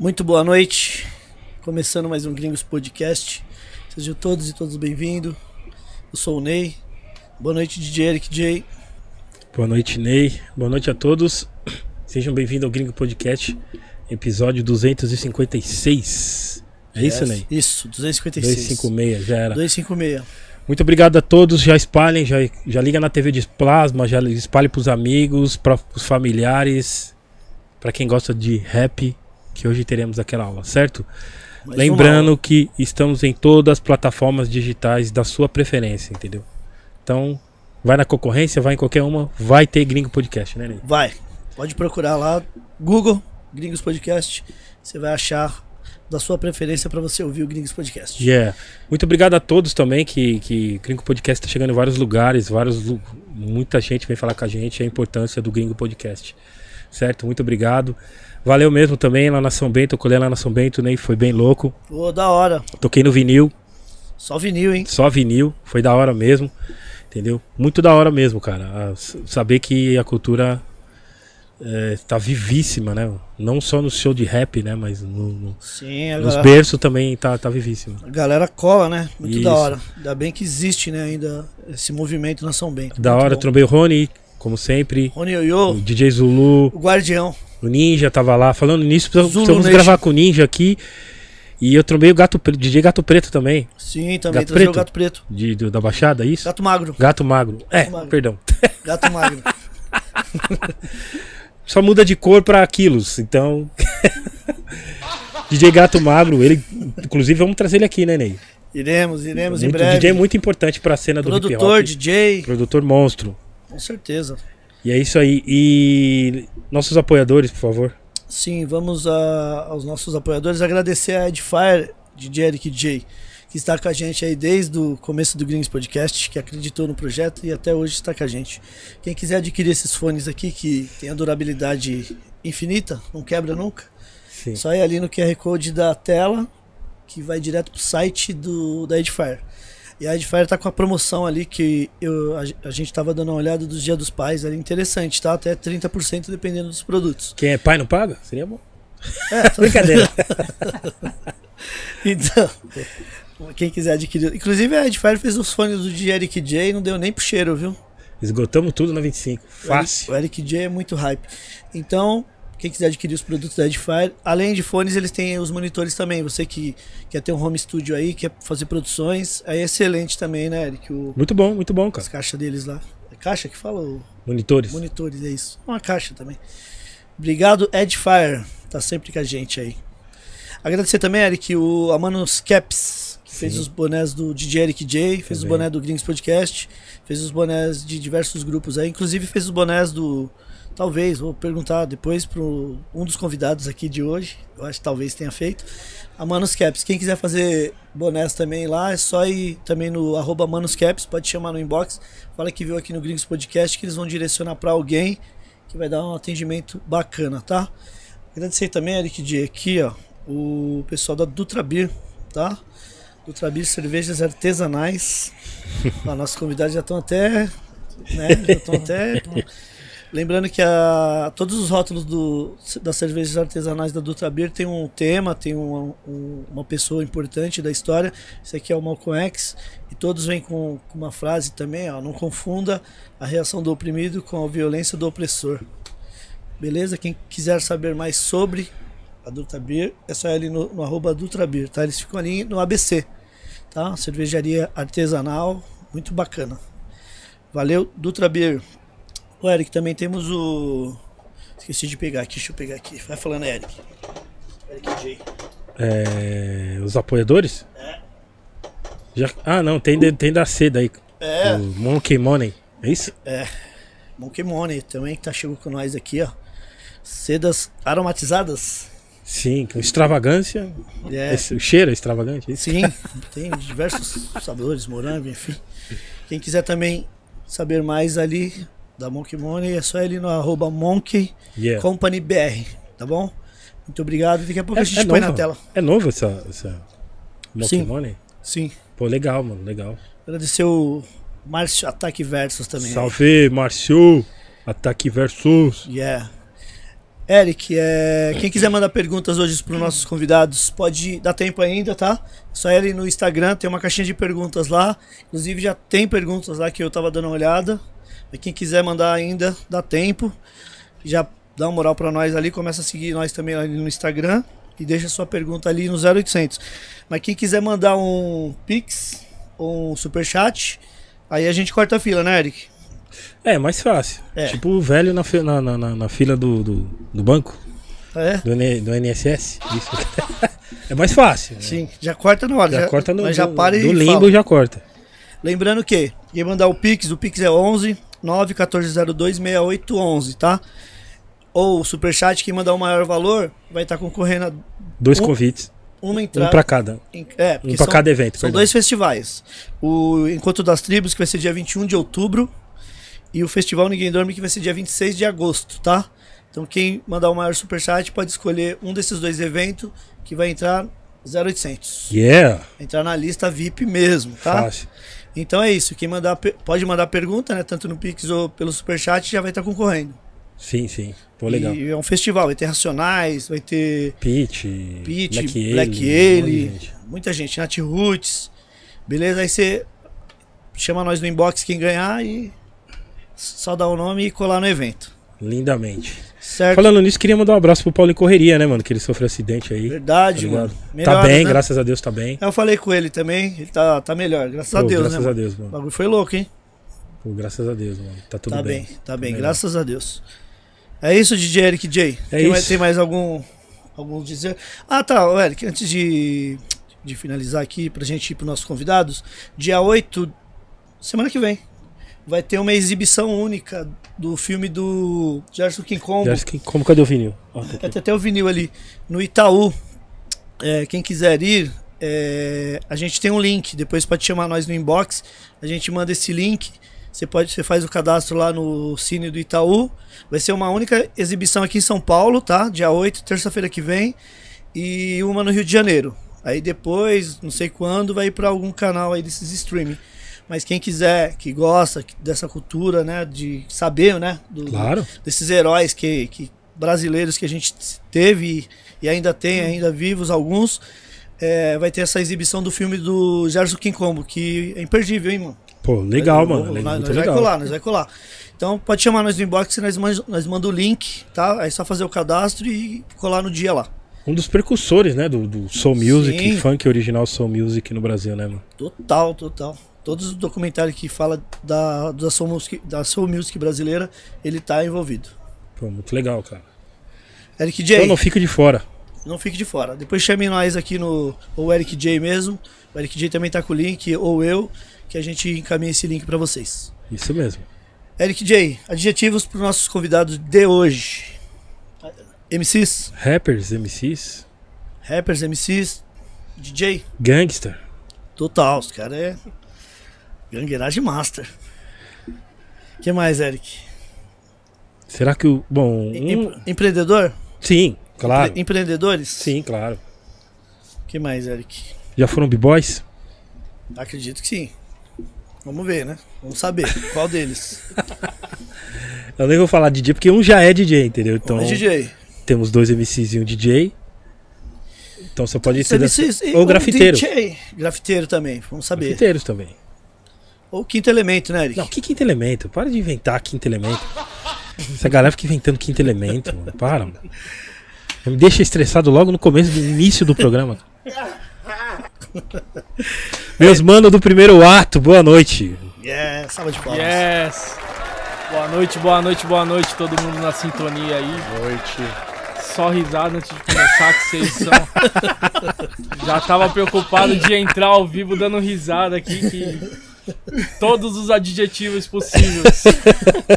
Muito boa noite. Começando mais um Gringos Podcast. Sejam todos e todos bem-vindos. Eu sou o Ney. Boa noite, DJ Eric J. Boa noite, Ney. Boa noite a todos. Sejam bem-vindos ao Gringo Podcast, episódio 256. É isso, Yes. Ney? Isso, 256. 256, já era. 256. Muito obrigado a todos. Já espalhem, já, já liga na TV de plasma, já espalhe pros amigos, para os familiares, para quem gosta de rap, que hoje teremos aquela aula, certo? Mais Lembrando que estamos em todas as plataformas digitais da sua preferência, entendeu? Então, vai na concorrência, vai em qualquer uma, vai ter Gringo Podcast, né, Ney? Vai. Pode procurar lá, Google, Gringos Podcast. Você vai achar da sua preferência para você ouvir o Gringos Podcast. Yeah. Muito obrigado a todos também que que Gringo Podcast está chegando em vários lugares, vários muita gente vem falar com a gente a importância do Gringo Podcast. Certo? Muito obrigado. Valeu mesmo também lá na São Bento, eu colei lá na São Bento, né? Foi bem louco. Pô, da hora. Toquei no vinil, Só vinil, hein? só vinil, foi da hora mesmo. Entendeu? Muito da hora mesmo, cara. Saber que a cultura é, tá vivíssima, né? Não só no show de rap, né? Mas no- no- Sim, nos galera, berços também tá, tá vivíssima. a galera cola, né? Muito Isso. da hora. Ainda bem que existe, né, ainda esse movimento na São Bento. Da Muito hora, bom. trombei o Rony, como sempre. Rony O Yoyo, DJ Zulu, o Guardião. O Ninja tava lá. Falando nisso, precisamos, gravar com o Ninja aqui. E eu trombei o Gato DJ Gato Preto também, Sim, também Gato trazer o Preto? Gato Preto. de, do- da Baixada, é isso? Gato Magro. Gato Magro. É, Magro. perdão. Gato Magro. Só muda de cor pra quilos, então. DJ Gato Magro, ele. Inclusive, vamos trazer ele aqui, né, Ney? Iremos, iremos em Muito, breve. DJ é muito importante pra cena do hip Produtor, hop. DJ, Produtor monstro. com certeza. E é isso aí. E nossos apoiadores, por favor. Sim, vamos a- aos nossos apoiadores agradecer a Edifier, DJ Eric J, que está com a gente aí desde o começo do Greens Podcast, que acreditou no projeto e até hoje está com a gente. Quem quiser adquirir esses fones aqui, que tem a durabilidade infinita, não quebra nunca, Sim. só ir ali no QR Code da tela, que vai direto pro site do, da Edifier. E a Edifier tá com a promoção ali que eu, a, a gente tava dando uma olhada dos Dia dos Pais, ali interessante, tá? Até 30% dependendo dos produtos. Quem é pai não paga? Seria bom. É, tô- Brincadeira. Então, quem quiser adquirir. Inclusive a Edifier fez os fones do de Eric J e não deu nem pro cheiro, viu? Esgotamos tudo na 25. Fácil. O Eric J é muito hype. Então, quem quiser adquirir os produtos da Edifier, além de fones, eles têm os monitores também. Você que quer ter um home studio aí, quer fazer produções, aí é excelente também, né, Eric? O, Muito bom, muito bom, cara. as caixas deles lá. É caixa que fala? Ou Monitores. monitores, é isso. Uma caixa também. Obrigado, Edifier. Tá sempre com a gente aí. Agradecer também, Eric, o Amanos Caps, que fez Sim. os bonés do DJ Eric J, fez os Também. bonés do Gringos Podcast, fez os bonés de diversos grupos aí, inclusive fez os bonés do. Talvez, vou perguntar depois pro um dos convidados aqui de hoje. Eu acho que talvez tenha feito. A Manos Caps. Quem quiser fazer bonés também lá, é só ir também no arroba Manos Caps, pode chamar no inbox. Fala que viu aqui no Gringos Podcast que eles vão direcionar para alguém que vai dar um atendimento bacana, tá? Agradecer também, Eric, de aqui, ó, o pessoal da Dutrabir, tá? Dutrabir Cervejas Artesanais. Ó, nossos convidados já estão até, né? Já estão até. Lembrando que a, todos os rótulos do, das cervejas artesanais da Dutrabir tem um tema, tem uma, um- uma pessoa importante da história. Esse aqui é o Malcolm X. E todos vêm com, com uma frase também, ó, não confunda a reação do oprimido com a violência do opressor. Beleza? Quem quiser saber mais sobre a Dutrabir, é só ali no, no arroba Dutrabir, tá? Eles ficam ali no ABC, tá? Cervejaria artesanal, muito bacana. Valeu, Dutrabir. O Eric, também temos o... Esqueci de pegar aqui, deixa eu pegar aqui. Vai falando, Eric. Eric J. É, os apoiadores? Já, ah, não, tem, de- tem da C daí. É, O Monkey Money. É isso? Monkey Money também, que tá chegando com nós aqui, ó. Sedas aromatizadas. Sim, com extravagância. É. Esse- o cheiro é extravagante. é? Sim, tem diversos sabores, morango, enfim. Quem quiser também saber mais ali da Monkey Money, é só ali no arroba Monkey Yeah. Company BR, tá bom? Muito obrigado. Daqui a pouco É, a gente é põe novo? na tela. É novo essa, essa Monkey Sim. Money? Sim. Pô, legal, mano, legal. Agradecer o Márcio Ataque Versus também. Salve, Márcio! Ataque versus. Yeah. Eric, é, quem quiser mandar perguntas hoje para os nossos convidados, pode dar tempo ainda, tá? Só ele no Instagram, tem uma caixinha de perguntas lá. Inclusive já tem perguntas lá que eu tava dando uma olhada. Mas quem quiser mandar ainda, dá tempo. Já dá uma moral para nós ali, começa a seguir nós também ali no Instagram e deixa sua pergunta ali no 0800. Mas quem quiser mandar um Pix ou um Superchat, aí a gente corta a fila, né, Eric? É, mais fácil. É. Tipo o velho na, na, na, na- fila do, do, do banco, É? do, do NSS. Isso. é mais fácil. né? Sim, já corta na hora. Já, corta no mas já do, para e do limbo fala. já corta. Lembrando que quem mandar o Pix, o Pix é 11 91402 6811, tá? Ou o Superchat, quem mandar o maior valor, vai estar concorrendo a Dois Um- convites, uma um entrada. pra cada. em- é, Um pra são- cada evento. São perdão. dois festivais. O Encontro das Tribos, que vai ser dia 21 de outubro, e o Festival Ninguém Dorme, que vai ser dia 26 de agosto, tá? Então quem mandar o maior superchat pode escolher um desses dois eventos, que vai entrar 0800. Yeah! Entrar na lista VIP mesmo, tá? Fácil. Então é isso. Quem mandar pode mandar pergunta, né? Tanto no Pix ou pelo Superchat, já vai estar concorrendo. Sim, sim. Pô, legal. E é um festival, vai ter Racionais, vai ter Pete, Pete, Black, Black gente. muita gente, Nath Roots. Beleza? Aí você chama nós no inbox quem ganhar e só dá o nome e colar no evento. Lindamente. Certo? Falando nisso, queria mandar um abraço pro Paulo em Correria, né, mano? Que ele sofreu acidente aí. Verdade, Tá mano. tá Melhoras, bem, né? graças a Deus tá bem. Eu falei com ele também, ele tá, tá melhor, graças a Pô, Deus, graças né? a mano? Deus, O mano. bagulho foi louco, hein? Pô, graças a Deus, mano. Tá tudo tá bem. bem, tá bem, melhor. graças a Deus. É isso, DJ Eric J. É tem, Mais, isso. tem mais algum, algum dizer? Ah, tá, Eric, antes de, de finalizar aqui, pra gente ir pros nossos convidados, dia 8, semana que vem, vai ter uma exibição única do filme do Gerson King Combo. Já que- Como cadê o vinil? Tá aqui. ter até o vinil ali no Itaú. É, quem quiser ir, é, a gente tem um link. Depois pode chamar nós no inbox. A gente manda esse link. Você pode, você faz o cadastro lá no Cine do Itaú. Vai ser uma única exibição aqui em São Paulo, tá? Dia 8, terça-feira que vem. E uma no Rio de Janeiro. Aí depois, não sei quando, vai ir para algum canal aí desses streaming. Mas quem quiser, que gosta dessa cultura, né? De saber, né? Do, Claro. desses heróis que, que brasileiros que a gente teve e ainda tem, ainda vivos alguns. é, vai ter essa exibição do filme do Gerson King Combo, que é imperdível, hein, mano? Pô, legal, Eu- mano. nós, é nós muito vai legal. colar, nós vai colar. Então pode chamar nós no inbox, nós, man- nós manda o link, tá? Aí é só fazer o cadastro e colar no dia lá. Um dos precursores, né, do, do Soul Music, Sim. funk original Soul Music no Brasil, né, mano? Total, total. Todos os documentários que fala da, da, Soul Music, da Soul Music brasileira, ele tá envolvido. Pô, muito legal, cara. Eric J. Então não fica de fora. Não fique de fora. Depois chame nós aqui no. Ou o Eric J mesmo. O Eric J também tá com o link, ou eu, que a gente encaminha esse link pra vocês. Isso mesmo. Eric J, adjetivos pros nossos convidados de hoje: MCs, Rappers, MCs, rappers, MCs, DJ. gangster. Total, os caras é. Gangueiragem master. O que mais, Eric? Será que o. Bom. um- Em- Empreendedor? Sim, claro. Empre- empreendedores? Sim, claro. O que mais, Eric? Já foram b-boys? Acredito que sim. Vamos ver, né? Vamos saber qual deles. Eu nem vou falar DJ porque um já é DJ, entendeu? Então Mas DJ. temos dois MCs e um DJ. Então você pode ser. MCs e Ou um grafiteiro. DJ. Grafiteiro também, vamos saber. Grafiteiros também. Ou quinto elemento, né, Eric? Não, que quinto elemento? Para de inventar quinto elemento. Essa galera fica inventando quinto elemento, mano. Para, mano. Me deixa estressado logo no começo do início do programa. Meus manos do primeiro ato, boa noite. Yeah, salva de palmas. Yes! Boa noite, boa noite, boa noite, todo mundo na sintonia aí. Noite. Só risada antes de começar, que vocês são. Já tava preocupado de entrar ao vivo dando risada aqui, que. Todos os adjetivos possíveis.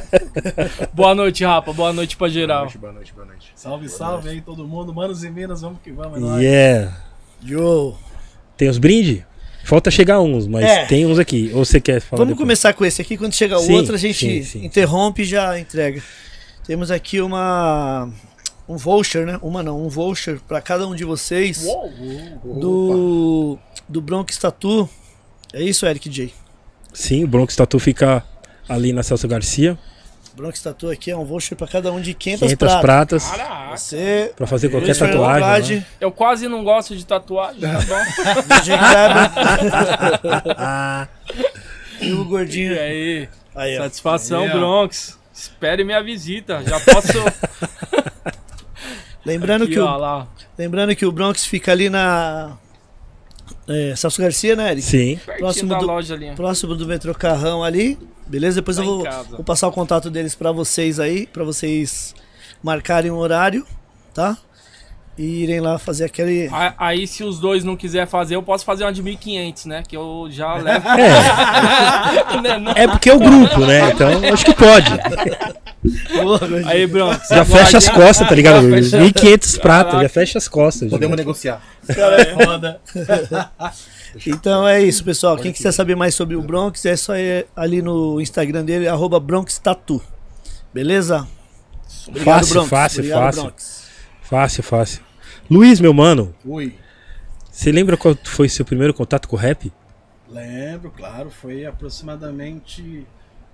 boa noite, Rapa. Boa noite pra geral. Boa noite, boa noite. Salve, salve aí todo mundo. Manos e minas, vamos que vamos. é. Yeah. Yo. Tem os brindes? Falta chegar uns, mas É. tem uns aqui. Ou você quer falar Vamos depois? começar com esse aqui. Quando chegar o outro, a gente sim, sim. interrompe e já entrega. Temos aqui uma. Um voucher, né? Uma não, um voucher pra cada um de vocês. Do. Do Bronx Tattoo. É isso, Eric J. Sim, o Bronx Tattoo fica ali na Celso Garcia. Bronx Tatu aqui é um voucher pra cada um de 500, 500 pratas. pratas Caraca. Você, pra fazer qualquer tatuagem. Né? Eu quase não gosto de tatuagem, tá bom? Kleber e o gordinho. E aí? Aí. Satisfação, Aí. Bronx. Espere minha visita. Já posso. Lembrando, Aqui, que o, ó, lá. lembrando que o Bronx fica ali na é, Celso Garcia, né, Eric? Sim. Próximo da do- loja ali. Próximo do metrô Carrão ali. Beleza? Depois Tá eu vou, vou passar o contato deles pra vocês aí, pra vocês marcarem um horário, tá? E irem lá fazer aquele. A- Aí, se os dois não quiser fazer, eu posso fazer uma de 1.500, né? Que eu já levo. É, Né, é porque é o grupo, né? Então acho que pode. Aí, Bronx. Já aguarde, fecha as costas, tá ligado? Já fecha- 1.500 pratas, já fecha as costas. já. Podemos negociar. Cara, é foda. Então é isso, pessoal. Quem quiser saber mais sobre o Bronx, é só ir ali no Instagram dele, arroba Bronx Tatu. Beleza? Fácil, fácil, Obrigado, fácil. Bronx. Fácil, fácil. Luiz, meu mano, Ui. você lembra qual foi seu primeiro contato com o rap? Lembro, claro, foi aproximadamente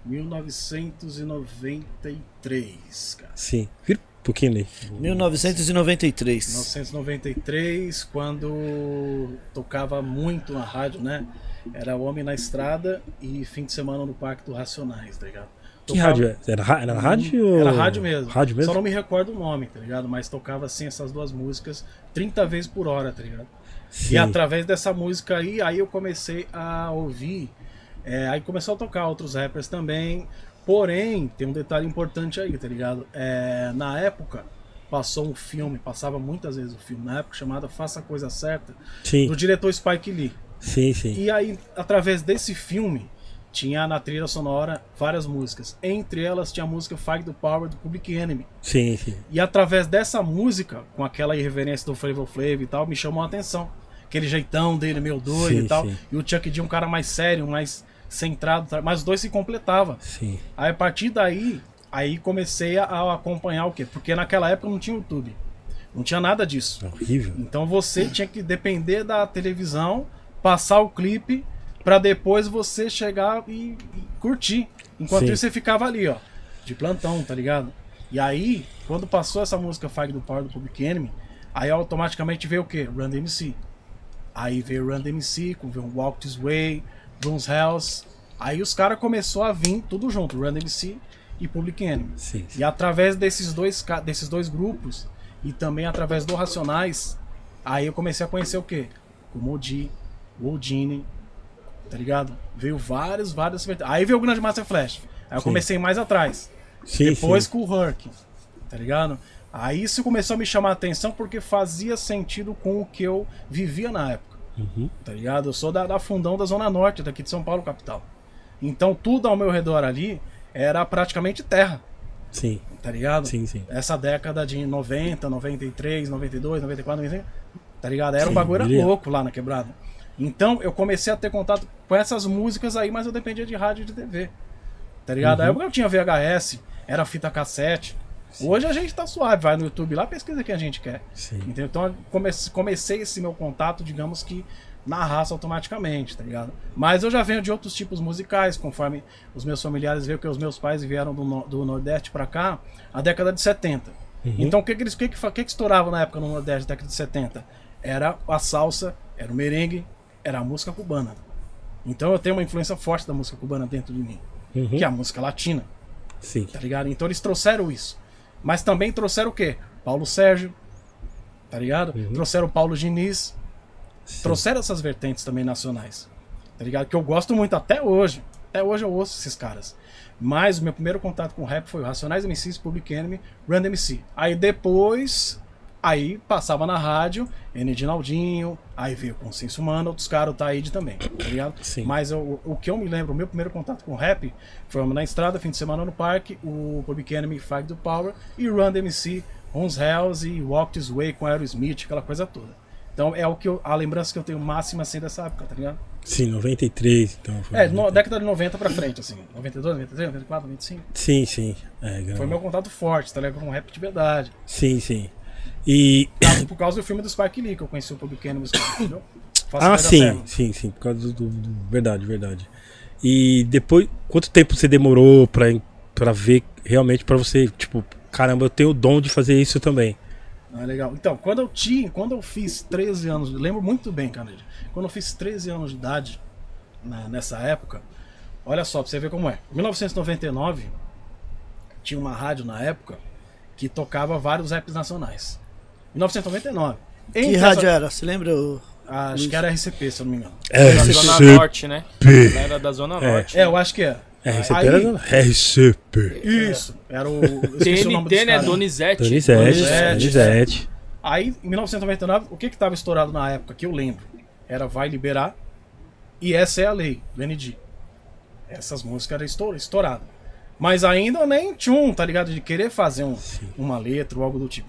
1993, cara. Sim. Vira um pouquinho ali. 1993. 1993, quando tocava muito na rádio, né? Era Homem na Estrada e Fim de Semana no Parque do Racionais, tá ligado? Que Tocava- rádio é? Era, ra- era rádio? Era ou- rádio mesmo. Rádio mesmo? Só não me recordo o nome, tá ligado? Mas tocava assim essas duas músicas 30 vezes por hora, tá ligado? Sim. E através dessa música aí, aí eu comecei a ouvir. é, aí começou a tocar outros rappers também. Porém, tem um detalhe importante aí, tá ligado? É, na época, passou um filme, passava muitas vezes o filme, na época chamado Faça a Coisa Certa, Sim, do diretor Spike Lee. sim, sim. E aí, através desse filme, tinha na trilha sonora várias músicas. Entre elas tinha a música Fight the Power do Public Enemy. Sim, sim. E através dessa música, com aquela irreverência do Flavor Flav e tal, me chamou a atenção. Aquele jeitão dele, meio doido Sim, e tal. sim. E o Chuck D um cara mais sério, mais centrado, tá? mas os dois se completavam. Sim. Aí a partir daí, aí comecei a, a acompanhar o quê? Porque naquela época não tinha YouTube. Não tinha nada disso. É horrível. Então você tinha que depender da televisão, passar o clipe, pra depois você chegar e, e curtir. Enquanto Sim. isso você ficava ali, ó, de plantão, tá ligado? E aí, quando passou essa música Fag do Power do Public Enemy, aí automaticamente veio o quê? Run DMC. Aí veio Run DMC, com veio Walk This Way, Bruns House. Aí os caras começou a vir tudo junto, Run DMC e Public Enemy. Sim, sim. E através desses dois, desses dois grupos, e também através do Racionais, aí eu comecei a conhecer o quê? O Modi, o Odine, tá ligado? Veio vários, vários. Aí veio o Grande Master Flash. Aí eu Sim. comecei mais atrás. Sim, Depois sim. com o Herc, tá ligado? Aí isso começou a me chamar a atenção porque fazia sentido com o que eu vivia na época, Uhum. tá ligado? Eu sou da, da fundão da Zona Norte, daqui de São Paulo, capital. Então tudo ao meu redor ali era praticamente terra, Sim, tá ligado? sim, sim. Essa década de 90, 93, 92, 94, 95, tá ligado? Era Sim, um bagulho louco lá na quebrada. Então eu comecei a ter contato com essas músicas aí, mas eu dependia de rádio e de TV. Tá ligado? Uhum. Na época eu tinha VHS, era fita cassete. Hoje a gente tá suave, vai no YouTube lá, pesquisa o que a gente quer. Sim. Entendeu? Então comecei, esse meu contato, digamos que na raça automaticamente, tá ligado? Mas eu já venho de outros tipos musicais, conforme os meus familiares veem que os meus pais vieram do, no- do Nordeste pra cá, a década de 70. Uhum. Então o que que, eles, que, que, que que estourava na época no Nordeste, década de 70? Era a salsa, era o merengue, era a música cubana. Então eu tenho uma influência forte da música cubana dentro de mim, Uhum. que é a música latina Sim. tá ligado? Então eles trouxeram isso. Mas também trouxeram o quê? Paulo Sérgio, tá ligado? Uhum. Trouxeram o Paulo Diniz, sim. trouxeram essas vertentes também nacionais, tá ligado? Que eu gosto muito até hoje. Até hoje eu ouço esses caras. Mas o meu primeiro contato com rap foi o Racionais MCs, Public Enemy, Run MC. Aí depois, aí passava na rádio, N. Dinaldinho, aí veio o Consenso Humano, outros caras, o Taíde também, tá ligado? Sim. Mas eu- o que eu me lembro, o meu primeiro contato com rap foi na estrada, fim de semana no parque, o Public Enemy, Fight the Power e Run DMC, Ons Hells e Walk This Way com Aerosmith, aquela coisa toda. Então é o que eu, a lembrança que eu tenho máxima assim dessa época, tá ligado? Sim, 93, então. Foi É, no, década de 90 pra frente, assim. 92, 93, 94, 95. Sim, sim. É. Foi meu contato forte, tá ligado? Com rap de verdade. Sim, sim. E. Por causa do filme do Spike Lee, que eu conheci o Public Enemy, entendeu? Faço Ah, sim, sim, sim. Por causa do, do- do- Verdade, verdade. E depois. Quanto tempo você demorou pra, pra ver realmente pra você, tipo, caramba, eu tenho o dom de fazer isso também. Ah, legal. Então, quando eu tinha, quando eu fiz 13 anos, lembro muito bem, Candido. Quando eu fiz 13 anos de idade, na- nessa época, olha só, pra você ver como é. Em 1999, tinha uma rádio na época que tocava vários raps nacionais. 1999. Que Entre rádio essa- era? Você lembra? o- Acho que era RCP, se eu não me engano. Da Zona Norte, né? Ela era da Zona Norte. É, eu acho que é. RCP Aí- era RCP. Isso, era o. TNT, né? Donizete. Donizete, Donizete. Donizete. Aí, em 1999, o que que tava estourado na época, que eu lembro? Era Vai Liberar e Essa é a Lei, do ND. Essas músicas eram estou- estouradas. Mas ainda nem tchum, tá ligado? De querer fazer um, uma letra ou algo do tipo.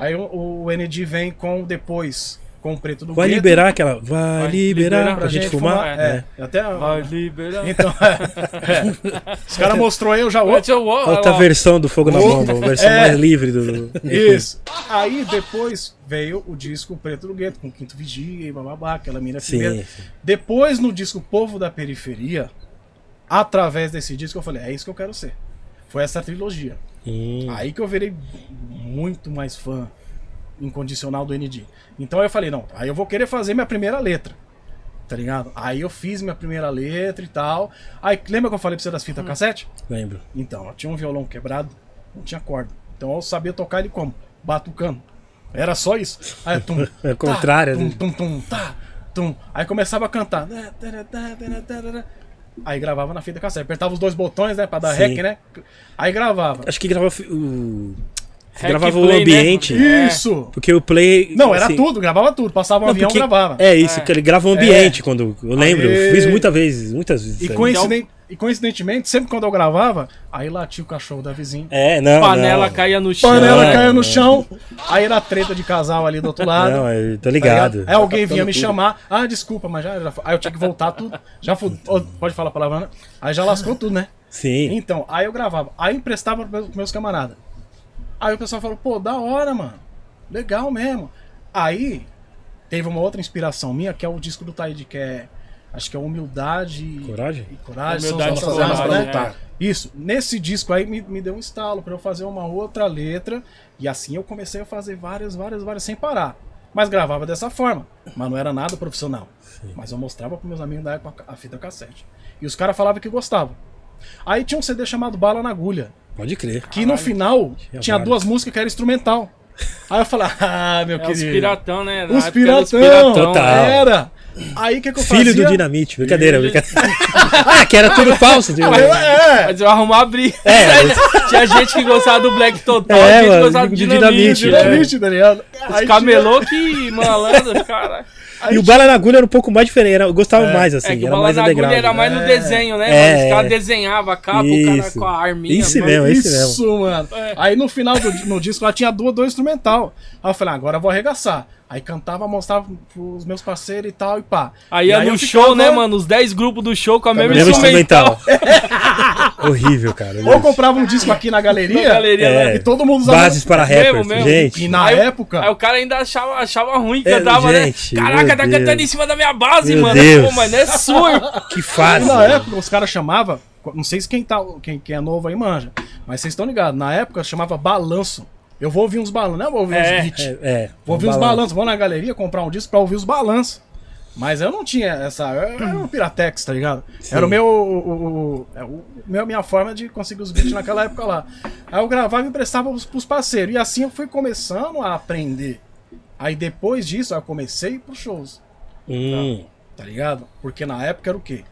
Aí o, o ND vem com depois, com o Preto do Vai Gueto, liberar aquela. Vai, Vai liberar, liberar pra gente fumar. É, até... Vai liberar. Então, é. Os caras mostrou aí, eu já... Ó, Outra versão do Fogo na Bomba, a versão É. mais livre do. Isso. Aí depois veio o disco Preto do Gueto, com Quinto Vigia e bababá, aquela mina primeira. Sim, sim. Depois, no disco Povo da Periferia, através desse disco, eu falei, é isso que eu quero ser. Foi essa trilogia. Hum, Aí que eu virei muito mais fã incondicional do ND. Então aí eu falei, não, aí eu vou querer fazer minha primeira letra. Tá ligado? Aí eu fiz minha primeira letra e tal. Aí, lembra que eu falei pra você das fitas cassete? lembro. Então, eu tinha um violão quebrado, não tinha corda. Então eu sabia tocar ele como? Batucando. Era só isso. Aí, tum, É contrário, tum, né? tum, tum, tá, tum. Aí começava a cantar. Aí gravava na fita cassete. Apertava os dois botões, né? Pra dar Sim. rec, né? Aí gravava. Acho que gravava o. Você Hack gravava o play, né? ambiente. É. Isso! Porque o play. Não, era assim, tudo, gravava tudo. Passava um não, avião, porque- gravava. É isso, que ele grava o ambiente quando. Eu lembro, eu Aê. fiz muitas vezes, muitas vezes. E, isso aí. coincident- e coincidentemente, sempre quando eu gravava, aí latia o cachorro da vizinha. É, não. Panela não. caía no chão. Panela Não. caía no chão, aí era treta de casal ali do outro lado. Não, eu tô Tá ligado. ligado? Aí alguém vinha me chamar. Ah, desculpa, mas já, já. Aí eu tinha que voltar tudo. Já fu- oh, Pode falar a palavra, né? Aí já lascou tudo, né? Sim. Então, aí eu gravava. Aí emprestava pros meus, camaradas. Aí o pessoal falou, pô, da hora, mano. Legal mesmo. Aí teve uma outra inspiração minha, que é o disco do Taíde, que é. Acho que é Humildade e- Coragem? e Coragem. Humildade são as e nossas armas, né? Isso. Nesse disco aí me, me deu um estalo pra eu fazer uma outra letra. E assim eu comecei a fazer várias, várias, várias sem parar. Mas gravava dessa forma. Mas não era nada profissional. Mas eu mostrava pros meus amigos da época a fita cassete. E os caras falavam que gostavam. Aí tinha um CD chamado Bala na Agulha. Pode crer. Que no final Tinha tinha duas músicas que era instrumental. Aí eu falei, ah, meu É os querido. piratão, né? Os os piratão. Total. Era. Aí o que, que eu Filho fazia? do Dinamite. Brincadeira, brincadeira. ah, que era tudo falso. Tipo. Aí eu- é. Mas eu arrumar a briga. É, Tinha gente que gostava do Black Total, É, gente mano, gostava do de Dinamite. Dinamite? Dinamite, tá ligado? Os Aí camelô que malandro, cara. E o Bala na Agulha era um pouco mais diferente. Era, eu gostava mais, assim. É que o era Bala mais na Agulha underground. era mais no É. desenho, né? É, mano? Os caras é. desenhavam a capa, o cara Isso. com a arminha. Isso mano. mesmo, é esse mesmo. Isso, mano. É. Aí no final do no disco lá tinha duas, dois instrumental. Aí eu falei, ah, agora eu vou arregaçar. Aí cantava, mostrava pros meus parceiros e tal, e pá. Aí E ia no eu show, ficava- né, mano? Os 10 grupos do show com a mesma Mesmo instrumental. instrumental. Horrível, cara. Ou comprava um disco aqui na galeria, Na galeria, É. né? e todo mundo usava. Bases para rappers. mesmo. Gente. E na Aí- época. Aí o cara ainda achava, achava ruim, É, cantava, gente, né? Caraca, tá Deus. cantando em cima da minha base, Meu mano. Deus. Pô, mas não é sua. Que fase. na época os caras chamavam, não sei se quem, tá, quem, quem é novo aí manja, mas vocês estão ligados, na época chamava balanço. Eu vou ouvir uns balanços, não vou ouvir É, uns beats. É, é, Vou ouvir um balanço. balanços, vou na galeria comprar um disco pra ouvir os balanços. Mas eu não tinha essa. Eu era um Piratex, tá ligado? Sim. Era o meu. O, o, o- é, o meu, minha forma de conseguir os beats naquela época lá. Aí eu gravava e emprestava pros, pros parceiros. E assim eu fui começando a aprender. Aí depois disso, eu comecei pros shows, Hum, tá ligado? Porque na época era o quê?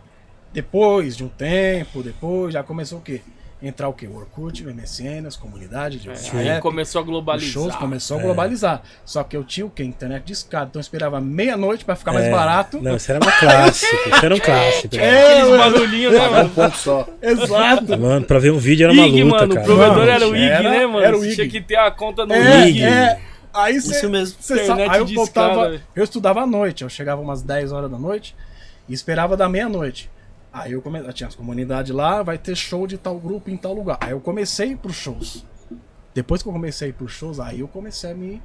Depois de um tempo, depois já começou o quê? Entrar o quê? O Orkut, o MSN, as comunidades de Aí rap, começou a os globalizar. shows começou a globalizar. Só que eu tinha o quê? Internet de escada. Então eu esperava meia-noite pra ficar mais é. barato. Não, isso era uma clássico. Isso era um clássico. É, Aqueles barulhinhos, né, mano? ponto só. exato. Mano, pra ver um vídeo era uma IG, luta, mano. O cara. provedor Mano, era o IG, era- né, mano? era o Você IG. Tinha que ter a conta no É, IG. é. Aí cê, Isso mesmo. cê sabe, aí eu de voltava, eu estudava à noite, eu chegava umas 10 horas da noite e esperava da meia-noite. Aí eu comecei, tinha as comunidades lá, vai ter show de tal grupo em tal lugar. Aí eu comecei pros shows. Depois que eu comecei pros shows, aí eu comecei a me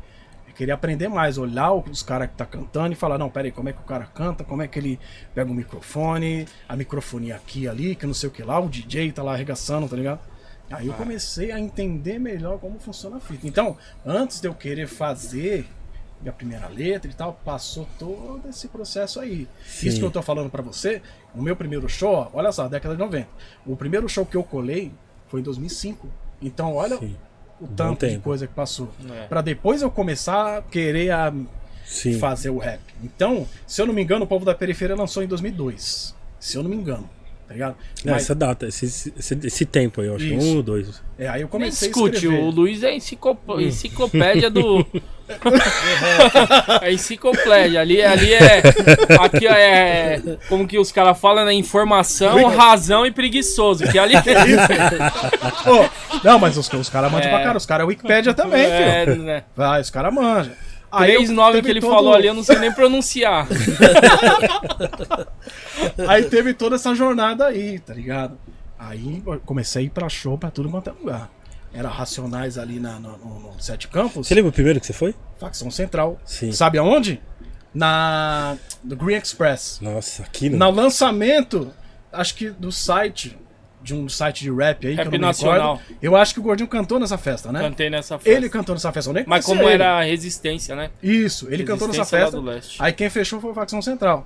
eu queria aprender mais, olhar os caras que tá cantando e falar, não, pera aí, como é que o cara canta, como é que ele pega o microfone, a microfonia aqui ali, que não sei o que lá, o DJ tá lá arregaçando, tá ligado? Aí eu comecei a entender melhor como funciona a fita. Então, antes de eu querer fazer minha primeira letra e tal, passou todo esse processo aí. Sim. Isso que eu tô falando pra você, o meu primeiro show, olha só, década de 90. O primeiro show que eu colei foi em 2005. Então, olha Sim. o tanto de coisa que passou. É. Pra depois eu começar a querer a Sim. fazer o rap. Então, se eu não me engano, o povo da periferia lançou em 2002. Se eu não me engano. Tá ligado? Não, Mas, Essa data, esse, esse, esse tempo aí, eu acho. Isso. Um ou dois. é, aí eu comecei a discute, escrever. o Luiz é enciclop- enciclopédia do. é enciclopédia. Ali, ali é. Aqui é. Como que os caras falam, né? Informação, razão e preguiçoso. Que ali. Pô, não, mas os, os caras manjam É. pra cara. Os caras é Wikipédia também, é, filho. né? Vai, os caras manjam. Três teve que ele todo- falou ali, eu não sei nem pronunciar. Aí teve toda essa jornada aí, tá ligado? Aí comecei a ir pra show pra tudo quanto é lugar. Era Racionais ali na, no, no- no Sete Campos, Você lembra o primeiro que você foi? facção central. Sim. Sabe aonde? Na. Do Green Express. Nossa, aqui não. No lançamento, acho que do site, de um site de rap aí, que Rap eu não me nacional. recordo. Eu acho que o Gordinho cantou nessa festa, né? Cantei nessa festa. Ele cantou nessa festa, eu nem Mas como ele. era a resistência, né? Isso, ele cantou nessa festa. do leste. Aí quem fechou foi o Facção Central.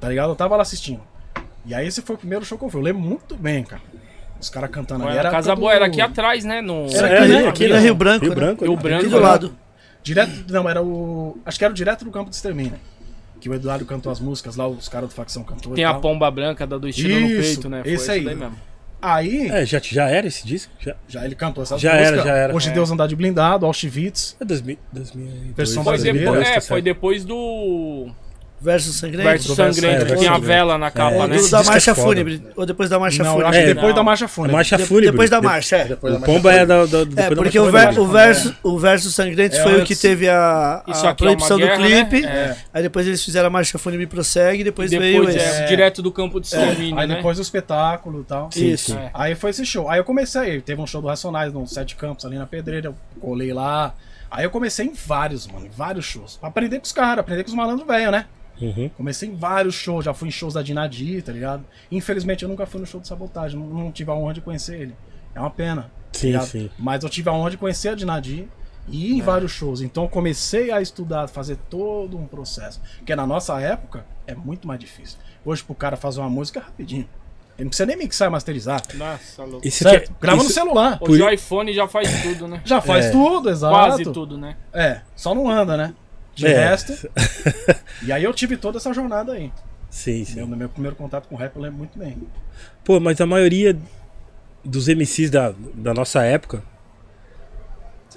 Tá ligado? Eu tava lá assistindo. E aí esse foi o primeiro show que eu fui. Eu lembro muito bem, cara. Os caras cantando ali. Era Casa Boa, era aqui atrás, né? No... Era É, aqui, ali, né? aqui, Aqui né? na Rio Branco, Rio né? Branco. Rio né? Branco. Aqui do lado. Direto. Não, era o. Acho que era o direto do campo de extermínio. Que o Eduardo cantou as músicas lá, os caras do Facção cantou. Tem e a tal. pomba branca da do estilo no Isso, peito, né? Foi esse isso aí. daí mesmo. Aí, É, já, já era esse disco? Já. já ele cantou essas Já músicas. era, já era. Hoje É. Deus andar de blindado, Auschwitz. É 2000, 2002. Versão Foi brasileira, depois, tá é, certo. foi depois do Versus Sangrento. Verso Verso- Sangrento, é, que Verso tinha a Sangrento. vela na capa, Ou né? da é Marcha. Fúnebre. Ou depois da Marcha Não, eu Fúnebre. acho que É, depois não. da Marcha A Fúnebre. Marcha De- Fúnebre. Depois da marcha, é. O Pomba é da, da, É, porque o, ver, o, verso, o verso Sangrento É foi o que teve a, a é proibição guerra, do clipe. né? É. Aí depois eles fizeram a Marcha Fúnebre Prossegue e depois, veio Depois esse. é, direto do campo de extermínio, Aí né? depois o espetáculo e tal. Isso. É. Aí foi esse show. Aí eu comecei, teve um show do Racionais no Sete Campos ali na Pedreira, eu colei lá. Aí eu comecei em vários, mano, em vários shows. Pra aprender com os caras, aprender com os malandros velhos, né? Uhum. Comecei em vários shows, já fui em shows da Dinadi, tá ligado? Infelizmente eu nunca fui no show de sabotagem, não, não tive a honra de conhecer ele. É uma pena. tá Sim, ligado? sim. Mas eu tive a honra de conhecer a Dinadi e ir em vários shows. Então eu comecei a estudar, fazer todo um processo. Porque na nossa época é muito mais difícil. Hoje pro cara fazer uma música é rapidinho. Ele não precisa nem mixar e masterizar. Nossa, louco. Isso Certo? que- Grava no isso- celular. Hoje o iPhone já faz tudo, né? Já faz É. tudo, exato. Quase tudo, né? É, só não anda, né? De É. resto. E aí eu tive toda essa jornada aí. Sim, sim. Meu, no meu primeiro contato com rap eu lembro muito bem. Pô, mas a maioria dos MCs da, da nossa época,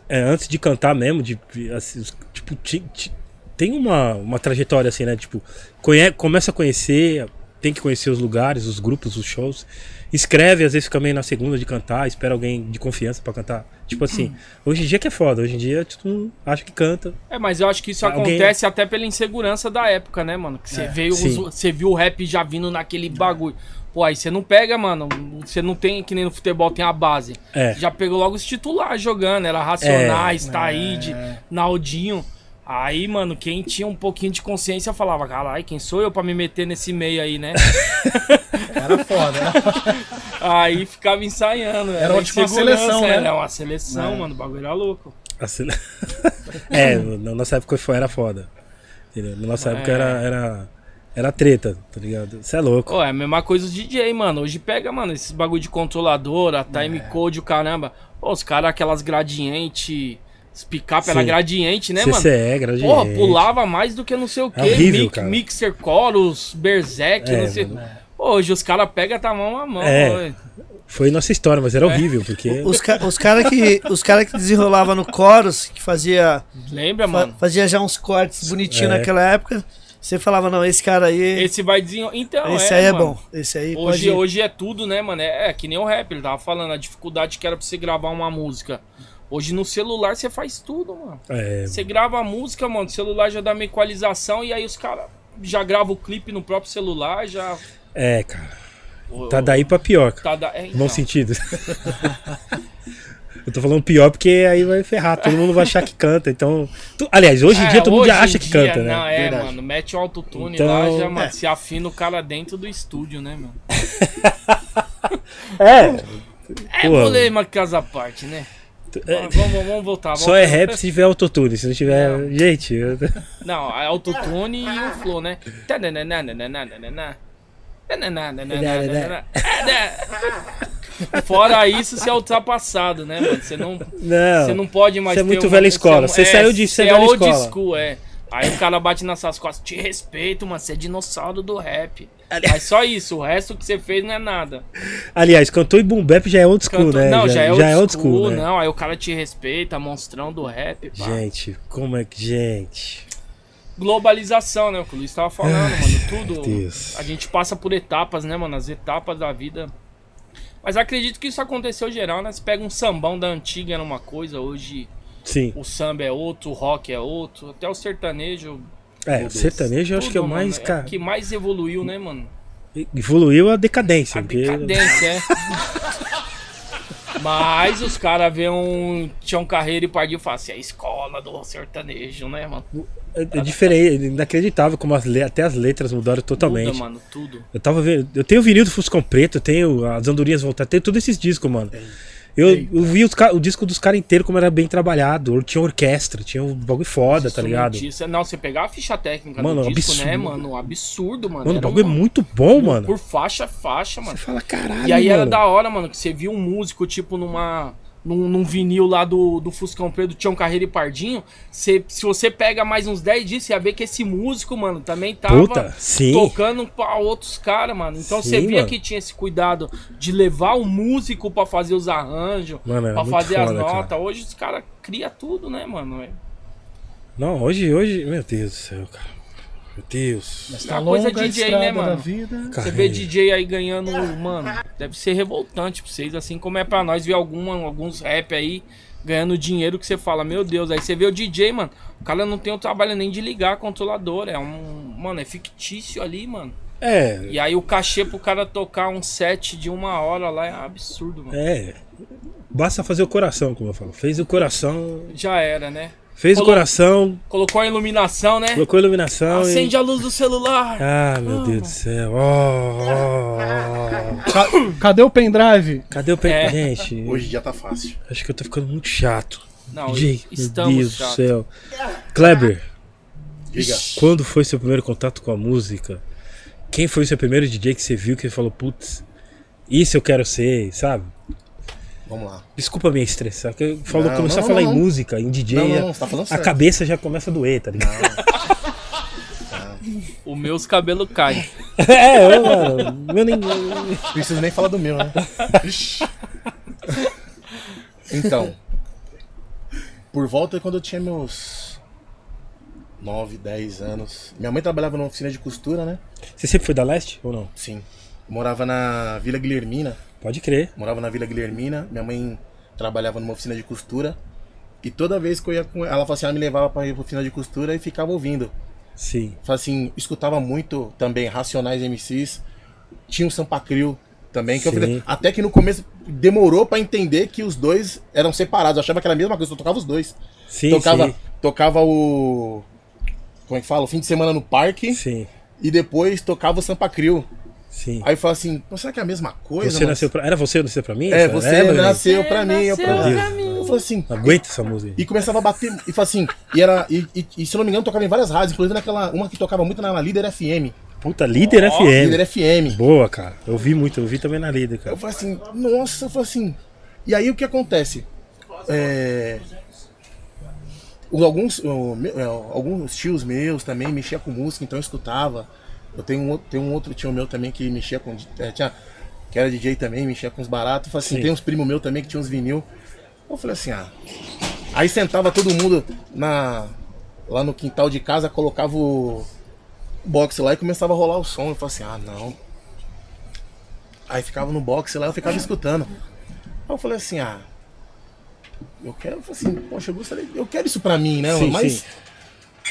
é, antes de cantar mesmo, de, assim, tipo, ti- ti- tem uma, uma trajetória assim, né? Tipo, conhe, começa a conhecer, tem que conhecer os lugares, os grupos, os shows. Escreve, às vezes fica meio na segunda de cantar, espera alguém de confiança pra cantar. Tipo assim, hoje em dia que é foda, hoje em dia mundo acha que canta. É, mas eu acho que isso Alguém- acontece até pela insegurança da época, né, mano? Que você É, veio, você viu o rap já vindo naquele bagulho. Pô, aí você não pega, mano. Você não tem, que nem no futebol, tem a base. É. Já pegou logo os titulares jogando. Era Racionais, É. Taíde, É. Naldinho. Aí, mano, quem tinha um pouquinho de consciência falava, caralho, quem sou eu pra me meter nesse meio aí, né? Era foda, né? aí ficava ensaiando. Era tipo uma insegurança, seleção, né? Era uma seleção, É. mano. O bagulho era louco. Assim, é, na nossa época foi, era foda. Entendeu? Na nossa É. época era, era, era treta, tá ligado? Você é louco. Ó, é a mesma coisa os DJ, mano. Hoje pega, mano, esses bagulho de controladora, time code, o caramba. Pô, os caras, aquelas gradiente. Os picape era Sim. gradiente, né, mano? CCE, gradiente. Porra, pulava mais do que não sei o quê. É horrível, Mix- cara. Mixer, chorus, berserk, É, não sei. mano. Hoje os caras pegam tá mão a mão. É. Foi nossa história, mas era horrível, porque. Os, ca os caras que, os cara que desenrolava no Chorus, que fazia, Lembra, fa- mano? fazia já uns cortes bonitinhos É. naquela época, você falava, não, esse cara aí, esse, Esse vai desenrolar. Então, é, aí é mano. bom. Esse aí Hoje, pode... hoje é tudo, né, mano? É, é que nem o rap, ele tava falando, a dificuldade que era pra você gravar uma música. Hoje no celular você faz tudo, mano. É, Você grava a música, mano, o celular já dá uma equalização e aí os caras já gravam o clipe no próprio celular, já. é, cara. o- Tá daí pra pior, cara. Tá da... é, Bom então. sentido. Eu tô falando pior porque aí vai ferrar, todo mundo vai achar que canta. Então. tu- aliás, hoje em É, dia todo mundo já acha que dia, canta, né? Não, é, Verdade. mano, mete o autotune Então, lá, já, mano, é. se afina o cara dentro do estúdio, né, mano? É. É Pô, polêmicas à parte, né? É- Vamos, vamos, voltar. vamos Só é voltar. rap se tiver autotune. Se não tiver. Gente, eu- Não, a autotune e o flow, né? Fora isso, você é ultrapassado, né, mano? Você não, não. você não pode mais Você é muito velha escola. Você é- saiu de- você é você é velha old escola. school, é. Aí o cara bate nas suas costas, te respeito, mano, você é dinossauro do rap. Mas só isso, o resto que você fez não é nada. Aliás, cantor e boom bap já é old school, né? Não, já, é old school, né? não. Aí o cara te respeita, monstrão do rap. pá. Gente, como é que. Gente. Globalização, né? O que o Luiz tava falando, mano. Tudo. Deus. A gente passa por etapas, né, mano? As etapas da vida. Mas acredito que isso aconteceu geral, né? Você pega um sambão da antiga era uma coisa, hoje Sim. o samba é outro, o rock é outro, até o sertanejo. É, o sertanejo eu acho que é o tudo, mais. mano, Cara, que mais evoluiu, né, mano? evoluiu a decadência. A porque- decadência, é. Mas os caras vêem um Tião Carreiro e Pardinho e falam assim, é a escola do sertanejo, né, mano? É, é diferente, é inacreditável como as até as letras mudaram totalmente. Muda, mano, tudo. Eu tava vendo. Eu tenho o vinil do Fuscão Preto, eu tenho as andorinhas voltar, tenho todos esses discos, mano. Eu, eu vi os o disco dos caras inteiro como era bem trabalhado. Tinha orquestra, tinha um bagulho foda, tá ligado? Não, você pegar a ficha técnica Mano, do disco, absurdo. né, mano? Absurdo, mano. Mano, o Era bagulho é muito bom, mano. Por faixa, faixa, mano. Você fala, caralho. E aí era mano. da hora, mano, que você via um músico, tipo, numa. Num, num vinil lá do, do Fuscão Preto, do Tião Carreiro e Pardinho. Você, se você pega mais uns 10 dias, você ia ver que esse músico, mano, também tava Puta, tocando pra outros caras, mano. Então Sim, você via mano. que tinha esse cuidado de levar o músico pra fazer os arranjos, muito fazer as cara. notas. Hoje os caras criam tudo, né, mano? É Não, hoje, hoje. Meu Deus do céu, cara. Meu Deus. Mas Uma coisa longa a DJ, né, mano? da vida. Você Carreira. vê DJ aí ganhando, mano, deve ser revoltante pra vocês, assim como é pra nós ver alguma, alguns rap aí ganhando dinheiro que você fala, meu Deus, aí você vê o DJ, mano, o cara não tem o trabalho nem de ligar a controladora, é um, mano, é fictício ali, mano. É, E aí o cachê pro cara tocar um set de uma hora lá é absurdo, mano. é. Basta fazer o coração, como eu falo. Fez o coração. Já era, né? Fez o Colo- coração, Colocou a iluminação, né? colocou a iluminação Acende e. a luz do celular. Ah, meu Deus do céu. Oh, oh, oh. Ca- Cadê o pendrive? Cadê o pen... É. Gente, Hoje já tá fácil. acho que eu tô ficando muito chato. Não, Gente, estamos meu Deus do chato. céu. Kleber, Diga. quando foi seu primeiro contato com a música? Quem foi o seu primeiro DJ que você viu que você falou, putz, isso eu quero ser, sabe? Vamos lá. Desculpa me estressar, que eu falou, Não, começou não, a falar não, em não. música, em DJ, Não, não, a- não, você tá falando a certo. cabeça já começa a doer, tá ligado? O meus cabelos caem. é, eu, mano, meu nem... Preciso nem falar do meu, né? Então, por volta de quando eu tinha meus 9, 10 anos. Minha mãe trabalhava numa oficina de costura, né? Você sempre foi da Leste ou não? Sim. Morava na Vila Guilhermina. Pode crer. Morava na Vila Guilhermina. Minha mãe trabalhava numa oficina de costura. E toda vez que eu ia com ela, ela assim, ela me levava pra ir pra oficina de costura e ficava ouvindo. Sim. Assim, escutava muito também Racionais MCs. Tinha o Sampa Crio também. Que eu até que no começo demorou pra entender que os dois eram separados. Eu achava que era a mesma coisa, eu tocava os dois. Sim, tocava, sim. tocava o. Como é que fala? O fim de semana no parque. Sim, E depois tocava o Sampa Crio. Sim. Aí eu falei assim, "Pô, será que é a mesma coisa? Você mano?" nasceu pra... Era você nasceu pra mim? É, você mano? nasceu pra mim. Eu, nasceu falei, pra eu falei assim. Não aguenta essa música. E começava a bater. E falei assim. E, era, e, e- e, se eu não me engano, tocava em várias rádios, inclusive naquela. Uma que tocava muito na Líder FM. Puta, líder FM. Líder FM. Boa, cara. Eu vi muito, eu vi também na líder, cara. Eu falei assim, nossa, eu falei assim. E aí o que acontece? É, alguns, é, alguns tios meus também mexiam com música, então eu escutava. Eu tenho um, outro- tenho um outro tio meu também que mexia com. é, tinha, que era DJ também, mexia com os baratos. Eu falei assim, Sim. tem uns primos meus também que tinham uns vinil. Eu falei assim, ah. Aí sentava todo mundo na, lá no quintal de casa, colocava o box lá e começava a rolar o som. Eu falei assim, ah não. Aí ficava no box lá, eu ficava escutando. Aí eu falei assim, ah. Eu quero, eu falei assim, poxa, eu gostaria. Eu quero isso pra mim, né? Sim, Mas sim.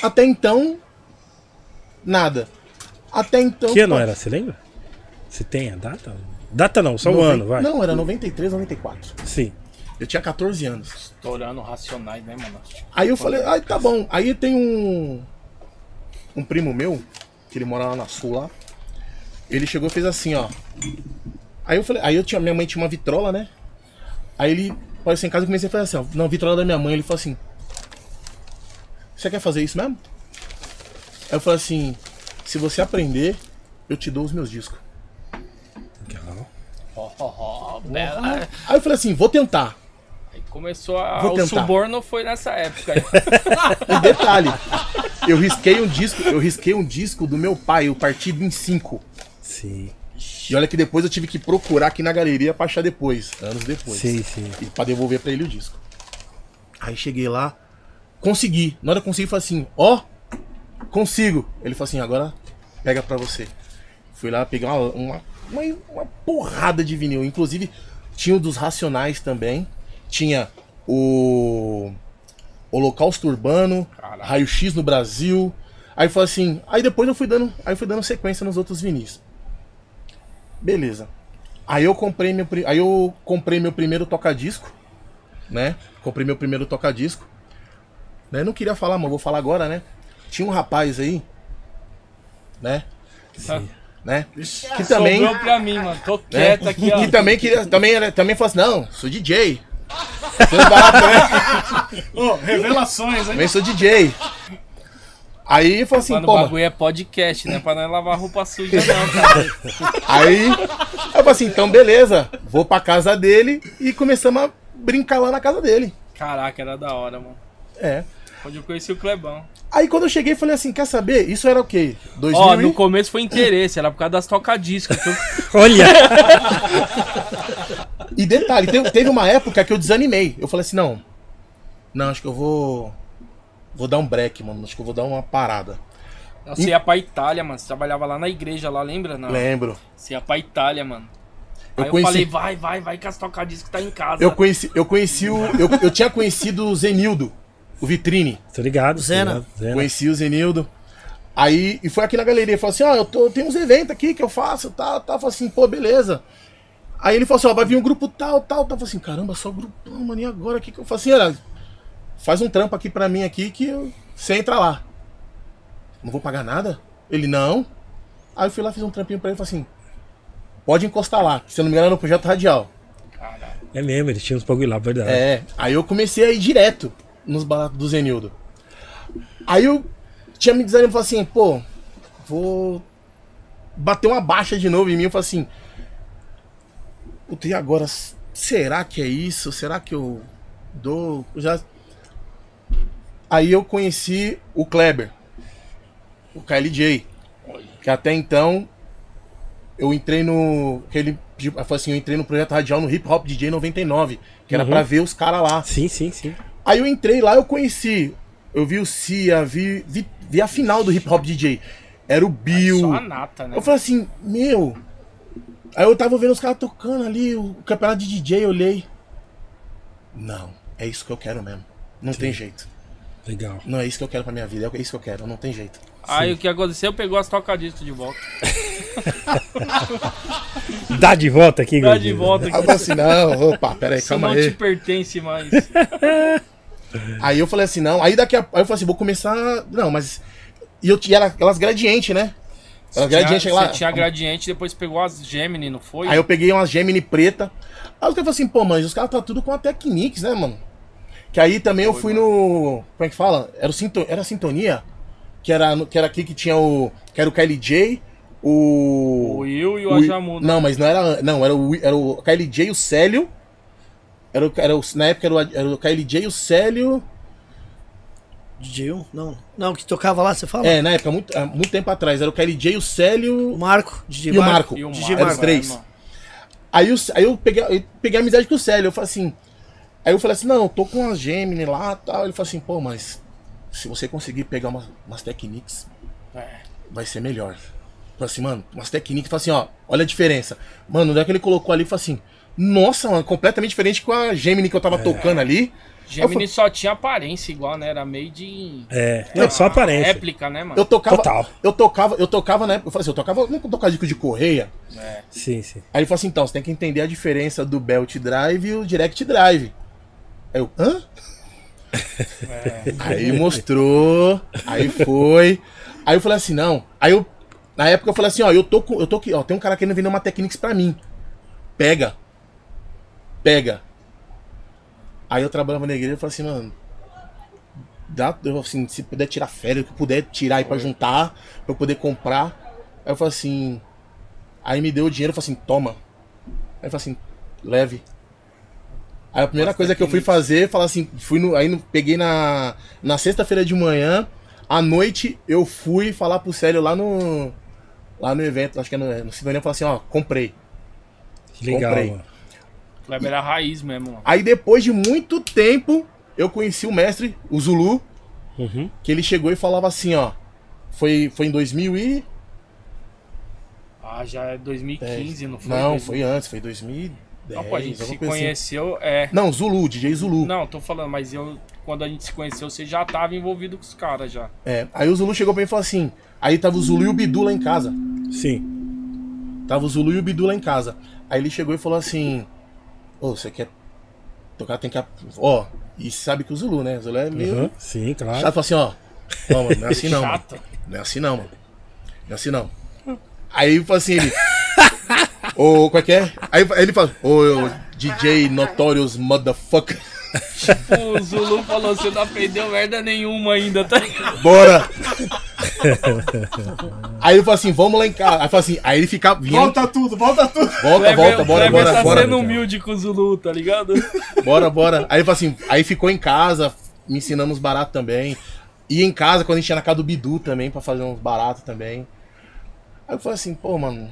até então. Nada. Até então. Que ano era? Você lembra? Você tem a data? Data não, só o noven- ano, vai. Não, era 93, 94. Sim. Eu tinha 14 anos. Estourando racionais, né, mano? Aí eu falei, ai, tá bom. Aí tem um. Um primo meu, que ele mora lá na sul lá. Ele chegou e fez assim, ó. Aí eu falei, aí eu tinha, minha mãe tinha uma vitrola, né? Aí ele apareceu em casa e comecei a fazer assim, ó. Não, vitrola da minha mãe. Ele falou assim: Você quer fazer isso mesmo? Aí eu falei assim: Se você aprender, eu te dou os meus discos. Legal. Ó, ó, ó, bela. Aí eu falei assim: Vou tentar. Aí começou a. Vou O tentar. suborno foi nessa época. E detalhe, eu risquei um disco, eu risquei um disco do meu pai, o partido em 5. Sim. E olha que depois eu tive que procurar aqui na galeria pra achar depois, anos depois. Sim, sim. E pra devolver pra ele o disco. Aí cheguei lá, consegui. Na hora que eu consegui, eu falei assim, ó, consigo. Ele falou assim, agora pega pra você. Fui lá, peguei uma, uma, uma, porrada de vinil. Inclusive, tinha o dos Racionais também. Tinha o Holocausto Urbano. Raio X no Brasil. Aí foi assim, aí depois eu fui dando, aí fui dando sequência nos outros vinis. Beleza. Aí eu comprei meu, aí eu comprei meu primeiro toca-disco, né? Comprei meu primeiro toca-disco. Né? Não queria falar, mas vou falar agora, né? Tinha um rapaz aí, né? Né? Que também, Sobrou pra mim, mano. Tô né? quieto aqui, ó. Que também queria, também era, também falou assim, não, sou DJ. Sou barato, né? Ô, revelações, hein? Também sou DJ. Aí falou assim, Mano, pô, o mano, bagulho é podcast, né? Pra não lavar roupa suja, não, cara. Aí eu falei assim, então beleza, vou pra casa dele e começamos a brincar lá na casa dele. Caraca, era da hora, mano. É. Onde eu conheci o Clebão. Aí quando eu cheguei, falei assim, quer saber? Isso era o quê? 2000 Ó, e- no começo foi interesse, era por causa das toca-discos. então- Olha! E detalhe, teve, teve uma época que eu desanimei. Eu falei assim, não. Não, acho que eu vou. Vou dar um break, mano. Acho que eu vou dar uma parada. Você ia pra Itália, mano. Você trabalhava lá na igreja, lá, lembra? Não. Lembro. Você ia pra Itália, mano. Eu Aí eu conheci- falei, vai, vai, vai, que as toca-discos tá em casa. Eu conheci, eu conheci o. Eu, eu tinha conhecido o Zenildo, o Vitrine. Tô ligado. Zena. Zena. Conheci o Zenildo. Aí, e foi aqui na galeria, falou assim, ó, eu tô, tem uns eventos aqui que eu faço, tal, tal. Falei assim, pô, beleza. Aí ele falou assim, ó, vai vir um grupo tal, tal, tal. Eu falei assim, caramba, só grupão, mano, e agora? O que que eu faço assim? Olha, faz um trampo aqui pra mim aqui que eu- você entra lá. Não vou pagar nada? Ele, não. Aí eu fui lá, fiz um trampinho pra ele e falei assim, pode encostar lá, que se eu não me engano é no Projeto Radial. Caralho. É mesmo, eles tinham uns bagulho lá, verdade. É, aí eu comecei a ir direto nos baratos do Zenildo. Aí eu tinha me desanimado e falei assim, pô, vou bater uma baixa de novo em mim. Eu falei assim, puta, e agora? Será que é isso? Será que eu dou. eu Já... Aí eu conheci o Kleber, o KLJ, que até então eu entrei no. Ele assim, eu entrei no projeto radial no Hip Hop DJ 99, que era Uhum. pra ver os caras lá. Sim, sim, sim. Aí eu entrei lá, eu conheci. Eu vi o Cia, vi, vi, vi a final do Hip Hop DJ. Era o Bill. Só a nata, né? Eu falei assim, meu. Aí eu tava vendo os caras tocando ali, o campeonato de DJ, eu olhei. Não, é isso que eu quero mesmo. Não tem jeito. Legal. Não é isso que eu quero pra minha vida, é isso que eu quero, não tem jeito. Aí o que aconteceu? Pegou as toca-discos de volta. Dá de volta aqui, Dá de volta aqui. falei assim, não, opa, pera aí, Isso calma não aí. te pertence mais. Aí eu falei assim, não. Aí daqui a aí eu falei assim, vou começar. Não, mas. E eu tinha aquelas gradientes, né? Gradientes tinha, lá. Você tinha gradiente, depois pegou as Gemini, não foi? Aí eu peguei umas Gemini preta. Aí os caras falaram assim, pô, mas os caras tá tudo com a Technics, né, mano? Que aí também eu fui no. Como é que fala? Era, o Sinto, era a Sintonia? Que era, que era aqui que tinha o. Que era o KLJ, o. O Will e o, o-. Não, mas não era. Não, era o, era o KLJ e o Célio. Era o, era o, na época era o, era o KLJ e o Célio. DJ 1? Não. Não, que tocava lá, você fala? É, na época, muito, há muito tempo atrás. Era o KLJ, o O Célio Marco. DJ e o Marco. E o Eram Marco, os três. é. Aí, eu, aí eu, peguei, eu peguei amizade com o Célio. Eu falei assim. Aí eu falei assim: não, eu tô com umas Gemini lá e tal. Ele falou assim: pô, mas se você conseguir pegar umas, umas Technics, É. vai ser melhor. Eu falei assim, mano, umas Technics. Falei assim: ó, olha a diferença. Mano, onde é que ele colocou ali? Falei assim: nossa, mano, completamente diferente com a Gemini que eu tava tocando ali. Gemini só tinha aparência igual, né? Era meio de. É, não, só aparência. Réplica, né, mano? Eu tocava. Total. Eu tocava, eu tocava na época. Eu falei assim: eu tocava, não tocava disco de correia. É. Sim, sim. Aí ele falou assim: então, você tem que entender a diferença do Belt Drive e o Direct Drive. Aí eu, hã? É. Aí mostrou, aí foi. Aí eu falei assim: não. Aí eu, na época eu falei assim: ó, eu tô com, eu tô aqui, ó, tem um cara querendo vender uma Technics pra mim. Pega. Pega. Aí eu trabalhava na igreja e falei assim, mano, dá, eu, assim, se puder tirar férias, que eu puder tirar aí pra juntar, pra eu poder comprar. Aí eu falei assim. Aí me deu o dinheiro, eu falei assim, toma. Aí eu falei assim, leve. Aí a primeira coisa que eu fui fazer, falar assim, fui no, aí peguei na, na sexta-feira de manhã, à noite eu fui falar pro Célio lá no lá no evento, acho que é no, no Sintonia, falar assim, ó, comprei. Que legal, Comprei. mano. Kleber era raiz mesmo, mano. Aí depois de muito tempo, eu conheci o mestre, o Zulu, Uhum. que ele chegou e falava assim, ó, foi, foi em 2000 e... Ah, já é 2015, não foi? Não, foi antes, foi 2010, Não, pô, a gente se assim. conheceu, é. Não, Zulu, DJ Zulu. Não, tô falando, mas eu, quando a gente se conheceu, você já tava envolvido com os caras já. É, aí o Zulu chegou pra mim e falou assim, aí tava o Zulu e o Bidu lá em casa. Sim. Tava o Zulu e o Bidu lá em casa. Aí ele chegou e falou assim: Ô, você quer tocar? Tem que. ap- Ó, e sabe que o Zulu, né? O Zulu é meio. Uhum. Sim, claro. Chato, falou assim: Ó, não, mano, não é assim não. mano. Chato. Não é assim não, mano. Não é assim não. Aí falou assim: ele. Ô, qual é que é? Aí ele fala: Ô, DJ Notorious Motherfucker. O Zulu falou, você não aprendeu merda nenhuma ainda, tá ligado? Bora! aí ele falou assim: Vamos lá em casa. Aí, falou assim, aí ele fica. Vinha, volta, tudo, volta tudo. volta, volta, bora, bora, tá bora. sendo humilde com o Zulu, tá ligado? Bora, bora. Aí ele falou assim, aí ficou em casa, me ensinando uns baratos também. Ia em casa quando a gente ia na casa do Bidu também, pra fazer uns baratos também. Aí eu falei assim, pô, mano.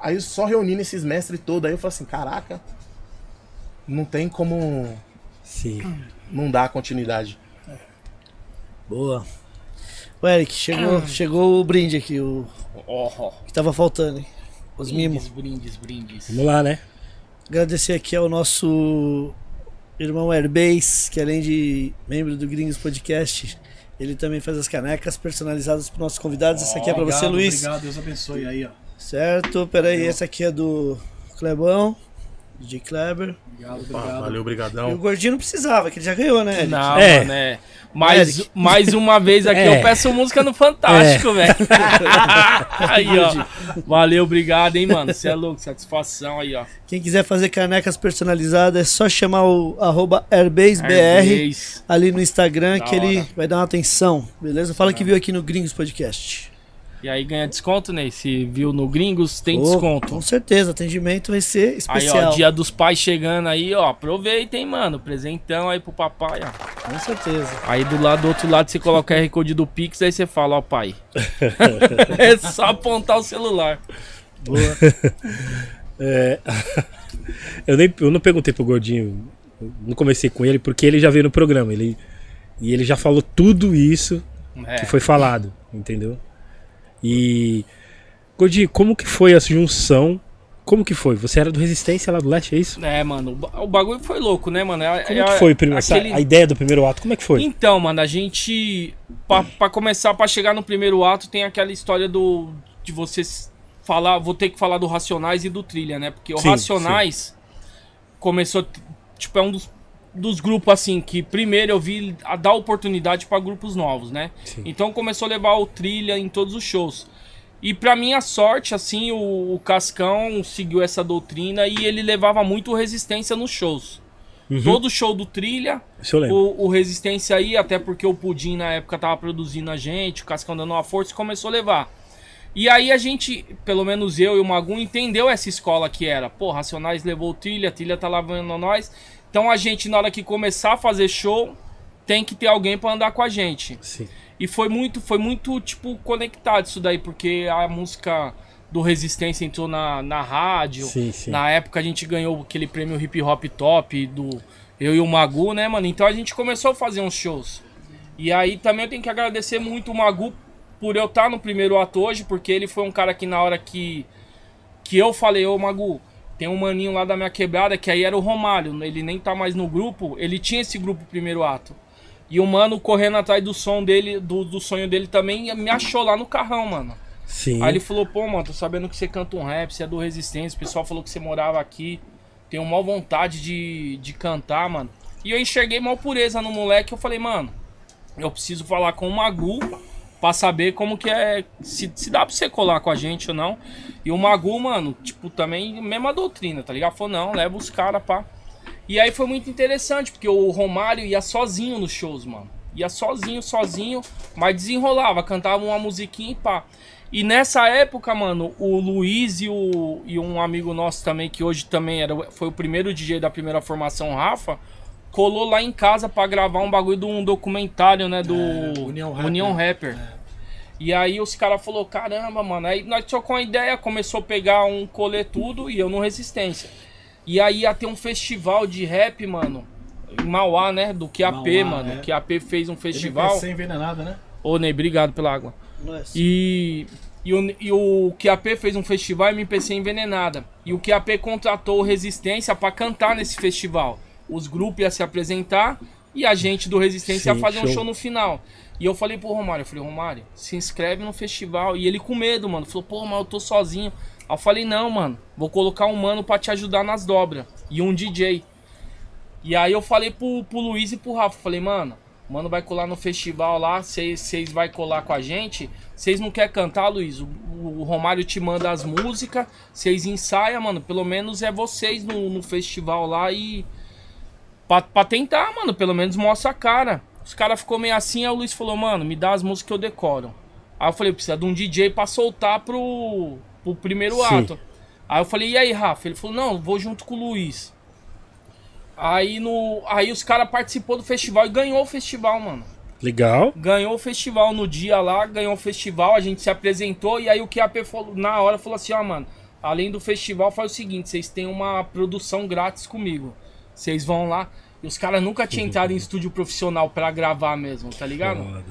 Aí só reunindo esses mestres todos, aí eu falei assim, caraca, não tem como Sim. não dar continuidade. Boa. O Eric, chegou, chegou o brinde aqui, o Ó, que tava faltando, hein? Os mimos. brindis, brindis. Vamos lá, né? Agradecer aqui ao nosso irmão Airbase, que além de membro do Gringos Podcast, ele também faz as canecas personalizadas para nossos convidados. Essa aqui é para você, Luiz. Obrigado, Deus abençoe aí, ó. Certo? Peraí, essa aqui é do Clebão, DJ Kleber. Obrigado, obrigado. valeu, E o. Gordinho não precisava, que ele já ganhou, né? Eric? Não, É. mano, é. Mais, Eric. mais uma vez aqui, É. eu peço música no Fantástico, velho. aí, ó. Valeu, obrigado, hein, mano. Você é louco, satisfação aí, ó. Quem quiser fazer canecas personalizadas é só chamar o arroba AirbaseBR Airbase. ali no Instagram Da que ele hora. vai dar uma atenção, beleza? Fala que viu aqui no Gringos Podcast. E aí ganha desconto, né? Se viu no Gringos, tem Ô, desconto. Com certeza, atendimento vai ser Aí, especial. ó, dia dos pais chegando aí, ó. Aproveitem, mano. Presentão aí pro papai, ó. Com certeza. Aí do lado do outro lado você coloca o R Code do Pix, aí você fala, ó, pai. é só apontar o celular. Boa. É, eu, nem, eu não perguntei pro Gordinho, não comecei com ele, porque ele já veio no programa. Ele, e ele já falou tudo isso É. que foi falado, entendeu? E. Gordinho, como que foi a junção? Como que foi? Você era do Resistência lá do Leste, é isso? É, mano, o ba- o bagulho foi louco, né, mano? É- Como é- que foi primeiro, essa- aquele- a ideia do primeiro ato? Como é que foi? Então, mano, a gente. Pra, pra começar, pra chegar no primeiro ato, tem aquela história do. De vocês falar. Vou ter que falar do Racionais e do Trilha, né? Porque o Sim, Racionais começou. Tipo, é um dos, dos grupos, assim, que primeiro eu vi a dar oportunidade pra grupos novos, né? Sim. Então começou a levar o Trilha em todos os shows. E pra minha sorte, assim, o, o Cascão seguiu essa doutrina e ele levava muito resistência nos shows. Uhum. Todo show do Trilha, o, o Resistência aí, até porque o Pudim na época tava produzindo a gente, o Cascão dando uma força e começou a levar. E aí a gente, pelo menos eu e o Magu, entendeu essa escola que era. Pô, Racionais levou o Trilha, Trilha tá lavando nós. Então a gente, na hora que começar a fazer show, tem que ter alguém pra andar com a gente. Sim. E foi muito, foi muito, tipo, conectado isso daí, porque a música do Resistência entrou na, na rádio. Sim, sim. Na época a gente ganhou aquele prêmio Hip Hop Top do eu e o Magu, né, mano? Então a gente começou a fazer uns shows. E aí também eu tenho que agradecer muito o Magu por eu estar no primeiro ato hoje, porque ele foi um cara que na hora que que eu falei, ô Magu, tem um maninho lá da minha quebrada que aí era o Romário, ele nem tá mais no grupo, ele tinha esse grupo primeiro ato. E o mano correndo atrás do som dele, do, do sonho dele também, me achou lá no carrão, mano. Sim. Aí ele falou, pô, mano, tô sabendo que você canta um rap, você é do Resistência, o pessoal falou que você morava aqui, tenho maior vontade de, de cantar, mano. E eu enxerguei mal pureza no moleque, eu falei, mano, eu preciso falar com o Magu pra saber como que é, se, se dá pra você colar com a gente ou não. E o Magu, mano, tipo, também, mesma doutrina, tá ligado? Falou, não, leva os caras, pá. E aí foi muito interessante, porque o Romário ia sozinho nos shows, mano. Ia sozinho, sozinho, mas desenrolava, cantava uma musiquinha e pá. E nessa época, mano, o Luiz e, o, e um amigo nosso também, que hoje também era, foi o primeiro DJ da primeira formação, Rafa, colou lá em casa pra gravar um bagulho de um documentário, né? Do É, União Rapper. União Rapper. E aí os caras falaram, caramba, mano. Aí nós trocamos uma ideia, começou a pegar um colê tudo e eu no Resistência. E aí ia ter um festival de rap, mano. Em Mauá, né? Do QAP, Mauá, mano. é. Que QAP fez um festival. Sem envenenada, né? Ô, Ney, obrigado pela água. Nós. E, e, o, e o QAP fez um festival MPC Envenenada. E o QAP contratou o Resistência pra cantar nesse festival. Os grupos iam se apresentar e a gente do Resistência Sim, ia fazer um show. show no final. E eu falei pro Romário, eu falei, Romário, se inscreve no festival. E ele com medo, mano. Falou, pô, mas eu tô sozinho. Aí eu falei, não, mano, vou colocar um mano pra te ajudar nas dobras. E um DJ. E aí eu falei pro, pro Luiz e pro Rafa, falei, mano, o mano vai colar no festival lá, vocês vai colar com a gente. Vocês não querem cantar, Luiz? O, o Romário te manda as músicas, vocês ensaiam, mano. Pelo menos é vocês no, no festival lá e. Pra, pra tentar, mano, pelo menos mostra a cara. Os caras ficou meio assim, aí o Luiz falou, mano, me dá as músicas que eu decoro. Aí eu falei, precisa de um DJ pra soltar pro, pro primeiro Sim. ato. Aí eu falei, e aí, Rafa? Ele falou, não, vou junto com o Luiz. Aí, no, aí os caras participou do festival e ganhou o festival, mano. Legal. Ganhou o festival no dia lá, ganhou o festival, a gente se apresentou e aí o QAP falou, na hora falou assim, ó, mano, além do festival faz o seguinte, vocês têm uma produção grátis comigo. Vocês vão lá. E os caras nunca tinham entrado em estúdio profissional pra gravar mesmo, tá ligado? Foda.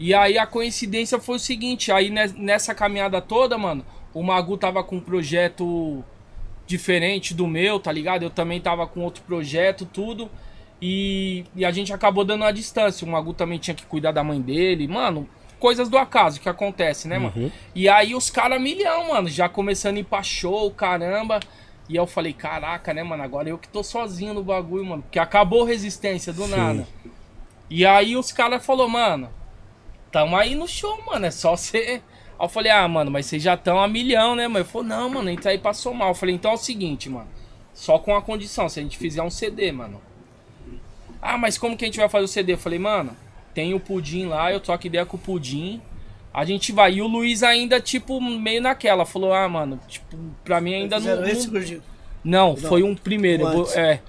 E aí a coincidência foi o seguinte, aí ne- nessa caminhada toda, mano, o Magu tava com um projeto diferente do meu, tá ligado? Eu também tava com outro projeto, tudo. E, e a gente acabou dando a distância. O Magu também tinha que cuidar da mãe dele. Mano, coisas do acaso que acontece, né, mano? E aí os caras milhão, mano, já começando a ir pra show, caramba. E eu falei, caraca, né, mano? Agora eu que tô sozinho no bagulho, mano. Porque acabou resistência do Sim. nada. E aí os caras falaram, mano, tamo aí no show, mano. É só você. Aí eu falei, ah, mano, mas vocês já estão a milhão, né, mano? Ele falou, não, mano, entra aí pra somar. Eu falei, então é o seguinte, mano. Só com a condição, se a gente fizer um CD, mano. Ah, mas como que a gente vai fazer o CD? Eu falei, mano, tem o Pudim lá, eu troco ideia com o Pudim. A gente vai. E o Luiz ainda, tipo, meio naquela. Falou, ah, mano, tipo, pra mim ainda não. Não- esse, gordinho? não, Não, foi um primeiro. vou- é.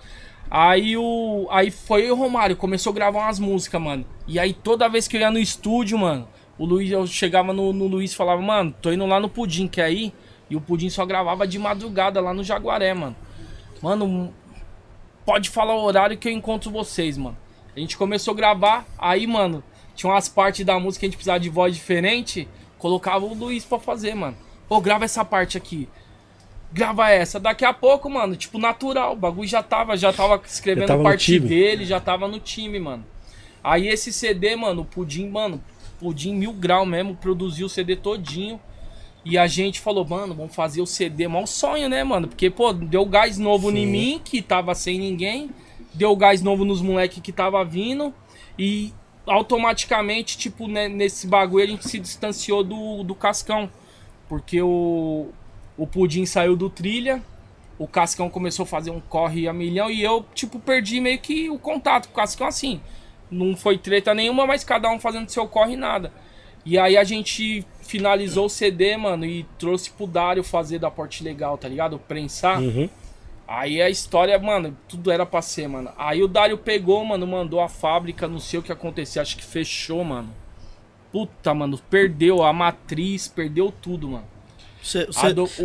Aí o. Aí foi o Romário, começou a gravar umas músicas, mano. E aí toda vez que eu ia no estúdio, mano, o Luiz, eu chegava no, no Luiz e falava, mano, tô indo lá no Pudim, quer ir? E o Pudim só gravava de madrugada lá no Jaguaré, mano. Mano, pode falar o horário que eu encontro vocês, mano. A gente começou a gravar, aí, mano, tinha umas partes da música que a gente precisava de voz diferente, colocava o Luiz pra fazer, mano. Ô, grava essa parte aqui. Grava essa. Daqui a pouco, mano, tipo, natural. O bagulho já tava, já tava escrevendo Já tava parte dele, já tava no time, mano. Aí esse CD, mano, o Pudim, mano, Pudim mil grau mesmo, produziu o CD todinho. E a gente falou, mano, vamos fazer o CD. Mal sonho, né, mano? Porque, pô, deu gás novo em mim, que tava sem ninguém. Deu gás novo nos moleques que tava vindo. E automaticamente, tipo, né, nesse bagulho a gente se distanciou do, do Cascão. Porque o, o Pudim saiu do trilha. O Cascão começou a fazer um corre a milhão. E eu, tipo, perdi meio que o contato com o Cascão assim. Não foi treta nenhuma, mas cada um fazendo seu corre nada. E aí a gente finalizou o CD, mano, e trouxe pro Dário fazer da Porte Legal, tá ligado? Prensar. Uhum. Aí a história, mano, tudo era pra ser, mano. Aí o Dário pegou, mano, mandou a fábrica, não sei o que aconteceu, acho que fechou, mano. Puta, mano, perdeu a matriz, perdeu tudo, mano.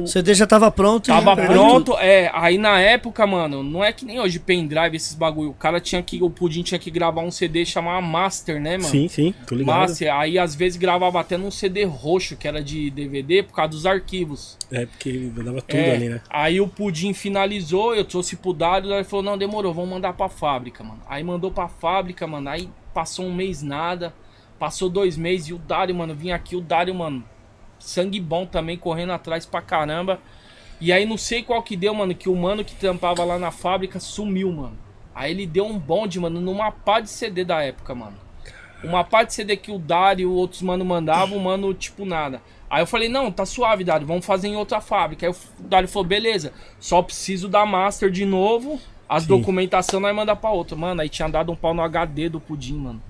O CD já tava pronto. e Tava perdeu pronto, é. Aí na época, mano, não é que nem hoje pendrive, esses bagulho. O cara tinha que, o Pudim tinha que gravar um CD chamado Master, né, mano? Sim, sim, tô ligado. Master, aí às vezes gravava até num CD roxo, que era de DVD, por causa dos arquivos. É, porque ele dava tudo É, ali, né? Aí o Pudim finalizou, eu trouxe pro Dário, ele falou, não, demorou, vamos mandar pra fábrica, mano. Aí mandou pra fábrica, mano, aí passou um mês nada, passou dois meses, e o Dário, mano, vinha aqui, o Dário, mano, sangue bom também, correndo atrás pra caramba. E aí não sei qual que deu, mano, que o mano que trampava lá na fábrica sumiu, mano. Aí ele deu um bonde, mano, numa pá de CD da época, mano. Uma pá de CD que o Dário e outros mano mandavam, o mano, tipo, nada. Aí eu falei, não, tá suave, Dário, vamos fazer em outra fábrica. Aí o Dário falou, beleza, só preciso da Master de novo As Sim. documentação nós manda pra outro. Mano, aí tinha dado um pau no HD do Pudim, mano.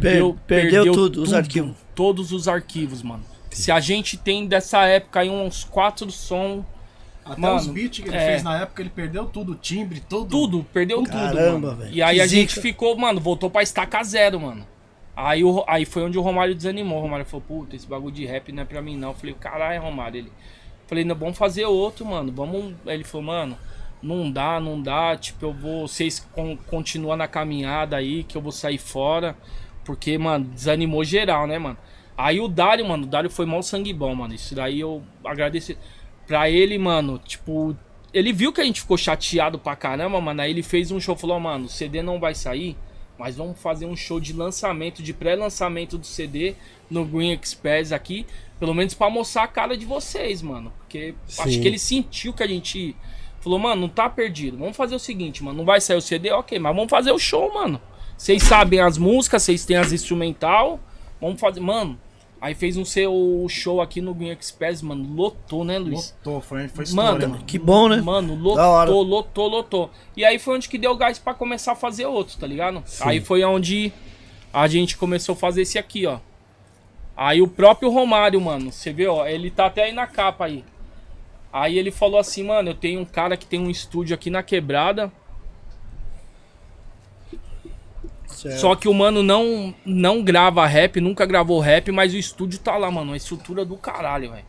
Perdeu, Per- perdeu tudo, os arquivos. Todos os arquivos, mano. Se a gente tem dessa época aí uns quatro som, Até Mano, os beats que ele é. fez na época, ele perdeu tudo, o timbre, tudo. tudo, perdeu tudo. Caramba, mano. velho. E aí Que a gente ficou, mano, voltou pra estaca zero, mano. Aí, o, aí foi onde o Romário desanimou. O Romário falou, puta, esse bagulho de rap não é pra mim não. Eu falei, caralho, Romário. Ele, falei, não, vamos fazer outro, mano. Vamos. Aí ele falou, mano, não dá, não dá. Tipo, eu vou. Vocês con continuam na caminhada aí, que eu vou sair fora. Porque, mano, desanimou geral, né, mano? Aí o Dário, mano, o Dário foi mal sangue bom, mano. Isso daí eu agradeço. Pra ele, mano, tipo. Ele viu que a gente ficou chateado pra caramba, mano. Aí ele fez um show, falou, mano, o CD não vai sair. Mas vamos fazer um show de lançamento, de pré-lançamento do CD no Green Express aqui. Pelo menos pra mostrar a cara de vocês, mano. Porque acho Sim. que ele sentiu que a gente. Falou, mano, não tá perdido. Vamos fazer o seguinte, mano. Não vai sair o CD, ok, mas vamos fazer o show, mano. Vocês sabem as músicas, vocês têm as instrumental. Vamos fazer. Mano, aí fez um seu show aqui no Green Express, mano. Lotou, né, Luiz? Lotou, foi, foi Mano, história, mano. Que bom, né? Mano, lotou, lotou, lotou. E aí foi onde que deu gás pra começar a fazer outro, tá ligado? Aí foi onde a gente começou a fazer esse aqui, ó. Aí o próprio Romário, mano, você vê, ó, ele tá até aí na capa aí. Aí ele falou assim, mano, eu tenho um cara que tem um estúdio aqui na quebrada. Certo. Só que o mano não, não grava rap, nunca gravou rap, mas o estúdio tá lá, mano. Uma estrutura do caralho, velho.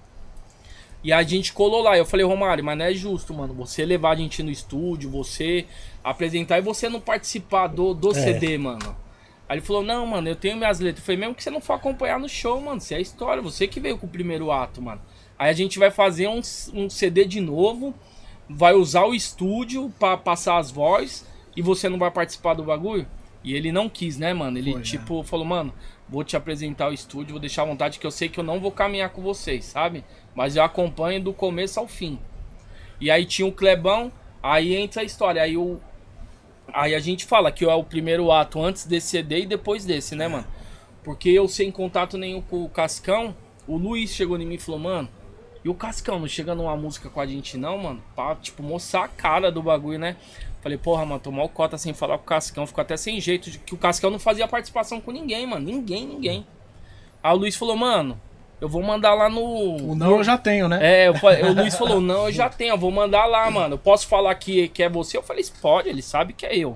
E a gente colou lá. Eu falei, Romário, mas não é justo, mano. Você levar a gente no estúdio, você apresentar e você não participar do, do CD, mano. Aí ele falou, não, mano, eu tenho minhas letras. Eu falei, mesmo que você não for acompanhar no show, mano. Você é a história, você que veio com o primeiro ato, mano. Aí a gente vai fazer um, um CD de novo, vai usar o estúdio pra passar as vozes e você não vai participar do bagulho? E ele não quis, né, mano? Ele, Foi, né? tipo, falou, mano, vou te apresentar o estúdio, vou deixar à vontade que eu sei que eu não vou caminhar com vocês, sabe? Mas eu acompanho do começo ao fim. E aí tinha o Clebão, aí entra a história. Aí o. Aí a gente fala que é o primeiro ato antes desse CD e depois desse, né, mano? Porque eu sem contato nenhum com o Cascão, o Luiz chegou em mim e falou, mano, e o Cascão não chega numa música com a gente não, mano? Pra, tipo, mostrar a cara do bagulho, né? Falei, porra, mano, tomou o cota sem falar com o Cascão, ficou até sem jeito, de que o Cascão não fazia participação com ninguém, mano. Ninguém, ninguém. Aí o Luiz falou, mano, eu vou mandar lá no. O não eu já tenho, né? É, eu o Luiz falou, não, eu já tenho, eu vou mandar lá, mano. Eu posso falar que, que é você? Eu falei, pode, ele sabe que é eu.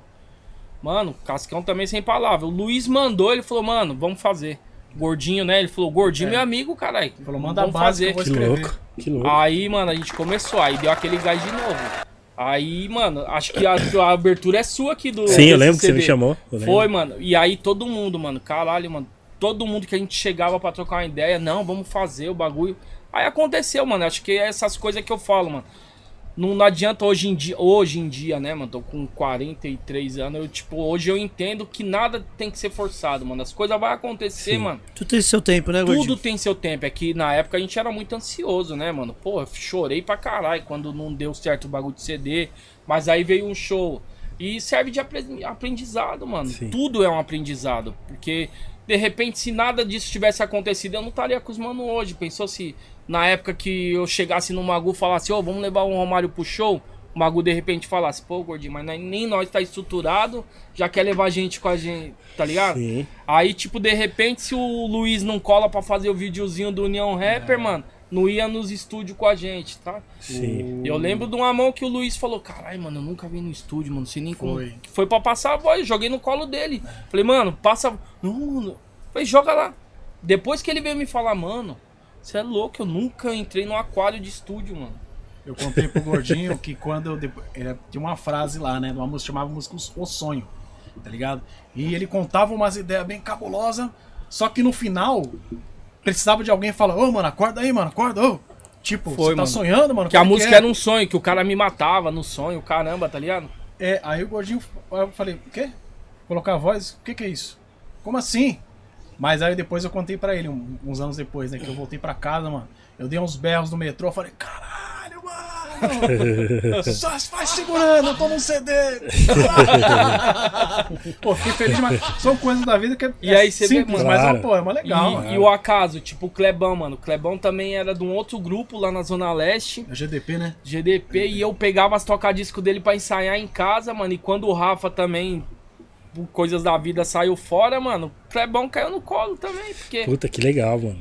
Mano, Cascão também sem palavra. O Luiz mandou, ele falou, mano, vamos fazer. Gordinho, né? Ele falou, gordinho, meu amigo, caralho. Falou, manda vamos base que eu vou Que louco, que louco. Aí, mano, a gente começou, aí deu aquele gás de novo. Aí, mano, acho que a, a abertura é sua aqui do. Sim, eu lembro que você me CD. chamou. Foi, mano. E aí todo mundo, mano, caralho, mano. Todo mundo que a gente chegava pra trocar uma ideia, não, vamos fazer o bagulho. Aí aconteceu, mano. Acho que é essas coisas que eu falo, mano. Não, não adianta hoje em dia, hoje em dia, né, mano? Tô com 43 anos. Eu, tipo, hoje eu entendo que nada tem que ser forçado, mano. As coisas vão acontecer, mano. Tu tem seu tempo, né, Gordinho? Tudo tem seu tempo. É que na época a gente era muito ansioso, né, mano? Pô, eu chorei pra caralho quando não deu certo o bagulho de CD. Mas aí veio um show. E serve de apre- aprendizado, mano. Sim. Tudo é um aprendizado. Porque, de repente, se nada disso tivesse acontecido, eu não estaria com os mano hoje. Pensou se na época que eu chegasse no Magu e falasse, ô, vamos levar o Romário pro show? O Magu de repente falasse, pô, gordinho, mas nem nós tá estruturado, já quer levar gente com a gente, tá ligado? Sim. Aí, tipo, de repente, se o Luiz não cola pra fazer o videozinho do União Rapper, mano, não ia nos estúdios com a gente, tá? Sim. E Eu lembro de uma mão que o Luiz falou, caralho, mano, eu nunca vi no estúdio, mano, não sei nem como. Foi. Foi pra passar a voz, joguei no colo dele. Falei, mano, passa. Não, mano. Falei, joga lá. Depois que ele veio me falar, mano, você é louco, eu nunca entrei no aquário de estúdio, mano. Eu contei pro Gordinho que quando eu. é, tinha uma frase lá, né? De uma música chamava música O Sonho, tá ligado? E ele contava umas ideias bem cabulosas, só que no final precisava de alguém falar: Ô, mano, acorda aí, mano, acorda, ô. Tipo, Foi, você tá mano. sonhando, mano? Que a é música é? era um sonho, que o cara me matava no sonho, caramba, tá ligado? É, aí o gordinho, eu falei, o quê? Colocar a voz? O que que é isso? Como assim? Mas aí depois eu contei pra ele, uns anos depois, né, que eu voltei pra casa, mano. Eu dei uns berros no metrô, eu falei, caralho! Só vai segurando, eu tô num CD. pô, fiquei feliz demais. São coisas da vida que é, E aí você vê, simples, mano, mas claro. é, pô, é uma E, legal. e o acaso, tipo o Clebão, mano. O Clebão também era de um outro grupo lá na Zona Leste. É GDP, né? GDP e eu pegava as tocadiscos dele pra ensaiar em casa, mano. E quando o Rafa também, por coisas da vida, saiu fora, mano, o Clebão caiu no colo também, porque. Puta, que legal, mano.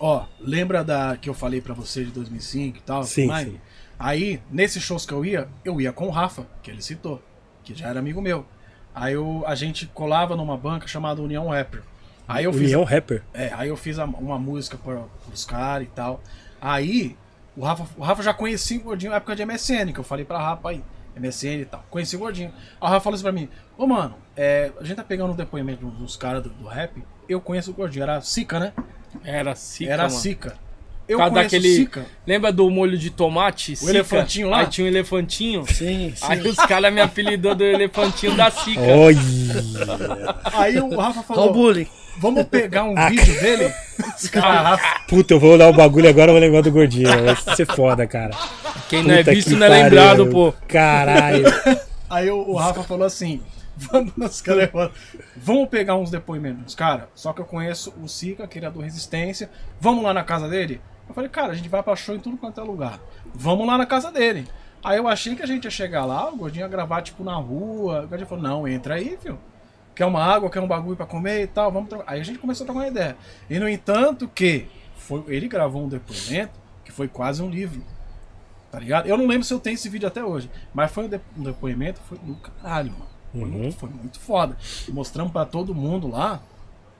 Ó, lembra da que eu falei pra você de 2005 e tal? Sim, sim. Aí, nesses shows que eu ia, eu ia com o Rafa, que ele citou, que já era amigo meu. Aí eu, a gente colava numa banca chamada União Rapper. Aí eu fiz União Rapper. É, aí eu fiz uma música pra, pros caras e tal. Aí, o Rafa, o Rafa já conhecia o Gordinho na época de MSN, que eu falei pra Rafa aí, MSN e tal. Conheci o Gordinho. Aí o Rafa falou assim pra mim, ô mano, é, a gente tá pegando um depoimento dos caras do, do rap, eu conheço o Gordinho, era Sica, né? Era Sica, era mano. Sica. Eu conheço daquele- Sica. Lembra do molho de tomate? Sica? elefantinho lá? Aí tinha um elefantinho. Sim, sim. Aí os caras me apelidou do elefantinho da Sica. Olha! Aí o Rafa Olha o falou, bullying. vamos pegar um vídeo dele. Os caras, Puta, eu vou dar o bagulho agora, eu vou lembrar do gordinho. Vai ser foda, cara. Quem não é Puta visto que não é pariu. lembrado, pô. Caralho. Aí o, o Rafa falou assim: vamos, falaram, vamos pegar uns depoimentos. Cara, só que eu conheço o Sica, criador Resistência. Vamos lá na casa dele? Eu falei, cara, a gente vai pra show em tudo quanto é lugar. Vamos lá na casa dele. Aí eu achei que a gente ia chegar lá, o gordinho ia gravar, tipo, na rua. O gordinho falou, não, entra aí, filho. Quer uma água, quer um bagulho pra comer e tal, vamos trocar. Aí a gente começou a trocar uma ideia. E no entanto que foi, ele gravou um depoimento que foi quase um livro. Tá ligado? Eu não lembro se eu tenho esse vídeo até hoje. Mas foi um, de- um depoimento, foi do caralho, mano. Foi, Uhum. muito, foi muito foda. Mostramos pra todo mundo lá.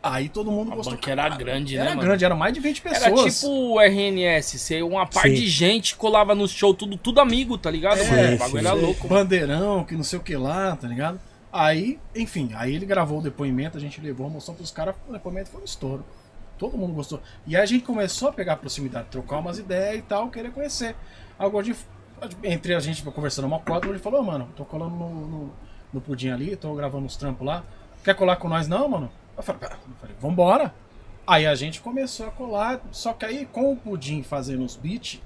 Aí todo mundo A gostou. banca era grande, né, Era mano? grande, era mais de 20 Era pessoas. tipo o RNS, ser uma parte Sim. de gente colava no show, tudo, tudo amigo, tá ligado, É, mano? O bagulho sim. era louco. Bandeirão, que não sei o que lá, tá ligado? Aí, enfim, aí ele gravou o depoimento, a gente levou, mostrou pros caras, o depoimento foi um estouro. Todo mundo gostou. E aí a gente começou a pegar proximidade, trocar umas ideias e tal, querer conhecer. Aí o Gordinho, entre a gente conversando uma quadra, ele falou, "Ô, mano, tô colando no, no, no pudim ali, tô gravando uns trampos lá. Quer colar com nós não, mano? Eu falei, "Pera", eu falei, vambora. Aí a gente começou a colar, só que aí com o pudim fazendo os beats,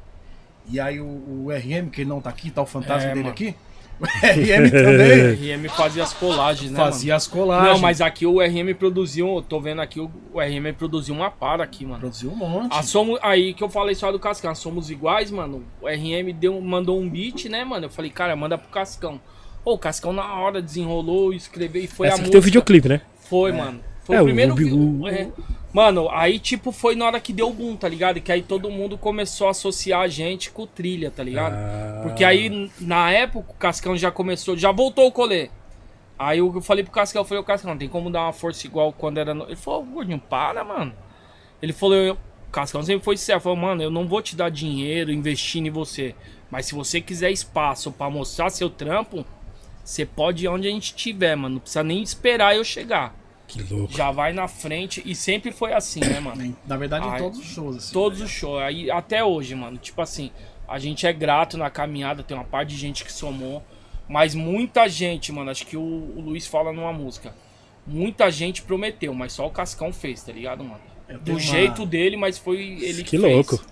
e aí o, o RM, que ele não tá aqui, tá o fantasma É, dele mano. aqui. O RM também RM fazia as colagens, né, fazia as mano? colagens. Não, mas aqui o RM produziu, eu tô vendo aqui, o o RM produziu uma para aqui, mano. produziu um monte. A somos, aí que eu falei só do Cascão, somos iguais, mano. O RM deu, mandou um beat, né, mano? Eu falei, cara, manda pro Cascão. Ô, o Cascão na hora desenrolou, escreveu e foi Essa a que música. tem o videoclipe, né? Foi, mano. Foi É, o o primeiro o- é. Mano, aí tipo foi na hora que deu boom, tá ligado? Que aí todo mundo começou a associar a gente com o trilha, tá ligado? Ah. Porque aí na época o Cascão já começou, já voltou o colê. Aí eu falei pro Cascão, eu falei, ô Cascão, tem como dar uma força igual quando era. No... Ele falou, gordinho, para, mano. Ele falou, eu... o Cascão sempre foi sincero, falou, mano, eu não vou te dar dinheiro investindo em você. Mas se você quiser espaço pra mostrar seu trampo, você pode ir onde a gente tiver, mano. Não precisa nem esperar eu chegar. Que louco. Já vai na frente. E sempre foi assim, né, mano? Na verdade, em Ai, todos os shows. Assim, Todos né? os shows. Aí, até hoje, mano. Tipo assim, a gente é grato na caminhada, tem uma parte de gente que somou. Mas muita gente, mano, acho que o, o Luiz fala numa música. Muita gente prometeu, mas só o Cascão fez, tá ligado, mano? Do uma- jeito dele, mas foi ele que, Que fez. louco.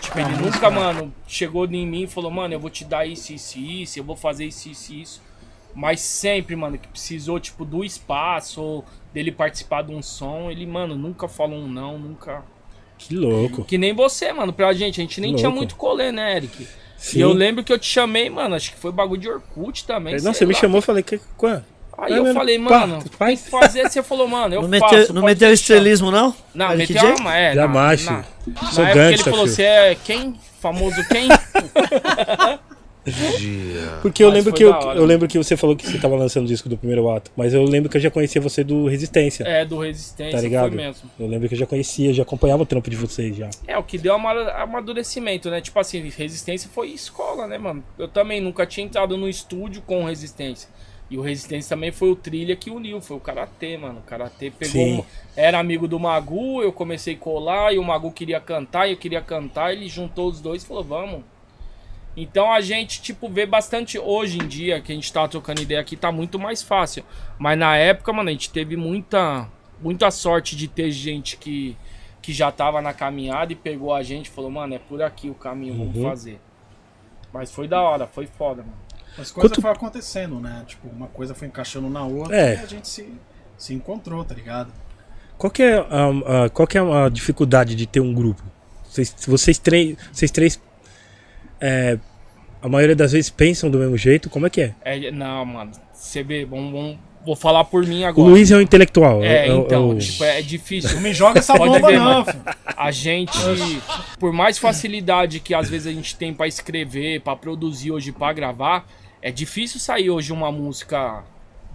Tipo, ele nunca, mano, chegou em mim e falou, mano, eu vou te dar isso, isso, isso, eu vou fazer isso, isso, isso. Mas sempre, mano, que precisou, tipo, do espaço ou dele participar de um som, ele, mano, nunca falou um não, nunca. Que louco. Que nem você, mano, pra gente. A gente nem Louco. tinha muito colê, né, Eric? Sim. E eu lembro que eu te chamei, mano, acho que foi bagulho de Orkut também. Não, sei você me lá. chamou e falei, que, quando? Aí eu mesmo? falei, mano, tem faz? que fazer. Você falou, mano, eu Não faço. meteu, não meteu estrelismo, não? Não, Eric meteu uma. É, Jamais, na, na, na Sou época ele falou, você é quem? Famoso quem? Porque eu Mas lembro que eu, eu lembro que você falou que você tava lançando o disco do primeiro ato, mas eu lembro que eu já conhecia você do Resistência. é, do Resistência, Tá ligado? foi mesmo. Eu lembro que eu já conhecia, já acompanhava o trampo de vocês já. É, o que deu ama- amadurecimento, né? Tipo assim, Resistência foi escola, né, mano? Eu também nunca tinha entrado no estúdio com Resistência. E o Resistência também foi o trilha que uniu, foi o Karatê, mano. O Karatê pegou. Um- era amigo do Magu, eu comecei a colar, e o Magu queria cantar, e eu queria cantar, ele juntou os dois e falou, vamos. Então a gente, tipo, vê bastante hoje em dia, que a gente tá trocando ideia aqui, tá muito mais fácil. Mas na época, mano, a gente teve muita, muita sorte de ter gente que, que já tava na caminhada e pegou a gente e falou, mano, é por aqui o caminho, vamos Uhum. fazer. Mas foi da hora, foi foda, mano. As coisas Quanto- foram acontecendo, né? Tipo, uma coisa foi encaixando na outra É. e a gente se, se encontrou, tá ligado? Qual que é a, a- qual que é a dificuldade de ter um grupo? Vocês, vocês três, vocês três é, a maioria das vezes pensam do mesmo jeito, como é que é? É, não, mano. Você vê, vamos, vamos- vou falar por mim O agora. Luiz é o intelectual. É, é o- então, é o- tipo, é difícil. Não me joga essa Pode bomba, ver, não, mano. A gente, por mais facilidade que às vezes a gente tem pra escrever, pra produzir hoje, pra gravar, é difícil sair hoje uma música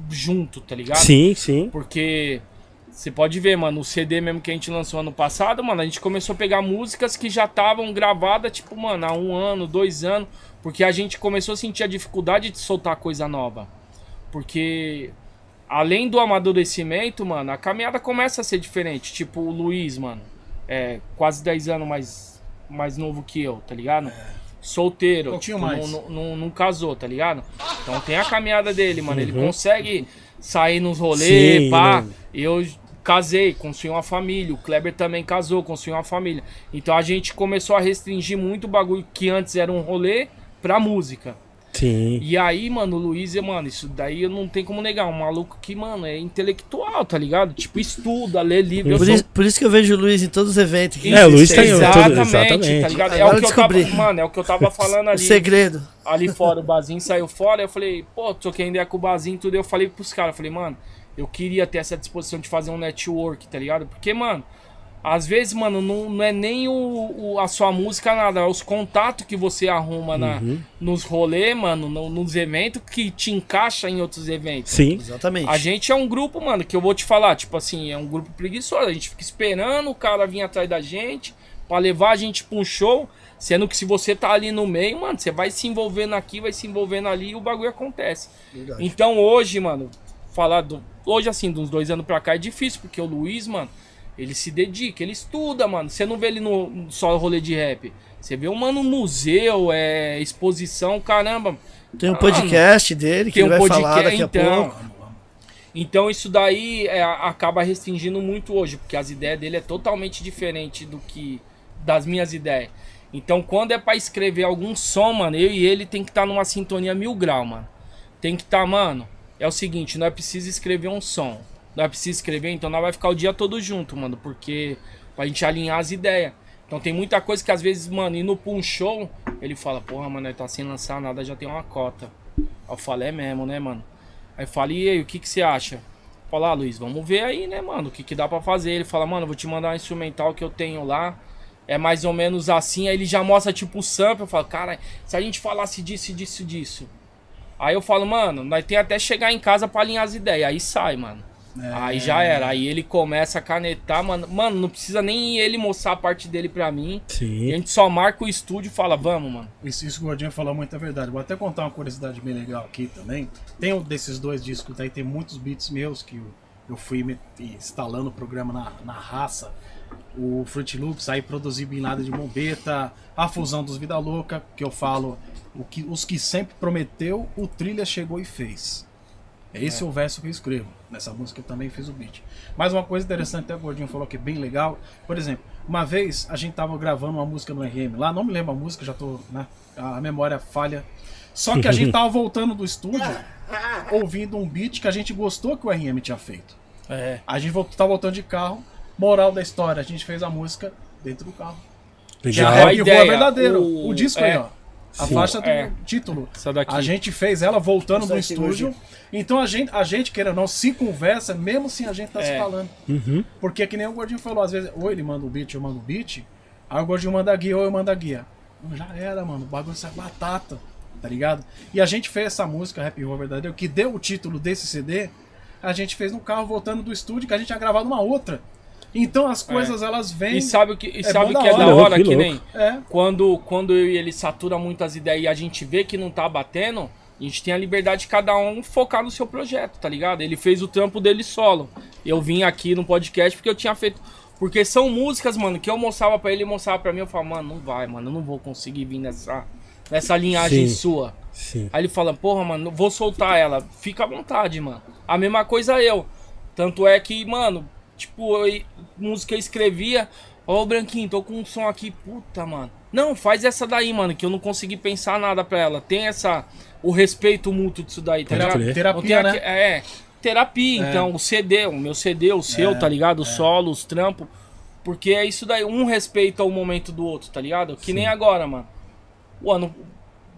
junto, tá ligado? Sim, sim. Porque você pode ver, mano, o CD mesmo que a gente lançou ano passado, mano, a gente começou a pegar músicas que já estavam gravadas, tipo, mano, há um ano, dois anos, porque a gente começou a sentir a dificuldade de soltar coisa nova. Porque além do amadurecimento, mano, a caminhada começa a ser diferente. Tipo, o Luiz, mano, é quase 10 anos mais, mais novo que eu, tá ligado? Solteiro, Pouquinho tipo, mais. Não, não, não casou, tá ligado? Então tem a caminhada dele, mano. Ele Uhum. consegue sair nos rolês, pá. né? Eu casei, construí uma família. O Kleber também casou, construiu uma família. Então a gente começou a restringir muito o bagulho que antes era um rolê pra música. Sim. E aí, mano, o Luiz, mano, isso daí eu não tem como negar. Um maluco que, mano, é intelectual, tá ligado? Tipo, estuda, lê livro. eu Por sou- isso, por isso que eu vejo o Luiz em todos os eventos. aqui. É, o Luiz tem- exatamente, exatamente. tá ligado? É Agora o que eu descobri. tava, mano, é o que eu tava falando O ali. segredo. ali fora, o Bazinho saiu fora, eu falei, pô, troquei ideia com o Bazinho e tudo, eu falei pros caras, eu falei, mano, eu queria ter essa disposição de fazer um network, tá ligado? Porque, mano, às vezes, mano, não, não é nem o, o- a sua música, nada, é os contatos que você arruma na, nos rolês, mano, no- nos eventos, que te encaixa em outros eventos. Sim. Exatamente. A gente é um grupo, mano, que eu vou te falar, tipo assim, é um grupo preguiçoso. A gente fica esperando o cara vir atrás da gente pra levar a gente pra um show. Sendo que se você tá ali no meio, mano, você vai se envolvendo aqui, vai se envolvendo ali e o bagulho acontece. Verdade. Então hoje, mano, falar do. Hoje, assim, de uns dois anos pra cá é difícil, porque o Luiz, mano, ele se dedica, ele estuda, mano. Você não vê ele no só rolê de rap. Você vê um mano no museu, é exposição, caramba. Tem um Ah, podcast dele que tem um vai falar podcast, daqui a então. pouco. Então isso daí é, acaba restringindo muito hoje, porque as ideias dele é totalmente diferente do que das minhas ideias. Então quando é pra escrever algum som, mano, eu e ele tem que estar numa sintonia mil grau, mano. Tem que estar, mano. É o seguinte, nós precisa escrever um som. Nós precisa escrever, então nós vai ficar o dia todo junto, mano, porque pra gente alinhar as ideias. Então tem muita coisa que às vezes, mano, indo pra um show, ele fala, porra, mano, tá sem lançar nada, já tem uma cota. Eu falo, é mesmo, né, mano? Aí eu falo, e aí, o que que você acha? Fala, ah, Luiz, vamos ver aí, né, mano, o que que dá pra fazer. Ele fala, mano, vou te mandar um instrumental que eu tenho lá. É mais ou menos assim. Aí ele já mostra, tipo, o sample. Eu falo, cara, se a gente falasse disso, disso, disso. Aí eu falo, mano, nós tem até chegar em casa pra alinhar as ideias. Aí sai, mano. Aí já era. Aí ele começa a canetar, mano. Mano, não precisa nem ele mostrar a parte dele pra mim. E a Sim. gente só marca o estúdio e fala, vamos, mano. Isso, isso que o Gordinho falou muito é verdade. Vou até contar uma curiosidade bem legal aqui também. Tem um desses dois discos daí, tem muitos beats meus que eu, eu fui me- instalando o programa na, na raça. O Fruit Loops, aí produzi Bin Laden de Bombeta, a fusão dos Vida Louca, que eu falo, o que, os que sempre prometeu, o Trilha chegou e fez. É esse o verso que eu escrevo. Nessa música eu também fiz o beat. Mas uma coisa interessante, até o Gordinho falou que é bem legal. Por exemplo, uma vez a gente tava gravando uma música no RM lá, não me lembro a música, já tô, né? A memória falha. Só que a gente tava voltando do estúdio, ouvindo um beat que a gente gostou que o RM tinha feito. É. A gente voltou, tá voltando de carro. Moral da história, a gente fez a música dentro do carro. Legal. É a ideia, verdadeiro. o- O, disco é. aí, ó. A Sim. faixa do É. título. Essa daqui. A gente fez ela voltando Essa do estúdio. Gordinho. Então a gente, a gente, queira ou não, se conversa, mesmo sem a gente tá se É. falando. Uhum. Porque que nem o Gordinho falou, às vezes, ou ele manda o beat, eu mando o beat, aí o Gordinho manda a guia, ou eu mando a guia. Não, Já era, mano, o bagulho sai batata, tá ligado? E a gente fez essa música, Rap Rua Verdadeiro, que deu o título desse CD, a gente fez no carro voltando do estúdio, que a gente tinha gravado uma outra. Então as coisas, elas vêm... E sabe o que, e É sabe o que da é da hora. Que Que, nem É, quando, quando eu e ele satura muitas ideias e a gente vê que não tá batendo, a gente tem a liberdade de cada um focar no seu projeto, tá ligado? Ele fez o trampo dele solo. Eu vim aqui no podcast porque eu tinha feito. Porque são músicas, mano, que eu mostrava pra ele e mostrava pra mim. Eu falava, mano, não vai, mano, eu não vou conseguir vir nessa, nessa linhagem Sim. sua. Sim. Aí ele fala, porra, mano, vou soltar ela. Fica à vontade, mano. A mesma coisa eu. Tanto é que, mano, tipo, eu, música eu escrevia, Ô, Branquinho, tô com um som aqui, puta, mano. Não, faz essa daí, mano, que eu não consegui pensar nada pra ela. Tem essa. O respeito mútuo disso daí, tá ligado? Terapia, aque- né? É, terapia, então, o CD, o meu CD, o seu, É, tá ligado? O solo, os trampos. Porque é isso daí, um respeita o momento do outro, tá ligado? Que nem agora, mano. O ano,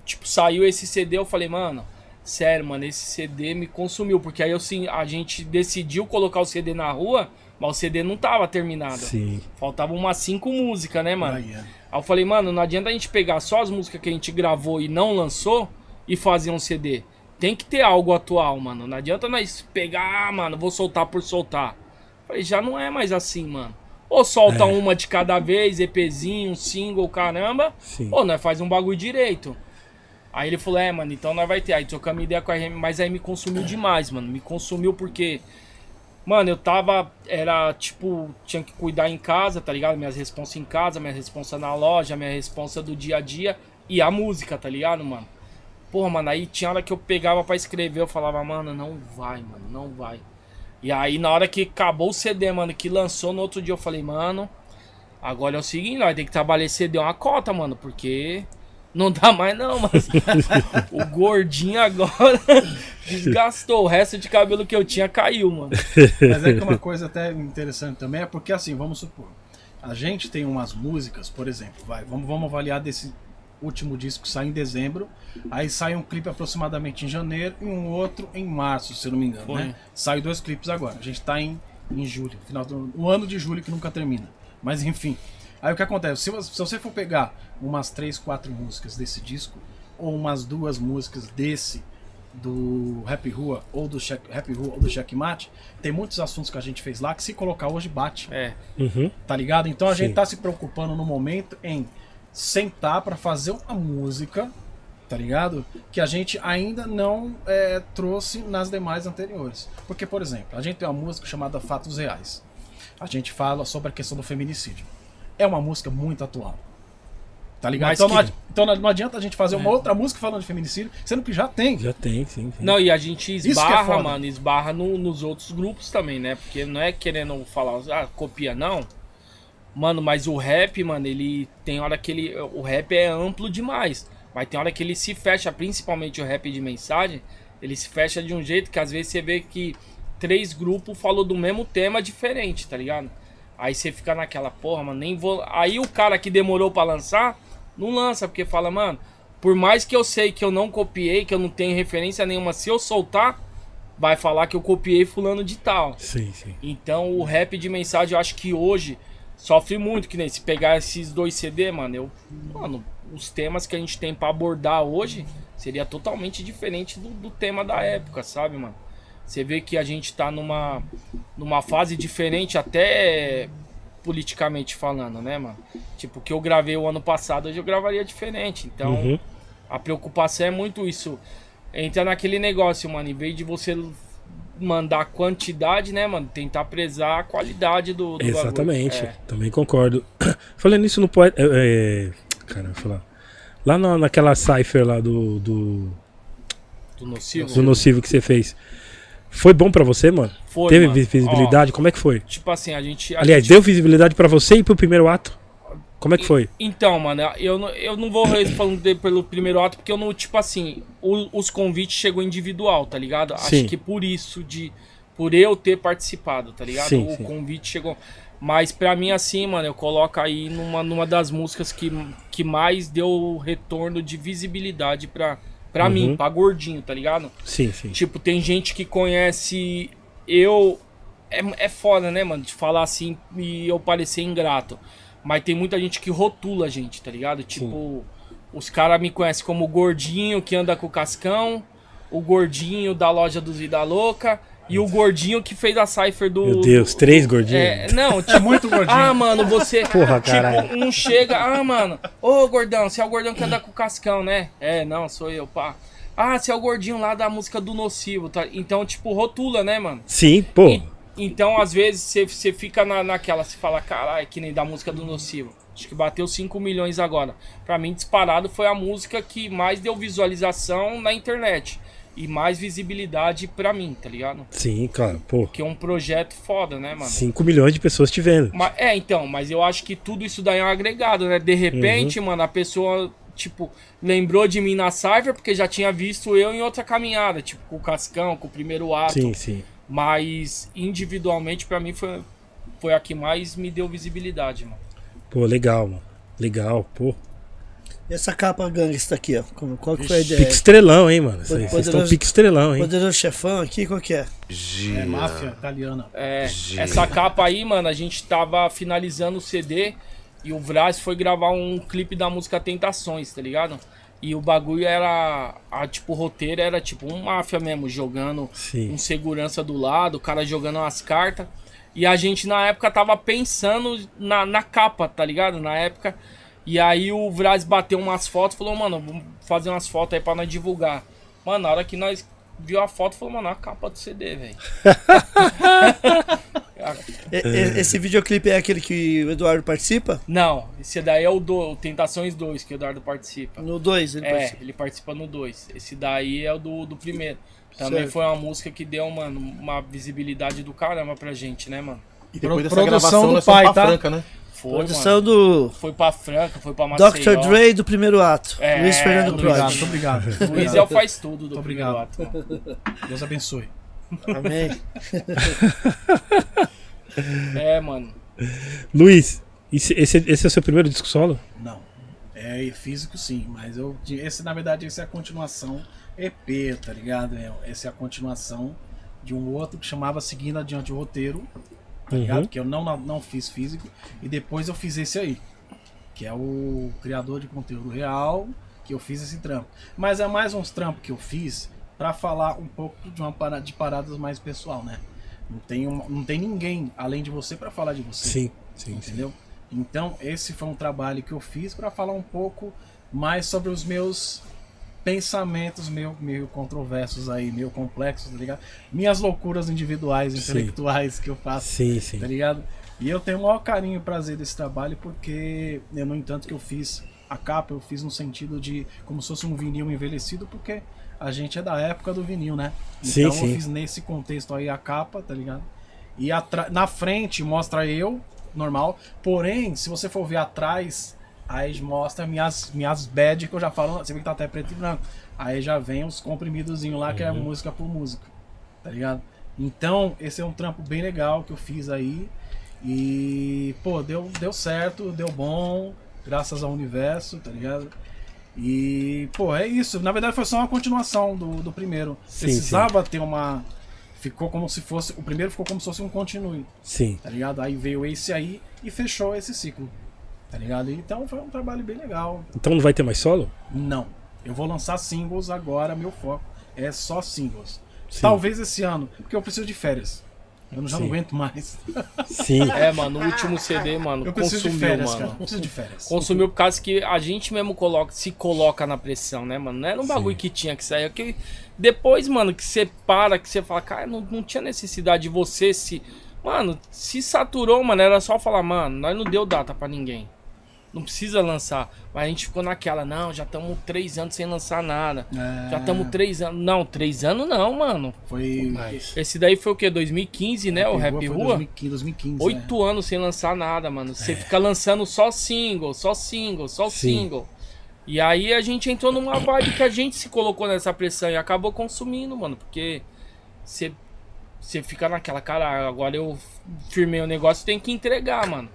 tipo, saiu esse CD, eu falei, mano, sério, mano, esse CD me consumiu. Porque aí eu, sim, a gente decidiu colocar o CD na rua, mas o CD não tava terminado. Sim. Faltavam umas cinco músicas, né, mano? Aí, é. Aí eu falei, mano, não adianta a gente pegar só as músicas que a gente gravou e não lançou e fazer um CD. Tem que ter algo atual, mano. Não adianta nós pegar, ah, mano, vou soltar por soltar. Falei, já não é mais assim, mano. Ou solta É. uma de cada vez, EPzinho, um single, caramba. Sim. Ou nós faz um bagulho direito. Aí ele falou, é, mano, então nós vai ter. Aí trocamos ideia com a RM, mas aí me consumiu demais, mano. Me consumiu porque. Mano, eu tava. Era tipo. Tinha que cuidar em casa, tá ligado? Minhas responsas em casa, minha responsa na loja, minha responsa do dia a dia. E a música, tá ligado, mano? Porra, mano, aí tinha hora que eu pegava pra escrever, eu falava, mano, não vai, mano, não vai. E aí, na hora que acabou o CD, mano, que lançou no outro dia, eu falei, mano, agora é o seguinte, nós tem que trabalhar esse CD uma cota, mano, porque não dá mais não, mas o gordinho agora desgastou. O resto de cabelo que eu tinha caiu, mano. Mas é que uma coisa até interessante também é porque assim, vamos supor, a gente tem umas músicas, por exemplo, vai, vamos, vamos avaliar desse último disco que sai em dezembro, aí sai um clipe aproximadamente em janeiro e um outro em março, se eu não me engano, Foi. né? Sai dois clipes agora. A gente tá em, em julho, final do um ano de julho que nunca termina. Mas enfim. Aí o que acontece? Se, você- se você for pegar umas três, quatro músicas desse disco, ou umas duas músicas desse do Happy Rua ou do Check, Happy Rua ou do Checkmate, tem muitos assuntos que a gente fez lá que se colocar hoje bate, É, Uhum. tá ligado? Então a Sim. gente tá se preocupando no momento em sentar pra fazer uma música, tá ligado? Que a gente ainda não é, trouxe nas demais anteriores. Porque, por exemplo, a gente tem uma música chamada Fatos Reais. A gente fala sobre a questão do feminicídio. É uma música muito atual. Tá ligado? Então, não que- adi- então não adianta a gente fazer uma outra música falando de feminicídio, sendo que já tem. Já tem, sim. sim. Não, e a gente é esbarra, foda. mano, esbarra no- nos outros grupos também, né? Porque não é querendo falar, ah, copia não. Mano, mas o rap, mano, ele tem hora que ele. O rap é amplo demais. Mas tem hora que ele se fecha, principalmente o rap de mensagem, ele se fecha de um jeito que às vezes você vê que três grupos falou do mesmo tema diferente, tá ligado? Aí você fica naquela, porra, mano, nem vou. Aí o cara que demorou pra lançar, não lança, porque fala, mano, por mais que eu sei que eu não copiei, que eu não tenho referência nenhuma, se eu soltar, vai falar que eu copiei fulano de tal. Sim, sim. Então o rap de mensagem eu acho que hoje sofre muito, que nem se pegar esses dois CD, mano, eu. Mano, os temas que a gente tem pra abordar hoje seria totalmente diferente do, do tema da época, sabe, mano? Você vê que a gente tá numa, numa fase diferente até politicamente falando, né, mano? Tipo, o que eu gravei o ano passado, hoje eu gravaria diferente. Então, Uhum. a preocupação é muito isso. Entra naquele negócio, mano. Em vez de você mandar quantidade, né, mano? Tentar prezar a qualidade do, do Exatamente. É. Também concordo. Falando nisso no poeta. É, é, cara, vou falar. Lá na, naquela cipher lá do, do, do nocivo. do nocivo que você fez. Foi bom pra você, mano? Foi, Teve mano. visibilidade? Como é que foi? Ó, tipo assim, a gente. a Aliás, gente- deu visibilidade pra você e pro primeiro ato? Como é que foi? Então, mano, eu não, eu não vou responder pelo primeiro ato, porque eu não, tipo assim, o- os convites chegou individual, tá ligado? Sim. Acho que por isso, de por eu ter participado, tá ligado? Sim, o sim. convite chegou. Mas pra mim, assim, mano, eu coloco aí numa, numa das músicas que, que mais deu retorno de visibilidade pra, pra Uhum. mim, pra gordinho, tá ligado? Sim, sim. Tipo, tem gente que conhece eu. É, é foda, né, mano? De falar assim e eu parecer ingrato. Mas tem muita gente que rotula a gente, tá ligado? Tipo, os caras me conhecem como o gordinho que anda com o cascão, o gordinho da loja do Vida Louca e o gordinho que fez a cipher do. Meu Deus, três gordinhos. É, não, tipo, muito gordinho. Ah, mano, você. Porra, tipo, caralho. um chega, ah, mano, ô gordão, você é o gordão que anda com o cascão, né? É, não, sou eu, pá. Ah, você é o gordinho lá da música do Nocivo, tá? Então, tipo, rotula, né, mano? Sim, pô. E- então, às vezes, você- você fica na, naquela, você fala, caralho, que nem da música do Nocivo. Acho que bateu 5 milhões agora. Pra mim, disparado foi a música que mais deu visualização na internet. E mais visibilidade pra mim, tá ligado? Sim, claro. Pô, Que é um projeto foda, né, mano? 5 milhões de pessoas te vendo. Mas, é, então, mas eu acho que tudo isso daí é um agregado, né? De repente, Uhum. mano, a pessoa, tipo, lembrou de mim na Cypher porque já tinha visto eu em outra caminhada, tipo, com o Cascão, com o primeiro ato. Sim, sim. Mas individualmente, pra mim, foi, foi a que mais me deu visibilidade, mano. Pô, legal, mano. Legal, pô. E essa capa gangsta aqui, ó. Como- Qual que foi a Pique ideia? estrelão, hein, mano? Vocês estão pique estrelão, hein? Poderoso chefão aqui, qual que é? É máfia italiana. É, essa capa aí, mano, a gente tava finalizando o CD e o Vraz foi gravar um clipe da música Tentações, tá ligado? E o bagulho era. A, tipo, o roteiro era tipo um máfia mesmo, jogando Sim. um segurança do lado, o cara jogando umas cartas. E a gente na época tava pensando na, na capa, tá ligado? Na época. E aí o Vraz bateu umas fotos e falou, mano, vamos fazer umas fotos aí pra nós divulgar. Mano, na hora que nós viu a foto, falou, mano, a capa do CD, velho. Esse videoclipe é aquele que o Eduardo participa? Não, esse daí é o, do, o Tentações 2 que o Eduardo participa. No 2 ele É, participa. ele participa no 2. Esse daí é o do, do primeiro. Também Certo. foi uma música que deu, mano, uma visibilidade do caramba pra gente, né, mano? E depois dessa Produção gravação, do nós pai, tá? Franca, né? Foi, Produção mano. do Foi pra Franca, foi pra Maceió. Dr. Dre do primeiro ato. É, Luiz Fernando Obrigado, Prodi. muito obrigado. Luiz é Obrigado. o faz tudo do primeiro obrigado. ato. mano. Deus abençoe. Amém. É, mano. Luiz, esse, esse, esse é o seu primeiro disco solo? Não. É físico sim, mas eu. Esse, na verdade, esse é a continuação EP, tá ligado? É, Esse é a continuação de um outro que chamava Seguindo Adiante o Roteiro, tá Uhum. ligado? Que eu não, não fiz físico. E depois eu fiz esse aí. Que é o criador de conteúdo real, que eu fiz esse trampo. Mas é mais uns trampos que eu fiz pra falar um pouco de uma parada, de paradas mais pessoal, né? Não tem, uma- não tem ninguém além de você pra falar de você Sim, sim, sim. entendeu? Então, esse foi um trabalho que eu fiz para falar um pouco mais sobre os meus pensamentos meio, meio controversos aí, meio complexos, tá ligado? Minhas loucuras individuais, Sim. intelectuais que eu faço, Sim, sim. tá ligado? E eu tenho o maior carinho e prazer desse trabalho porque, eu, no entanto, que eu fiz a capa, eu fiz no sentido de como se fosse um vinil envelhecido, porque a gente é da época do vinil, né? Sim, Então sim. eu fiz nesse contexto aí a capa, tá ligado? E na frente mostra eu, normal. Porém, se você for ver atrás, aí mostra minhas, minhas bad que eu já falo. Você vê que tá até preto e branco. Aí já vem os comprimidozinhos lá, que é música por música. Tá ligado? Então, esse é um trampo bem legal que eu fiz aí. E, pô, deu, deu certo, deu bom, graças ao universo, tá ligado? E, pô, é isso. Na verdade, foi só uma continuação do, do primeiro. Sim, Precisava ter uma. Ficou como se fosse. O primeiro ficou como se fosse um continue, Sim. tá ligado? Aí veio esse aí e fechou esse ciclo, tá ligado? Então foi um trabalho bem legal. Então não vai ter mais solo? Não. Eu vou lançar singles agora, meu foco é só singles. Sim. Talvez esse ano, porque eu preciso de férias. Eu já não Sim. aguento mais. Sim. É, mano, o último CD, mano, Eu preciso de consumiu, férias, mano. cara. Eu preciso de férias. Consumiu por causa que a gente mesmo coloca, se coloca na pressão, né, mano? Não era um bagulho que tinha que sair. Que depois, mano, que você para, que você fala, cara, não, não tinha necessidade de você se. Mano, se saturou, mano, era só falar, mano, nós não deu data pra ninguém. Não precisa lançar. Mas a gente ficou naquela, não, já estamos três anos sem lançar nada. É, Já estamos três anos. Não, três anos não, mano. Foi. Mas... Esse daí foi o quê? 2015, né? O Rap foi Rua? 2015, 2015. Oito anos sem lançar nada, mano. Você fica lançando só single, só single, só Sim. single. E aí a gente entrou numa vibe que a gente se colocou nessa pressão e acabou consumindo, mano. Porque você, você fica naquela, cara, agora eu firmei o negócio, tem que entregar, mano.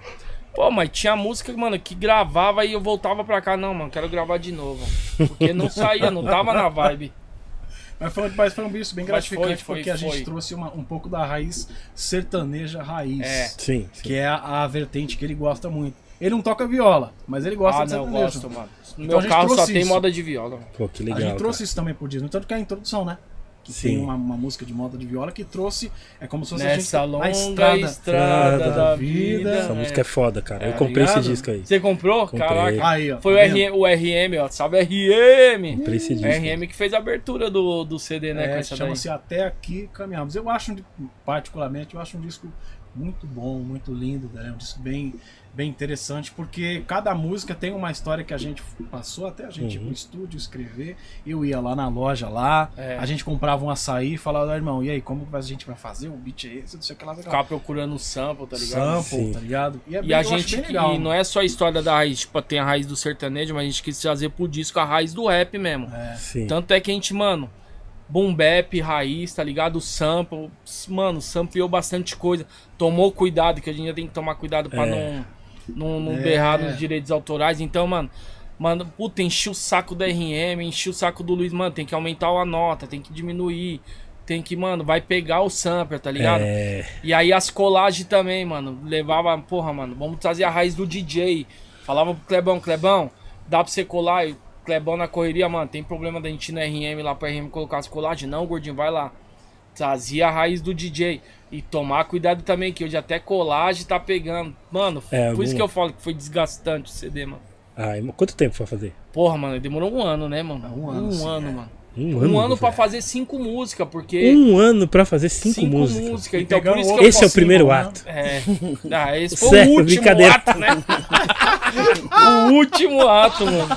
Pô, mas tinha música, mano, que gravava e eu voltava pra cá. Não, mano, quero gravar de novo. Porque não saía, não tava na vibe. Mas foi, mas foi um bicho bem Mas foi, gratificante foi, porque a gente trouxe uma- um pouco da raiz sertaneja raiz. É. Sim, sim. Que é a, a vertente que ele gosta muito. Ele não toca viola, mas ele gosta Ah, de não, eu sertanejo. gosto, mano. No Então a meu gente carro só trouxe tem isso. moda de viola. Pô, que a legal. gente trouxe cara. isso também pro Disney. Tanto que é a introdução, né? Que Sim. tem uma, uma música de moda de viola que trouxe. É como se fosse Nessa a gente longa na estrada. estrada, da vida. vida. Essa música é foda, cara. Eu Tá comprei esse ligado? disco aí. Você comprou? Comprei. Caraca. Aí, ó. Foi o, tá vendo? RM, o RM, ó. Salve RM! Comprei esse disco. RM que fez a abertura do, do CD, né? É, chama-se Até Aqui Caminhamos. Eu acho, particularmente, eu acho um disco muito bom, muito lindo, né? um disco bem, bem interessante, porque cada música tem uma história que a gente passou até a gente ir Uhum. pro estúdio escrever. Eu ia lá na loja lá, É. a gente comprava um açaí e falava, "Ah, irmão, e aí, como que a gente vai fazer? O beat é esse, não sei o que lá. Ficar procurando sample, tá ligado? Sample, Sim. tá ligado? é E bem- a eu acho gente, bem legal. e não é só a história da raiz, tipo, tem a raiz do sertanejo, mas a gente quis trazer pro disco a raiz do rap mesmo. É. Sim. Tanto é que a gente, mano, boom bap, raiz, tá ligado? Sample, mano, sampleou bastante coisa. Tomou cuidado, que a gente já tem que tomar cuidado pra É. não, não, não É. berrar nos direitos autorais. Então, mano, mano, puta, enchi o saco da RM, enchi o saco do Luiz, mano, tem que aumentar a nota, tem que diminuir. Tem que, mano, vai pegar o sampler, tá ligado? É, E aí as colagens também, mano. Levava, porra, mano, vamos trazer a raiz do DJ. Falava pro Clebão, Clebão, dá pra você colar? E o Clebão na correria, mano, tem problema da gente ir na RM lá pra RM colocar as colagens? Não, gordinho, vai lá. Trazia a raiz do DJ. E tomar cuidado também, que hoje até colagem tá pegando. Mano, É, por isso que eu falo que foi desgastante o CD, mano. ai, quanto tempo foi fazer? Porra, mano, demorou um ano, né, mano? Um ano, sim, é. mano. Um Um ano. ano pra velho. fazer cinco músicas, porque. Um ano pra fazer cinco, músicas. E Então, por isso que Esse é o primeiro né? ato. É. Ah, esse foi Certo, o último brincadeira. ato, né? o último ato, mano.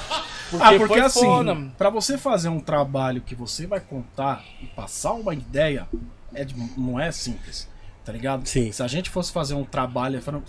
Porque, Ah, porque foi assim, foda, mano. pra você fazer um trabalho que você vai contar e passar uma ideia, é não é simples, tá ligado? Sim. Se a gente fosse fazer um trabalho falando...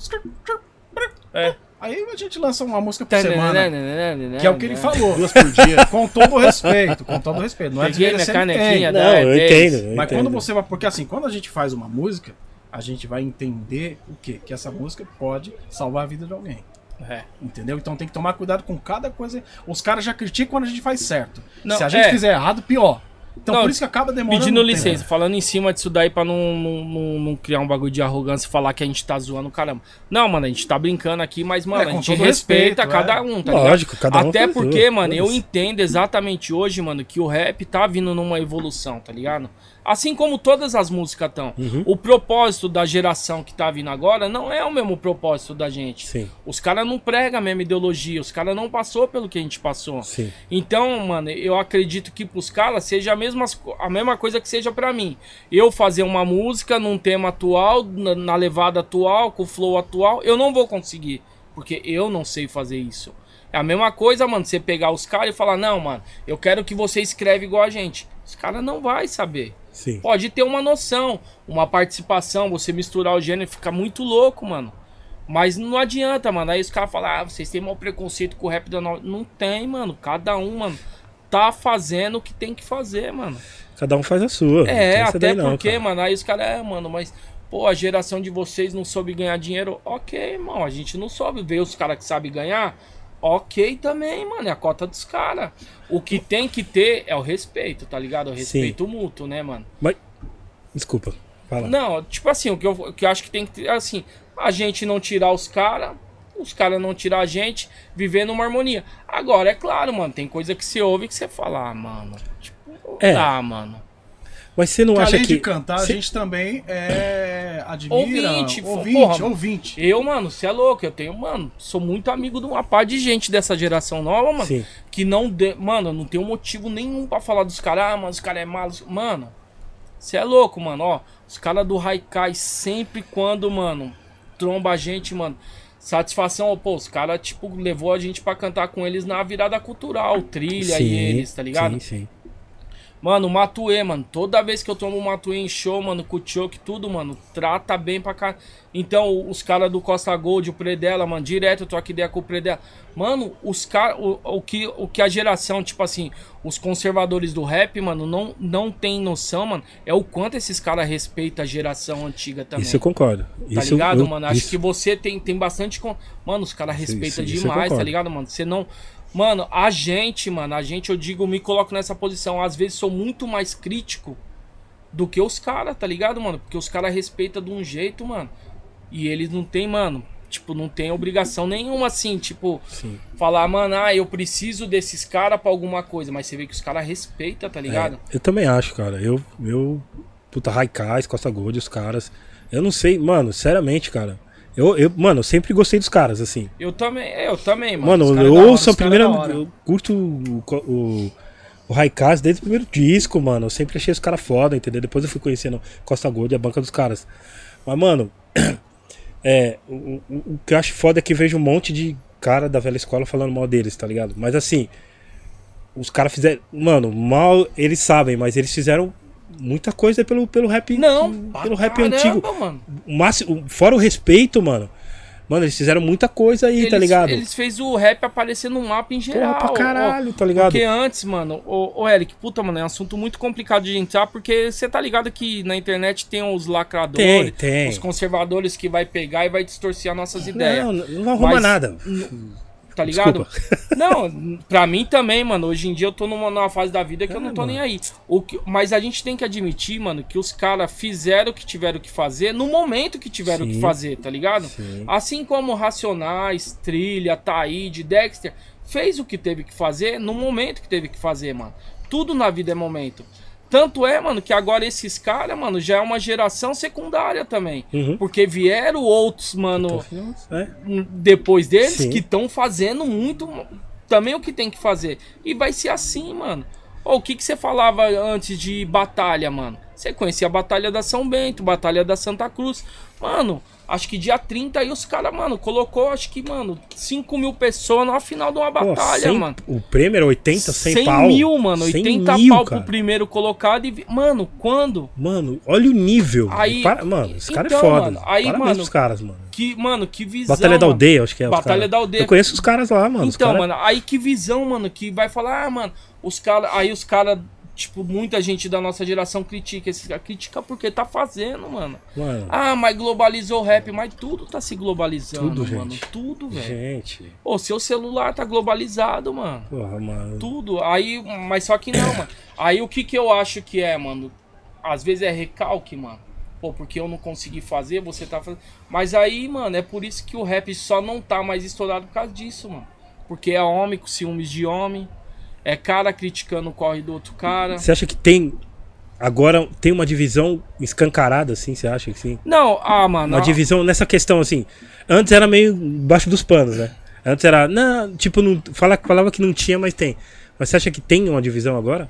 É. Aí a gente lança uma música por semana, que Que é o que ele falou. Duas por dia. Com todo o respeito, com todo o respeito. Não é desmerecendo canequinha ninguém. Não, eu E10. entendo. eu Mas entendo. quando você vai. Porque assim, quando a gente faz uma música, a gente vai entender o quê? Que essa música pode salvar a vida de alguém. É. Entendeu? Então tem que tomar cuidado com cada coisa. Os caras já criticam quando a gente faz certo. Não, Se a gente é. fizer errado, pior. Então Não, por isso que acaba demorando. Pedindo um tempo. licença, falando em cima disso daí pra não, não, não, não criar um bagulho de arrogância e falar que a gente tá zoando caramba. Não, mano, a gente tá brincando aqui, mas, mano, É, a gente respeita respeito, cada é. um, tá Lógico, ligado? cada um Até porque, mano, eu entendo exatamente hoje, mano, que o rap tá vindo numa evolução, tá ligado? Assim como todas as músicas estão. Uhum. O propósito da geração que tá vindo agora não é o mesmo propósito da gente. Sim, Os caras não pregam a mesma ideologia, os caras não passou pelo que a gente passou. sim. Então, mano, eu acredito que pros caras seja a mesma, a mesma coisa que seja pra mim. Eu fazer uma música num tema atual, na, na levada atual, com o flow atual, eu não vou conseguir. Porque eu não sei fazer isso. É a mesma coisa, mano, você pegar os caras e falar, não, mano, eu quero que você escreve igual a gente. Os caras não vai saber. Sim. Pode ter uma noção, uma participação, você misturar o gênero fica muito louco, mano. Mas não adianta, mano. Aí os caras falam, ah, vocês têm mau preconceito com o rap da nova. Não tem, mano. Cada um, mano, tá fazendo o que tem que fazer, mano. Cada um faz a sua. É, até não, porque, cara. mano, aí os caras, é, mano, mas, pô, a geração de vocês não soube ganhar dinheiro. Ok, irmão, a gente não soube ver os caras que sabem ganhar. Ok também, mano, é a cota dos caras. O que tem que ter é o respeito, tá ligado? O respeito mútuo, né, mano? Mas. Desculpa. Fala. Não, tipo assim, o que eu, o que eu acho que tem que ter, assim, a gente não tirar os caras, os caras não tirar a gente, viver numa harmonia. Agora, é claro, mano, tem coisa que você ouve que você fala, ah, mano, tipo, É. tá, mano. Mas você não Que acha além que. de cantar, a gente também é. Admira. Ouvinte, ouvinte, porra, ouvinte. Eu, mano, você é louco, eu tenho, mano, sou muito amigo de uma par de gente dessa geração nova, mano, Sim. que não, de, mano, não tem motivo nenhum pra falar dos caras, ah, mano, os caras é malo, mano, você é louco, mano, ó, os caras do Haikai sempre quando, mano, tromba a gente, mano, satisfação, pô, os caras, tipo, levou a gente pra cantar com eles na virada cultural, trilha e eles, tá ligado? Sim, sim. Mano, o Matuê, mano. Toda vez que eu tomo Matuê em show, mano, com o Choke, tudo, mano, trata bem pra cá. Então, os caras do Costa Gold, o Predela, mano, direto eu troco ideia com o Predela. Mano, os caras, o, o, que, o que a geração, tipo assim, os conservadores do rap, mano, não, não tem noção, mano, é o quanto esses caras respeitam a geração antiga também. Isso eu concordo. Tá Isso ligado, eu- mano? Acho isso- que você tem, tem bastante. con- Mano, os caras respeitam isso demais, tá ligado, mano? Você não. Mano, a gente, mano, a gente, eu digo, me coloco nessa posição. Às vezes sou muito mais crítico do que os caras, tá ligado, mano? Porque os caras respeitam de um jeito, mano. E eles não tem, mano. Tipo, não tem obrigação nenhuma, assim, tipo, Sim. falar, mano, ah, eu preciso desses caras pra alguma coisa. Mas você vê que os caras respeitam, tá ligado? É, eu também acho, cara. Eu. eu puta, Raikais, Costa Gold, os caras. Eu não sei, mano, seriamente, cara. Eu, eu, mano, eu sempre gostei dos caras, assim. Eu também, eu também, mano. Mano, eu é ouço a primeira. é. Eu curto o, o, o Raikais desde o primeiro disco, mano. Eu sempre achei os caras foda, entendeu? Depois eu fui conhecendo Costa Gold e a banca dos caras. Mas, mano, É, o, o, o que eu acho foda é que vejo um monte de cara da velha escola falando mal deles, tá ligado? Mas assim, os caras fizeram. Mano, mal eles sabem, mas eles fizeram muita coisa pelo, pelo rap. Não, pelo rap caramba, antigo. mano. O máximo, fora o respeito, mano. Mano, eles fizeram muita coisa aí, tá Eles- ligado? Eles fez o rap aparecer no mapa em geral. Porra, pra caralho, ó. tá ligado? Porque antes, mano, ô, ô Eric, puta, mano, é um assunto muito complicado de entrar, porque você tá ligado que na internet tem os lacradores, Tem, tem. os conservadores que vai pegar e vai distorcer as nossas ideias. Não, não não arruma Mas- nada. Tá ligado? Não, pra mim também, mano. Hoje em dia eu tô numa, numa fase da vida que eu não tô nem aí. O que, mas a gente tem que admitir, mano, que os caras fizeram o que tiveram que fazer no momento que tiveram Sim. que fazer, tá ligado? Sim. Assim como Racionais, Trilha, Taíde, Dexter, fez o que teve que fazer no momento que teve que fazer, mano. Tudo na vida é momento. Tanto é, mano, que agora esses caras, mano, já é uma geração secundária também. Uhum. Porque vieram outros, mano, É. depois deles Sim. que estão fazendo muito também o que tem que fazer. E vai ser assim, mano. O que, que você falava antes de batalha, mano? Você conhecia a Batalha da São Bento, Batalha da Santa Cruz. Mano, acho que dia 30 aí os caras, mano, colocou, acho que, mano, 5 mil pessoas na final de uma Pô, batalha, 100 mano. O prêmio era 80, 100, 100 pau. mil, mano. 100 80 mil, pau cara. pro primeiro colocado e. Mano, quando? Mano, olha o nível. Aí- Para- mano, esse cara Então, é foda. mano, aí, Parabéns mano, pros caras, mano. Que, mano, que visão. Batalha da mano. Aldeia, acho que é. Batalha da Aldeia. Eu conheço os caras lá, mano. Então, cara- mano, aí que visão, mano, que vai falar, ah, mano, os caras. Aí os caras, tipo, muita gente da nossa geração critica esses caras. Critica porque tá fazendo, mano. Mano, Ah, mas globalizou o rap, mas tudo tá se globalizando, Tudo, mano. gente. Tudo, velho. gente. Ô, seu celular tá globalizado, mano. Porra, mano. Tudo. Aí, mas só que não, mano. Aí o que que eu acho que é, mano? Às vezes é recalque, mano. Pô, porque eu não consegui fazer, você tá fazendo. Mas aí, mano, é por isso que o rap só não tá mais estourado por causa disso, mano. Porque é homem com ciúmes de homem. É cara criticando o corre do outro cara. Você acha que tem. Agora tem uma divisão escancarada, assim, você acha que sim? Não, ah, mano. Uma ah, divisão nessa questão, assim. Antes era meio baixo dos panos, né? Antes era. Não, tipo, não, fala, falava que não tinha, mas tem. Mas você acha que tem uma divisão agora?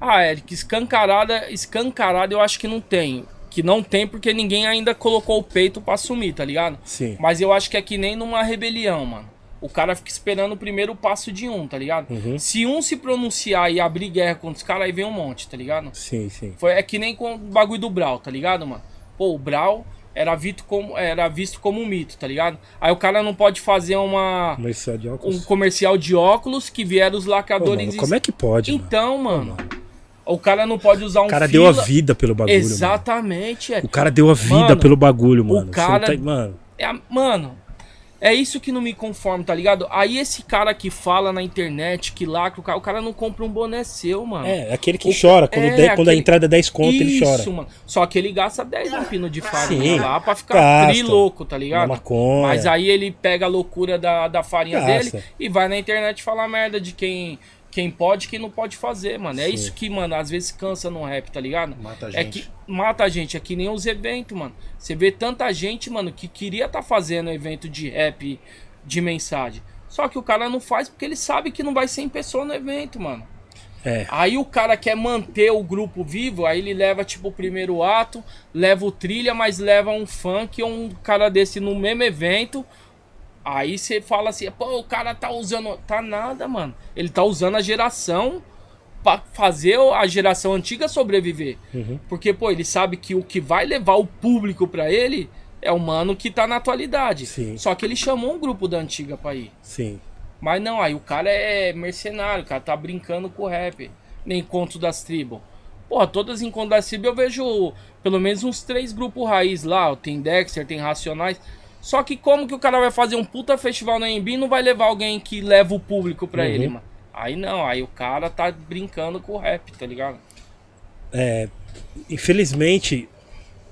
Ah, Eric, escancarada, escancarada eu acho que não tem. Que não tem porque ninguém ainda colocou o peito pra assumir, tá ligado? Sim. Mas eu acho que é que nem numa rebelião, mano. O cara fica esperando o primeiro passo de um, tá ligado? Uhum. Se um se pronunciar e abrir guerra contra os caras, aí vem um monte, tá ligado? Sim, sim. Foi, é que nem com o bagulho do Brau, tá ligado, mano? Pô, o Brau era visto como, era visto como um mito, tá ligado? Aí o cara não pode fazer uma, Comercial de óculos. um comercial de óculos que vieram os Pô, lacradores... mano, como é que pode, mano? Então, mano, o cara não pode usar um O cara fila... deu a vida pelo bagulho, mano. Exatamente, é. O cara deu a vida Mano, pelo bagulho, mano. o cara- tá- Mano, É mano, é isso que não me conforma, tá ligado? Aí esse cara que fala na internet, que lacra, o cara, o cara não compra um boné seu, mano. é, aquele que O- chora. Quando, é, der- quando a aquele- entrada é 10 conto, ele Isso, chora. mano. Só que ele gasta 10 no pino de farinha Sim, lá pra ficar gasta. tri louco, tá ligado? maconha. Mas aí ele pega a loucura da, da farinha Gasta. dele e vai na internet falar merda de quem, quem pode quem não pode fazer, mano. É Sim. isso que, mano, às vezes cansa no rap, tá ligado? Mata a É gente. que mata a gente, é que nem os eventos, mano. Você vê tanta gente, mano, que queria tá fazendo evento de rap de mensagem. Só que o cara não faz porque ele sabe que não vai 100 pessoas no evento, mano. É. Aí o cara quer manter o grupo vivo, aí ele leva tipo o primeiro ato, leva o trilha, mas leva um funk ou um cara desse no mesmo evento. Aí você fala assim, pô, o cara tá usando. Tá nada, mano. Ele tá usando a geração pra fazer a geração antiga sobreviver. Uhum. Porque, pô, ele sabe que o que vai levar o público pra ele é o mano que tá na atualidade. Sim. Só que ele chamou um grupo da antiga pra ir. Sim. Mas não, aí o cara é mercenário, o cara tá brincando com o rap. Nem encontro das tribos. Porra, todas as encontros das tribos eu vejo pelo menos uns três grupos raiz lá. Tem Dexter, tem Racionais. Só que como que o cara vai fazer um puta festival no AMB e não vai levar alguém que leva o público pra Uhum. ele, mano? Aí não, aí o cara tá brincando com o rap, tá ligado? É, infelizmente,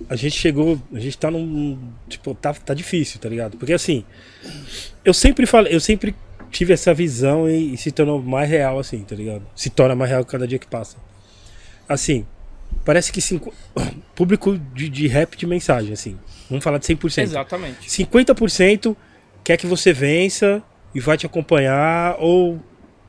a gente chegou. A gente tá num. Tipo, tá, tá difícil, tá ligado? Porque assim. Eu sempre falei. Eu sempre tive essa visão e, e se tornou mais real, assim, tá ligado? Se torna mais real cada dia que passa. Assim. Parece que cinco, público de, de rap de mensagem, assim. Vamos falar de 100%. Exatamente. 50% quer que você vença e vai te acompanhar, ou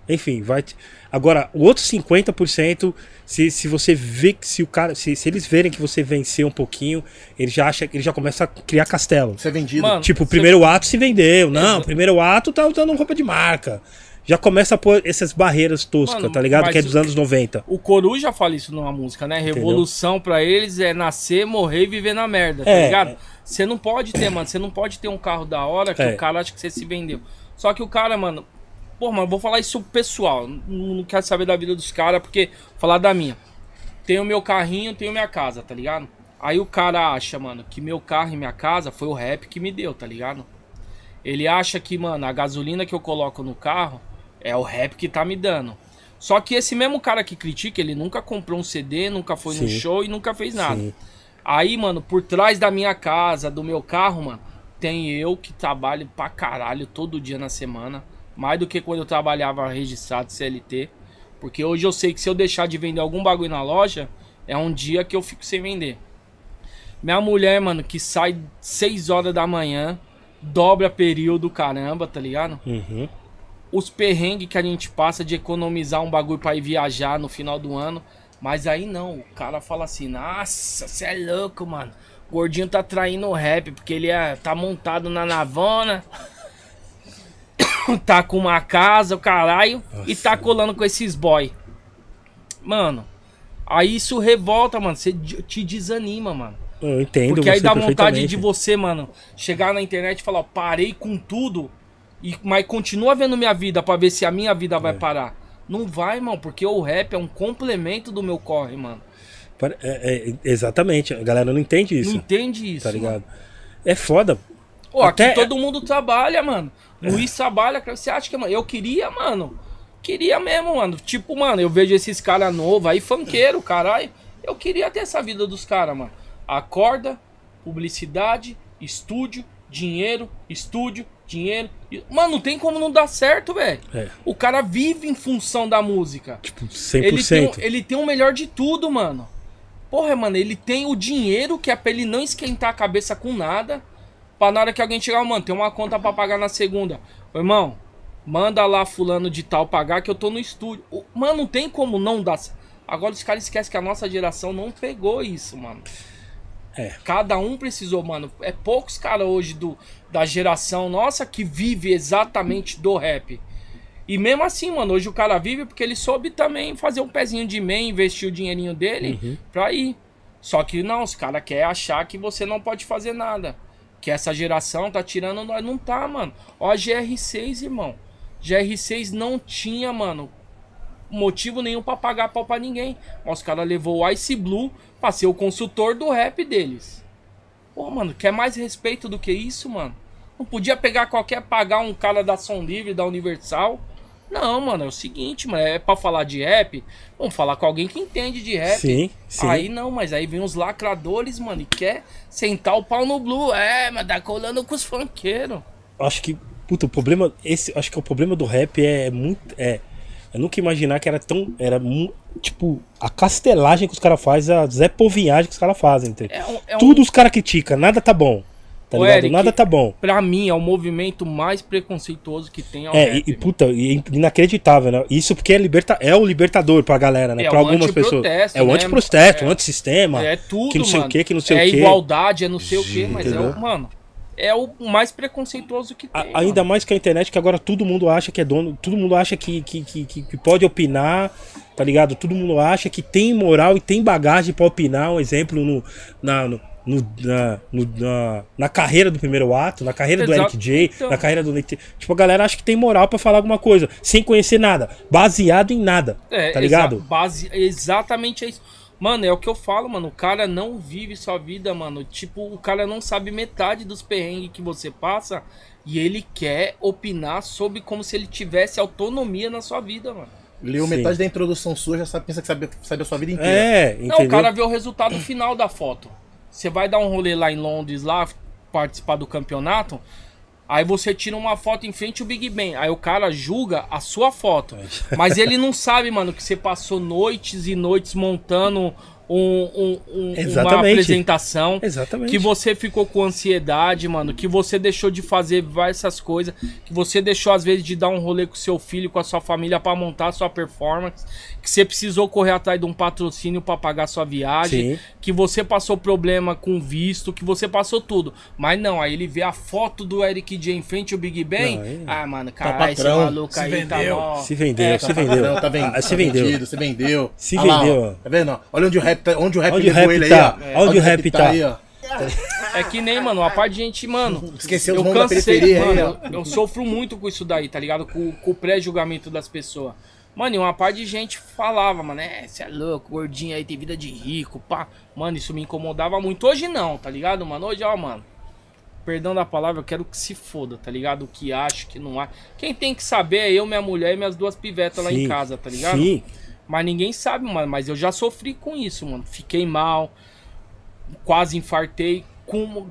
enfim, vai te... Agora, o outro 50%, se, se você vê que se o cara. Se, se eles verem que você venceu um pouquinho, ele já acha ele já começa a criar castelo. Você é vendido. Mano, Tipo, o Você- primeiro ato se vendeu. Não, o primeiro ato tá usando roupa de marca. Já começa a pôr essas barreiras toscas, Mano, tá ligado? Que é dos o- anos 90. O Coruja fala isso numa música, né? Revolução pra eles é nascer, morrer e viver na merda, tá É, ligado? é. Você não pode ter, mano. Você não pode ter um carro da hora que É. o cara acha que você se vendeu. Só que o cara, mano. Pô, mano, vou falar isso pessoal. Não, não quero saber da vida dos caras, porque. Falar da minha. Tenho meu carrinho, tenho minha casa, tá ligado? Aí o cara acha, mano, que meu carro e minha casa foi o rap que me deu, tá ligado? Ele acha que, mano, a gasolina que eu coloco no carro é o rap que tá me dando. Só que esse mesmo cara que critica, ele nunca comprou um CD, nunca foi no Sim. show e nunca fez nada. Sim. Aí, mano, por trás da minha casa, do meu carro, mano, tem eu que trabalho pra caralho todo dia na semana. Mais do que quando eu trabalhava registrado CLT. Porque hoje eu sei que se eu deixar de vender algum bagulho na loja, é um dia que eu fico sem vender. Minha mulher, mano, que sai 6 horas da manhã, dobra período, caramba, tá ligado? Uhum. Os perrengues que a gente passa de economizar um bagulho pra ir viajar no final do ano. Mas aí não, o cara fala assim, nossa, você é louco, mano. O gordinho tá traindo o rap, porque ele é, tá montado na navona. tá com uma casa, o caralho, e tá colando com esses boy. Mano, aí isso revolta, mano. Você te desanima, mano. Eu entendo Porque aí dá vontade de você, mano, chegar na internet e falar, ó, parei com tudo, e, mas continua vendo minha vida pra ver se a minha vida É. vai parar. Não vai, mano, porque o rap é um complemento do meu corre, mano. É- é- exatamente, a galera não entende isso, Não entende isso. tá mano. ligado? É foda. Pô, Até- aqui todo mundo trabalha, mano. Luiz trabalha, cara. Você acha que, mano, eu queria, mano. Queria mesmo, mano. Tipo, mano, eu vejo esses caras novos aí, funkeiro, caralho. Eu queria ter essa vida dos caras, mano. Acorda, publicidade, estúdio, dinheiro, estúdio, dinheiro. Mano, não tem como não dar certo, velho. É. O cara vive em função da música. Tipo, Ele 100%. tem, o- ele tem o melhor de tudo, mano. Porra, mano, ele tem o dinheiro que é pra ele não esquentar a cabeça com nada. Pra na hora que alguém chegar, mano, tem uma conta pra pagar na segunda. Ô, irmão, manda lá fulano de tal pagar que eu tô no estúdio. Mano, não tem como não dar. c- Agora os caras esquecem que a nossa geração não pegou isso, mano. É. Cada um precisou, mano. É poucos caras hoje do, da geração nossa que vive exatamente do rap. E mesmo assim, mano, hoje o cara vive porque ele soube também fazer um pezinho de meia, investir o dinheirinho dele Uhum. pra ir. Só que não, os caras querem achar que você não pode fazer nada. Que essa geração tá tirando nós. Não tá, mano. Ó, a GR6, irmão. GR6 não tinha, mano, motivo nenhum pra pagar pau pra ninguém. Mas os caras levou o Ice Blue pra ser o consultor do rap deles. Pô, mano, quer mais respeito do que isso, mano? Não podia pegar qualquer, pagar um cara da Som Livre, da Universal. Não, mano, é o seguinte, mano, é pra falar de rap, vamos falar com alguém que entende de rap. Sim, sim. Aí não, mas aí vem os lacradores, mano, e quer sentar o pau no blue. É, mas tá colando com os funkeiros. acho que, puta, o problema, esse, acho que o problema do rap é muito, é, eu nunca imaginar que era tão, era, tipo, a castelagem que os caras fazem, a Zé Povinhagem que os caras fazem, entendeu? É um, é um- Tudo os caras criticam, nada tá bom, tá Ô, ligado? Eric, nada tá bom. Pra mim, é o movimento mais preconceituoso que tem ao É, rap. e, e, puta, e é inacreditável, né? Isso porque é, liberta, é o libertador pra galera, né? É pra o algumas pessoas. É o né? antiprotesto, É. o antissistema. É tudo, que não sei mano. o que, que não sei é o que. igualdade, é não sei o que, mas é Entendeu? o, mano, é o mais preconceituoso que tem. A- ainda mais que a internet, que agora todo mundo acha que é dono, todo mundo acha que, que, que, que- pode opinar, tá ligado? Todo mundo acha que tem moral e tem bagagem pra opinar. Um exemplo no, na, no, no- na, no- na, na carreira do primeiro ato, na carreira do Exato. Eric J, Então. na carreira do Nick. Tipo, a galera acha que tem moral pra falar alguma coisa, sem conhecer nada, baseado em nada, É, tá ligado? exa- base, exatamente é isso. Mano, é o que eu falo, mano. O cara não vive sua vida, mano. Tipo, o cara não sabe metade dos perrengues que você passa e ele quer opinar sobre como se ele tivesse autonomia na sua vida, mano. Leu Sim. metade da introdução sua, já sabe, pensa que sabe, sabe a sua vida inteira. É, entendeu? Não, o cara vê o resultado final da foto. Você vai dar um rolê lá em Londres, lá, participar do campeonato. Aí você tira uma foto em frente ao Big Ben. Aí o cara julga a sua foto. Mas ele não sabe, mano, que você passou noites e noites montando um, um- um- uma apresentação. Exatamente. Que você ficou com ansiedade, mano. Que você deixou de fazer várias coisas. Que você deixou, às vezes, de dar um rolê com seu filho, com a sua família pra montar a sua performance. Que você precisou correr atrás de um patrocínio pra pagar sua viagem. Sim. Que você passou problema com visto. Que você passou tudo. Mas não, aí ele vê a foto do Eric J em frente ao Big Ben. Ah, mano, caralho, esse patrão, maluco se aí tá vendeu. mó... Se vendeu, É, se Tá vendeu. patrão, Tá, Ah, tá se vendeu. vendido, se vendeu. Se vendeu. Tá vendo? Olha onde o rap tá, onde o rap, Onde o rap ele tá. aí, ó. Onde o rap tá. aí, ó. É que nem, mano, a parte de gente, mano. Esqueceu eu cansei, mano. aí, ó. eu, eu sofro muito com isso daí, tá ligado? Com, com o pré-julgamento das pessoas. Mano, e uma parte de gente falava, mano, é, você é louco, gordinho aí tem vida de rico, pá. Mano, isso me incomodava muito. Hoje não, tá ligado, mano? Hoje, ó, mano. Perdão da palavra, eu quero que se foda, tá ligado? O que acho, o que não acho. Quem tem que saber é eu, minha mulher e minhas duas pivetas lá em Sim, casa, tá ligado? Sim. Mas ninguém sabe, mano. Mas eu já sofri com isso, mano. Fiquei mal. Quase infartei. Com...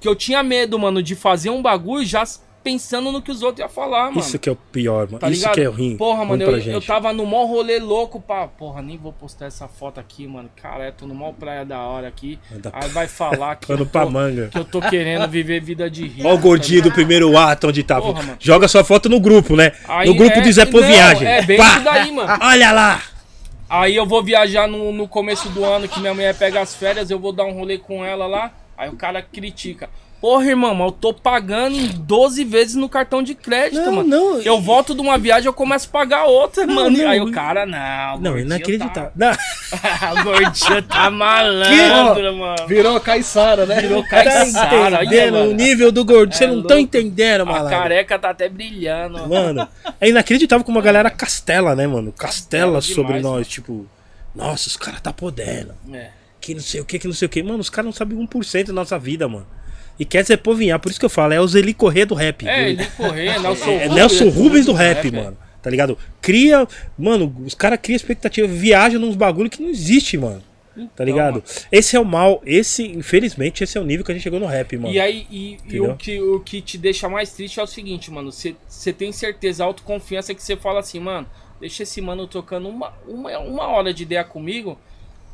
Que eu tinha medo, mano, de fazer um bagulho já pensando no que os outros iam falar, mano. Isso que é o pior, mano. Tá Isso ligado? que é ruim. Porra, mano, eu, eu tava no mó rolê louco, pá. Porra, nem vou postar essa foto aqui, mano. Cara, eu tô no mó praia da hora aqui. Aí vai falar que, eu pra tô, manga. que eu tô querendo viver vida de rico. Olha o gordinho tá do primeiro ato onde tá. Porra. Joga sua foto no grupo, né? Aí no grupo é- do Zé Pô não, Viagem. é bem Pá! isso daí, mano. Olha lá! Aí eu vou viajar no, no começo do ano que minha mulher pega as férias, eu vou dar um rolê com ela lá. Aí o cara critica. Porra, irmão, mas eu tô pagando em 12 vezes no cartão de crédito, Não, mano. não, Eu e- volto de uma viagem eu começo a pagar outra, mano. não, aí o cara, não. Não, gordinho inacreditável. Não. Tá... o gordinho tá malandro, mano. Virou a Caiçara, né? Virou Tá aí, entendendo mano. o nível do gordo? Você É não tá louco. entendendo, A malandro. careca tá até brilhando. Mano, é inacreditável como a galera castela, né, mano? Castela Castela demais, sobre nós, mano. tipo, nossa, os caras tá podendo. É. Que não sei o que, que não sei o que. Mano, os caras não sabem 1% da nossa vida, mano. E quer dizer povinhar, por isso que eu falo, é os Eli Corrêa do rap. É, ele correr, Nelson É Rubens. Nelson Rubens do rap, é. mano. Tá ligado? Cria. Mano, os caras criam expectativa, viajam nos bagulho que não existe, mano. Tá Então, ligado? mano. Esse é o mal. Esse, infelizmente, esse é o nível que a gente chegou no rap, mano. E aí, e, e o, que, o que te deixa mais triste é o seguinte, mano. Você tem certeza, autoconfiança que você fala assim, mano, deixa esse mano tocando uma, uma, uma hora de ideia comigo.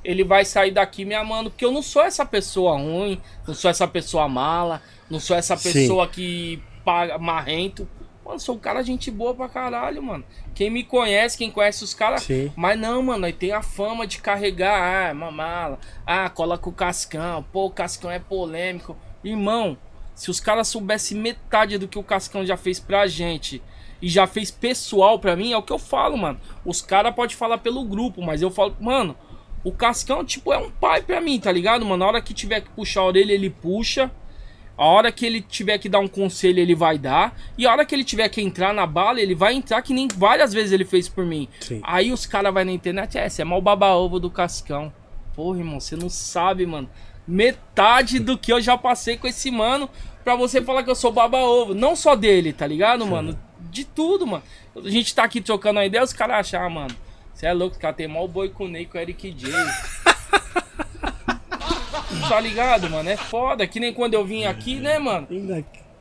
Ele vai sair daqui me amando. Porque eu não sou essa pessoa ruim, não sou essa pessoa mala, não sou essa Sim. pessoa que paga marrento. Mano, sou um cara gente boa pra caralho, mano. Quem me conhece, quem conhece os caras. Sim. Mas não, mano, aí tem a fama de carregar, ah, uma mala. Ah, cola com o Cascão. Pô, o Cascão é polêmico. Irmão, se os caras soubessem metade do que o Cascão já fez pra gente e já fez pessoal pra mim, é o que eu falo, mano. Os caras podem falar pelo grupo, mas eu falo, mano, o Cascão, tipo, é um pai pra mim, tá ligado, mano? Na hora que tiver que puxar a orelha, ele puxa. A hora que ele tiver que dar um conselho, ele vai dar. E a hora que ele tiver que entrar na bala, ele vai entrar, que nem várias vezes ele fez por mim. Sim. Aí os caras vão na internet, é, você é mal baba-ovo do Cascão. Porra, irmão, você não sabe, mano. Metade do que eu já passei com esse mano pra você falar que eu sou baba-ovo. Não só dele, tá ligado, mano? De tudo, mano. A gente tá aqui trocando uma ideia, os caras acham, ah, mano, você é louco, os caras tem mal boi com o Ney com o Eric J. tá ligado, mano? É foda. Que nem quando eu vim aqui, né, mano?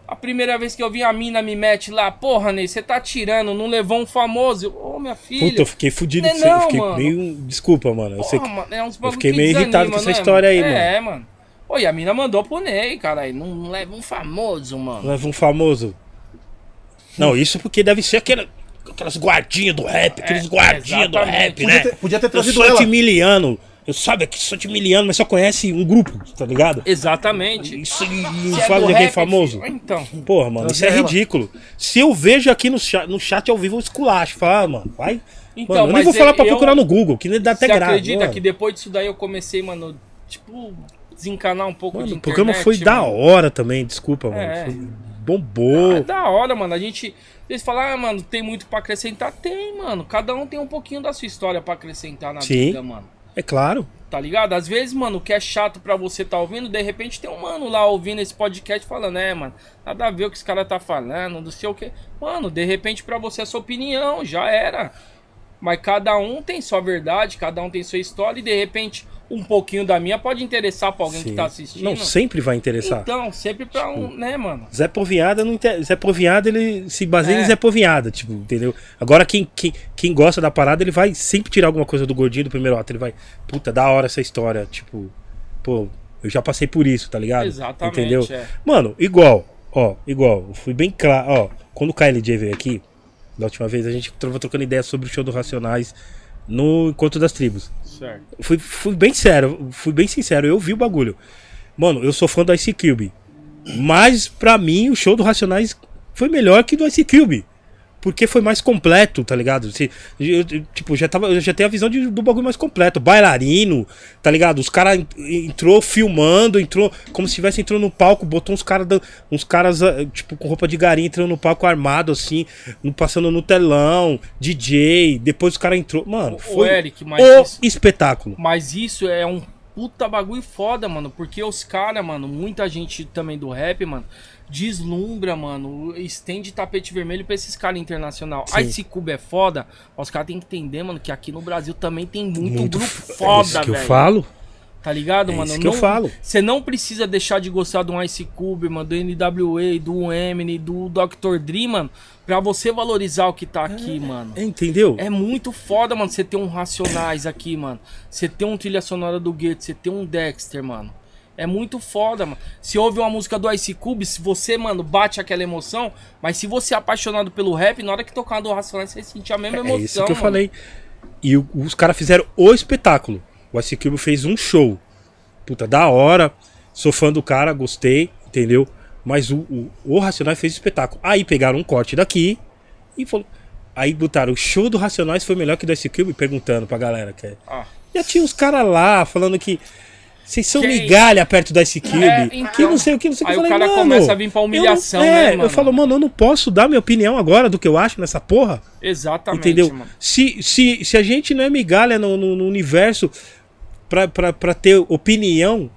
A primeira vez que eu vi a mina me mete lá, porra, Ney, você tá tirando, não levou um famoso. Eu, Ô, minha filha. Puta, eu fiquei fudido Não com é isso. aí. Eu fiquei mano. meio. Desculpa, mano. Eu Porra, que. mano, é uns bagulho fiquei que meio irritado desanima, com essa né, história aí, mano. mano. É, mano. Pô, e a mina mandou pro Ney, caralho. Não, não leva um famoso, mano. Leva um famoso. Não, isso porque deve ser aquela, aquelas guardinhas do rap, aqueles guardinhas do rap, Podia né? ter, podia ter Eu trazido sou ela. de miliano. Eu sabe que sou de miliano, mas só conhece um grupo, tá ligado? Exatamente. Isso não Se é fala alguém rap, famoso. Então. Porra, mano, isso é Trazer ela. ridículo. Se eu vejo aqui no chat, no chat ao vivo, eu esculacho. Fala, ah, mano, vai. Então, mano, eu nem vou falar pra eu- procurar no Google, que nem dá até Você graça. acredita mano. que depois disso daí eu comecei, mano, tipo, desencanar um pouco Mano, de o internet? programa foi da mano? hora também, desculpa, mano. É. Foi- Bombou. É da hora, mano. A gente. Eles falam, ah, mano, tem muito pra acrescentar. Tem, mano. Cada um tem um pouquinho da sua história pra acrescentar na Sim. vida, mano. É claro. Tá ligado? Às vezes, mano, o que é chato pra você tá ouvindo, de repente tem um mano lá ouvindo esse podcast falando, é, mano, nada a ver o que esse cara tá falando, não sei o que. Mano, de repente pra você é sua opinião, já era. Mas cada um tem sua verdade, cada um tem sua história, e de repente um pouquinho da minha pode interessar pra alguém Sim. que tá assistindo. Não, sempre vai interessar. Então, sempre pra um, né, mano? Zé Poviada não inter... Zé Poviada ele se baseia É. em Zé Poviada, tipo, entendeu? Agora quem, quem, quem gosta da parada, ele vai sempre tirar alguma coisa do gordinho do primeiro ato, ele vai, puta, da hora essa história, tipo, pô, eu já passei por isso, tá ligado? Exatamente, Entendeu? é. Mano, igual, ó, igual, eu fui bem claro, ó, quando o KLJ veio aqui, da última vez, a gente tava trocando ideia sobre o show do Racionais no Encontro das Tribos. Certo. Fui, fui bem sério, fui bem sincero, eu vi o bagulho. Mano, eu sou fã do Ice Cube. Mas pra mim o show do Racionais foi melhor que do Ice Cube. Porque foi mais completo, tá ligado? Se, eu, eu, tipo, já tava, eu já tenho a visão de- do bagulho mais completo. Bailarino, tá ligado? Os caras entrou filmando, entrou como se tivesse entrando no palco, botou uns caras uns caras ah, tipo com roupa de garim entrando no palco armado assim, passando no telão, DJ, depois os caras entrou, mano, foi Eric, mas o isso- espetáculo. Mas isso é um puta bagulho foda, mano. Porque os caras, mano, muita gente também do rap, mano, deslumbra, mano. Estende tapete vermelho pra esses caras internacional. Sim. Aí esse cubo é foda, os caras têm que entender, mano, que aqui no Brasil também tem muito, grupo f- é foda, isso que velho. eu falo. Tá ligado, É mano? isso que eu falo. Você não precisa deixar de gostar do Ice Cube, mano, do NWA, do Eminem, do Dr. Dre, mano, pra você valorizar o que tá aqui, mano. É, entendeu? É muito foda, mano, você ter um Racionais aqui, mano. Você ter um trilha sonora do Goethe, você ter um Dexter, mano. É muito foda, mano. Se ouve uma música do Ice Cube, se você, mano, bate aquela emoção, mas se você é apaixonado pelo rap, na hora que tocar uma do Racionais, você sente a mesma É emoção, isso que eu mano. falei. E o- os caras fizeram o espetáculo. O Ice Cube fez um show. Puta, da hora. Sou fã do cara, gostei, entendeu? Mas o, o, o Racionais fez espetáculo. Aí pegaram um corte daqui e falou. Aí botaram o show do Racionais foi melhor que o do Ice Cube, perguntando pra galera. Que é. Ah. Já tinha os caras lá falando que. Vocês são Quem? migalha perto do Ice Cube. É, que então. não sei o que, não sei o que. Aí Eu o falei, cara mano, começa a vir pra eu não- humilhação, é, né, Eu falo, mano, eu não posso dar minha opinião agora do que eu acho nessa porra. Exatamente, Entendeu? mano. Se, se, se a gente não é migalha no, no, no universo pra, pra, pra ter opinião,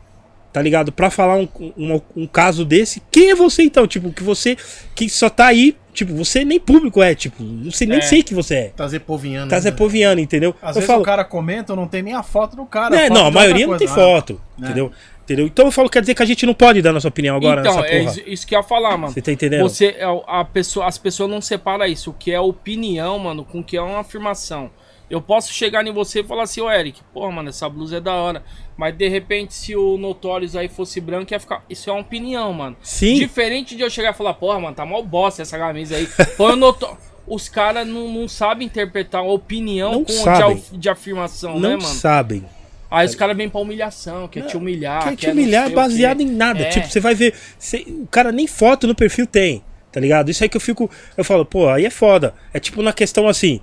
tá ligado? Pra falar um, um, um caso desse, quem é você então? Tipo, que você que só tá aí, tipo, você nem público é, tipo, sei, nem É. sei que você é. Tá Zé Poviano. Tá Zé né? Entendeu? Às eu vezes falo, o cara comenta, não tem nem a foto do cara. né, foto não, a maioria não tem coisa, né? foto, entendeu? Entendeu? Então eu falo, quer dizer que a gente não pode dar nossa opinião agora então, nessa é porra. isso, isso que eu ia falar, mano. Você tá entendendo? Você, é a pessoa, as pessoas não separam isso, o que é opinião, mano, com o que é uma afirmação. Eu posso chegar em você e falar assim, ô Eric, porra, mano, essa blusa é da hora. Mas de repente, se o Notorious aí fosse branco, ia ficar. Isso é uma opinião, mano. Sim. Diferente de eu chegar e falar, porra, mano, tá mal bosta essa camisa aí. Põe o Notorious. Os caras não, não sabem interpretar uma opinião Não com sabem. de, de afirmação, não né, mano? sabem. Aí os caras vêm pra humilhação, quer te humilhar. Quer te não humilhar baseado em nada. É. Tipo, você vai ver. você- o cara nem foto no perfil tem, tá ligado? Isso aí que eu fico. Eu falo, pô, aí é foda. É tipo na questão assim.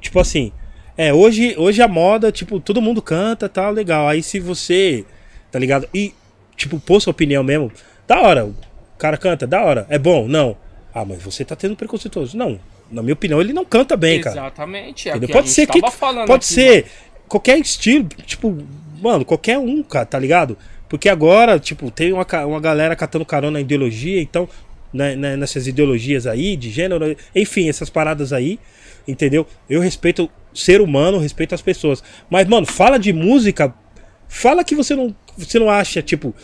Tipo assim. É, hoje, hoje a moda, tipo, todo mundo canta, tal, legal. Aí se você, tá ligado? E, tipo, pôr sua opinião mesmo, da hora. O cara canta, da hora. É bom? Não. Ah, mas você tá tendo preconceituoso. Não. Na minha opinião, ele não canta bem, cara. Exatamente. É Entendeu? Pode ser que. Pode aqui, ser qualquer estilo, tipo, mano, qualquer um, cara, tá ligado? Porque agora, tipo, tem uma, uma galera catando carona na ideologia, então, né, né, nessas ideologias aí, de gênero, enfim, essas paradas aí, entendeu? Eu respeito o ser humano, respeito as pessoas. Mas, mano, fala de música, fala que você não, você não acha, tipo,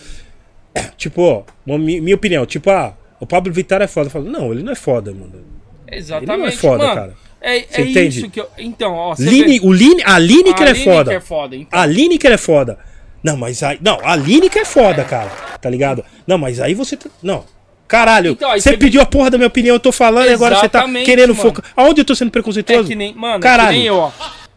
tipo, ó, uma minha opinião, tipo, ah, o Pablo Vittar é foda. Eu falo, não, ele não é foda, mano. Exatamente. Ele não é foda, mano. cara. É, é entende? isso que eu. Então, ó. Line, vê- o Line, a Lineker é foda. É foda. Então, A Lineker é foda. Não, mas aí. Não, a Lineker é foda, cara. Tá ligado? Não, mas aí você. tá- Não. Caralho, Então, você pediu a porra da minha opinião, eu tô falando e agora você tá querendo focar. Aonde eu tô sendo é preconceituoso? que nem. Mano, Caralho. é que nem eu, ó.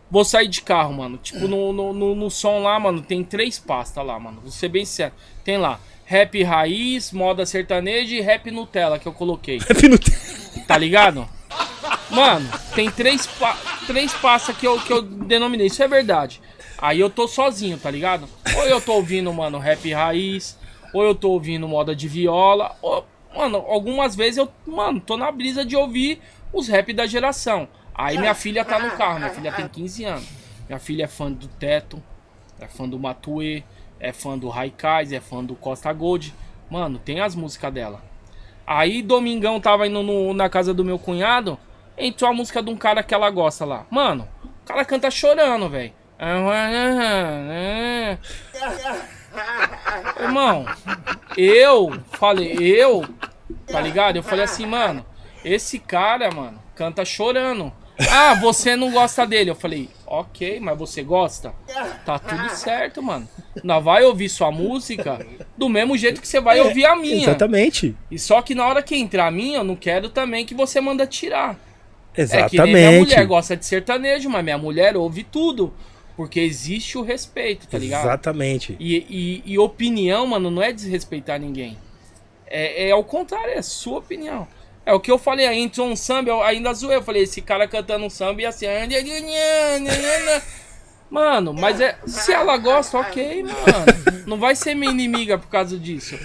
Vou sair de carro, mano. Tipo, no, no, no, no som lá, mano, tem três pastas lá, mano. Vou ser bem sincero. Tem lá. Rap raiz, moda sertaneja e rap Nutella que eu coloquei. Tá ligado? Mano, tem três, pa três pastas que eu, que eu denominei. Isso é verdade. Aí eu tô sozinho, tá ligado? Ou eu tô ouvindo, mano, rap raiz. Ou eu tô ouvindo moda de viola. Ou, mano, algumas vezes eu, mano, tô na brisa de ouvir os rap da geração. Aí minha filha tá no carro. Minha filha tem 15 anos. Minha filha é fã do Teto. É fã do Matue. É fã do Raikais. É fã do Costa Gold. Mano, tem as músicas dela. Aí domingão tava indo no- na casa do meu cunhado, entrou a música de um cara que ela gosta lá. Mano, o cara canta chorando, velho. Irmão, eu falei, eu, tá ligado? Eu falei assim, mano, esse cara, mano, canta chorando. Ah, você não gosta dele. Eu falei, ok, mas você gosta? Tá tudo certo, mano. Não vai ouvir sua música do mesmo jeito que você vai ouvir a minha. Exatamente. E só que na hora que entrar a minha, eu não quero também que você manda tirar. Exatamente. É que minha mulher gosta de sertanejo, mas minha mulher ouve tudo. Porque existe o respeito, tá ligado? Exatamente. E, e, e opinião, mano, não é desrespeitar ninguém. É, é ao contrário, é sua opinião. É o que eu falei, aí entrou um samba, eu ainda zoei. Eu falei, esse cara cantando um samba e assim. Mano, mas é. Se ela gosta, ok, mano. Não vai ser minha inimiga por causa disso.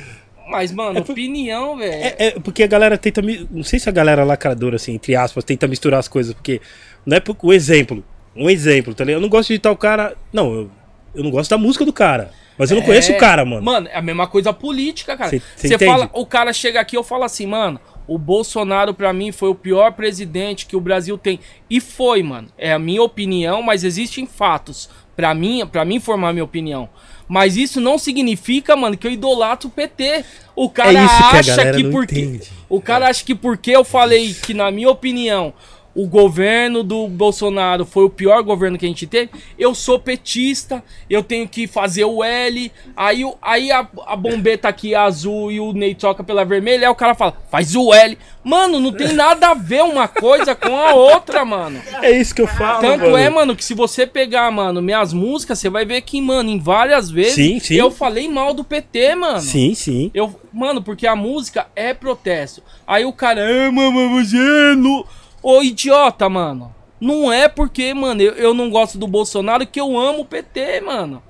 Mas, mano, É por- opinião, velho. É, é porque a galera tenta. Não sei se a galera lacradora, assim, entre aspas, tenta misturar as coisas. Porque. Não é por... o exemplo. Um exemplo, tá ligado? Eu não gosto de tal cara. Não, eu, eu não gosto da música do cara. Mas eu não conheço É, o cara, mano. Mano, é a mesma coisa política, cara. Cê- cê Você fala, o cara chega aqui, eu falo assim, mano, o Bolsonaro pra mim foi o pior presidente que o Brasil tem. E foi, mano. É a minha opinião, mas existem fatos pra mim, para mim formar minha opinião. Mas isso não significa, mano, que eu idolatro o PT. O cara É que acha que porque entende. o cara acha que porque eu falei que na minha opinião o governo do Bolsonaro foi o pior governo que a gente teve, eu sou petista, eu tenho que fazer o L, aí, aí a, a bombeta aqui é azul e o Ney troca pela vermelha, aí o cara fala, faz o L. Mano, não tem nada a ver uma coisa com a outra, mano. É isso que eu falo. Tanto é, mano, que se você pegar, mano, minhas músicas, você vai ver que, mano, em várias vezes Sim, sim. eu falei mal do PT, mano. Sim, sim. Eu, mano, porque a música é protesto. Aí o cara, ah, mano, você é lu-" Ô idiota, mano. Não é porque, mano, eu, eu não gosto do Bolsonaro que eu amo o PT, mano.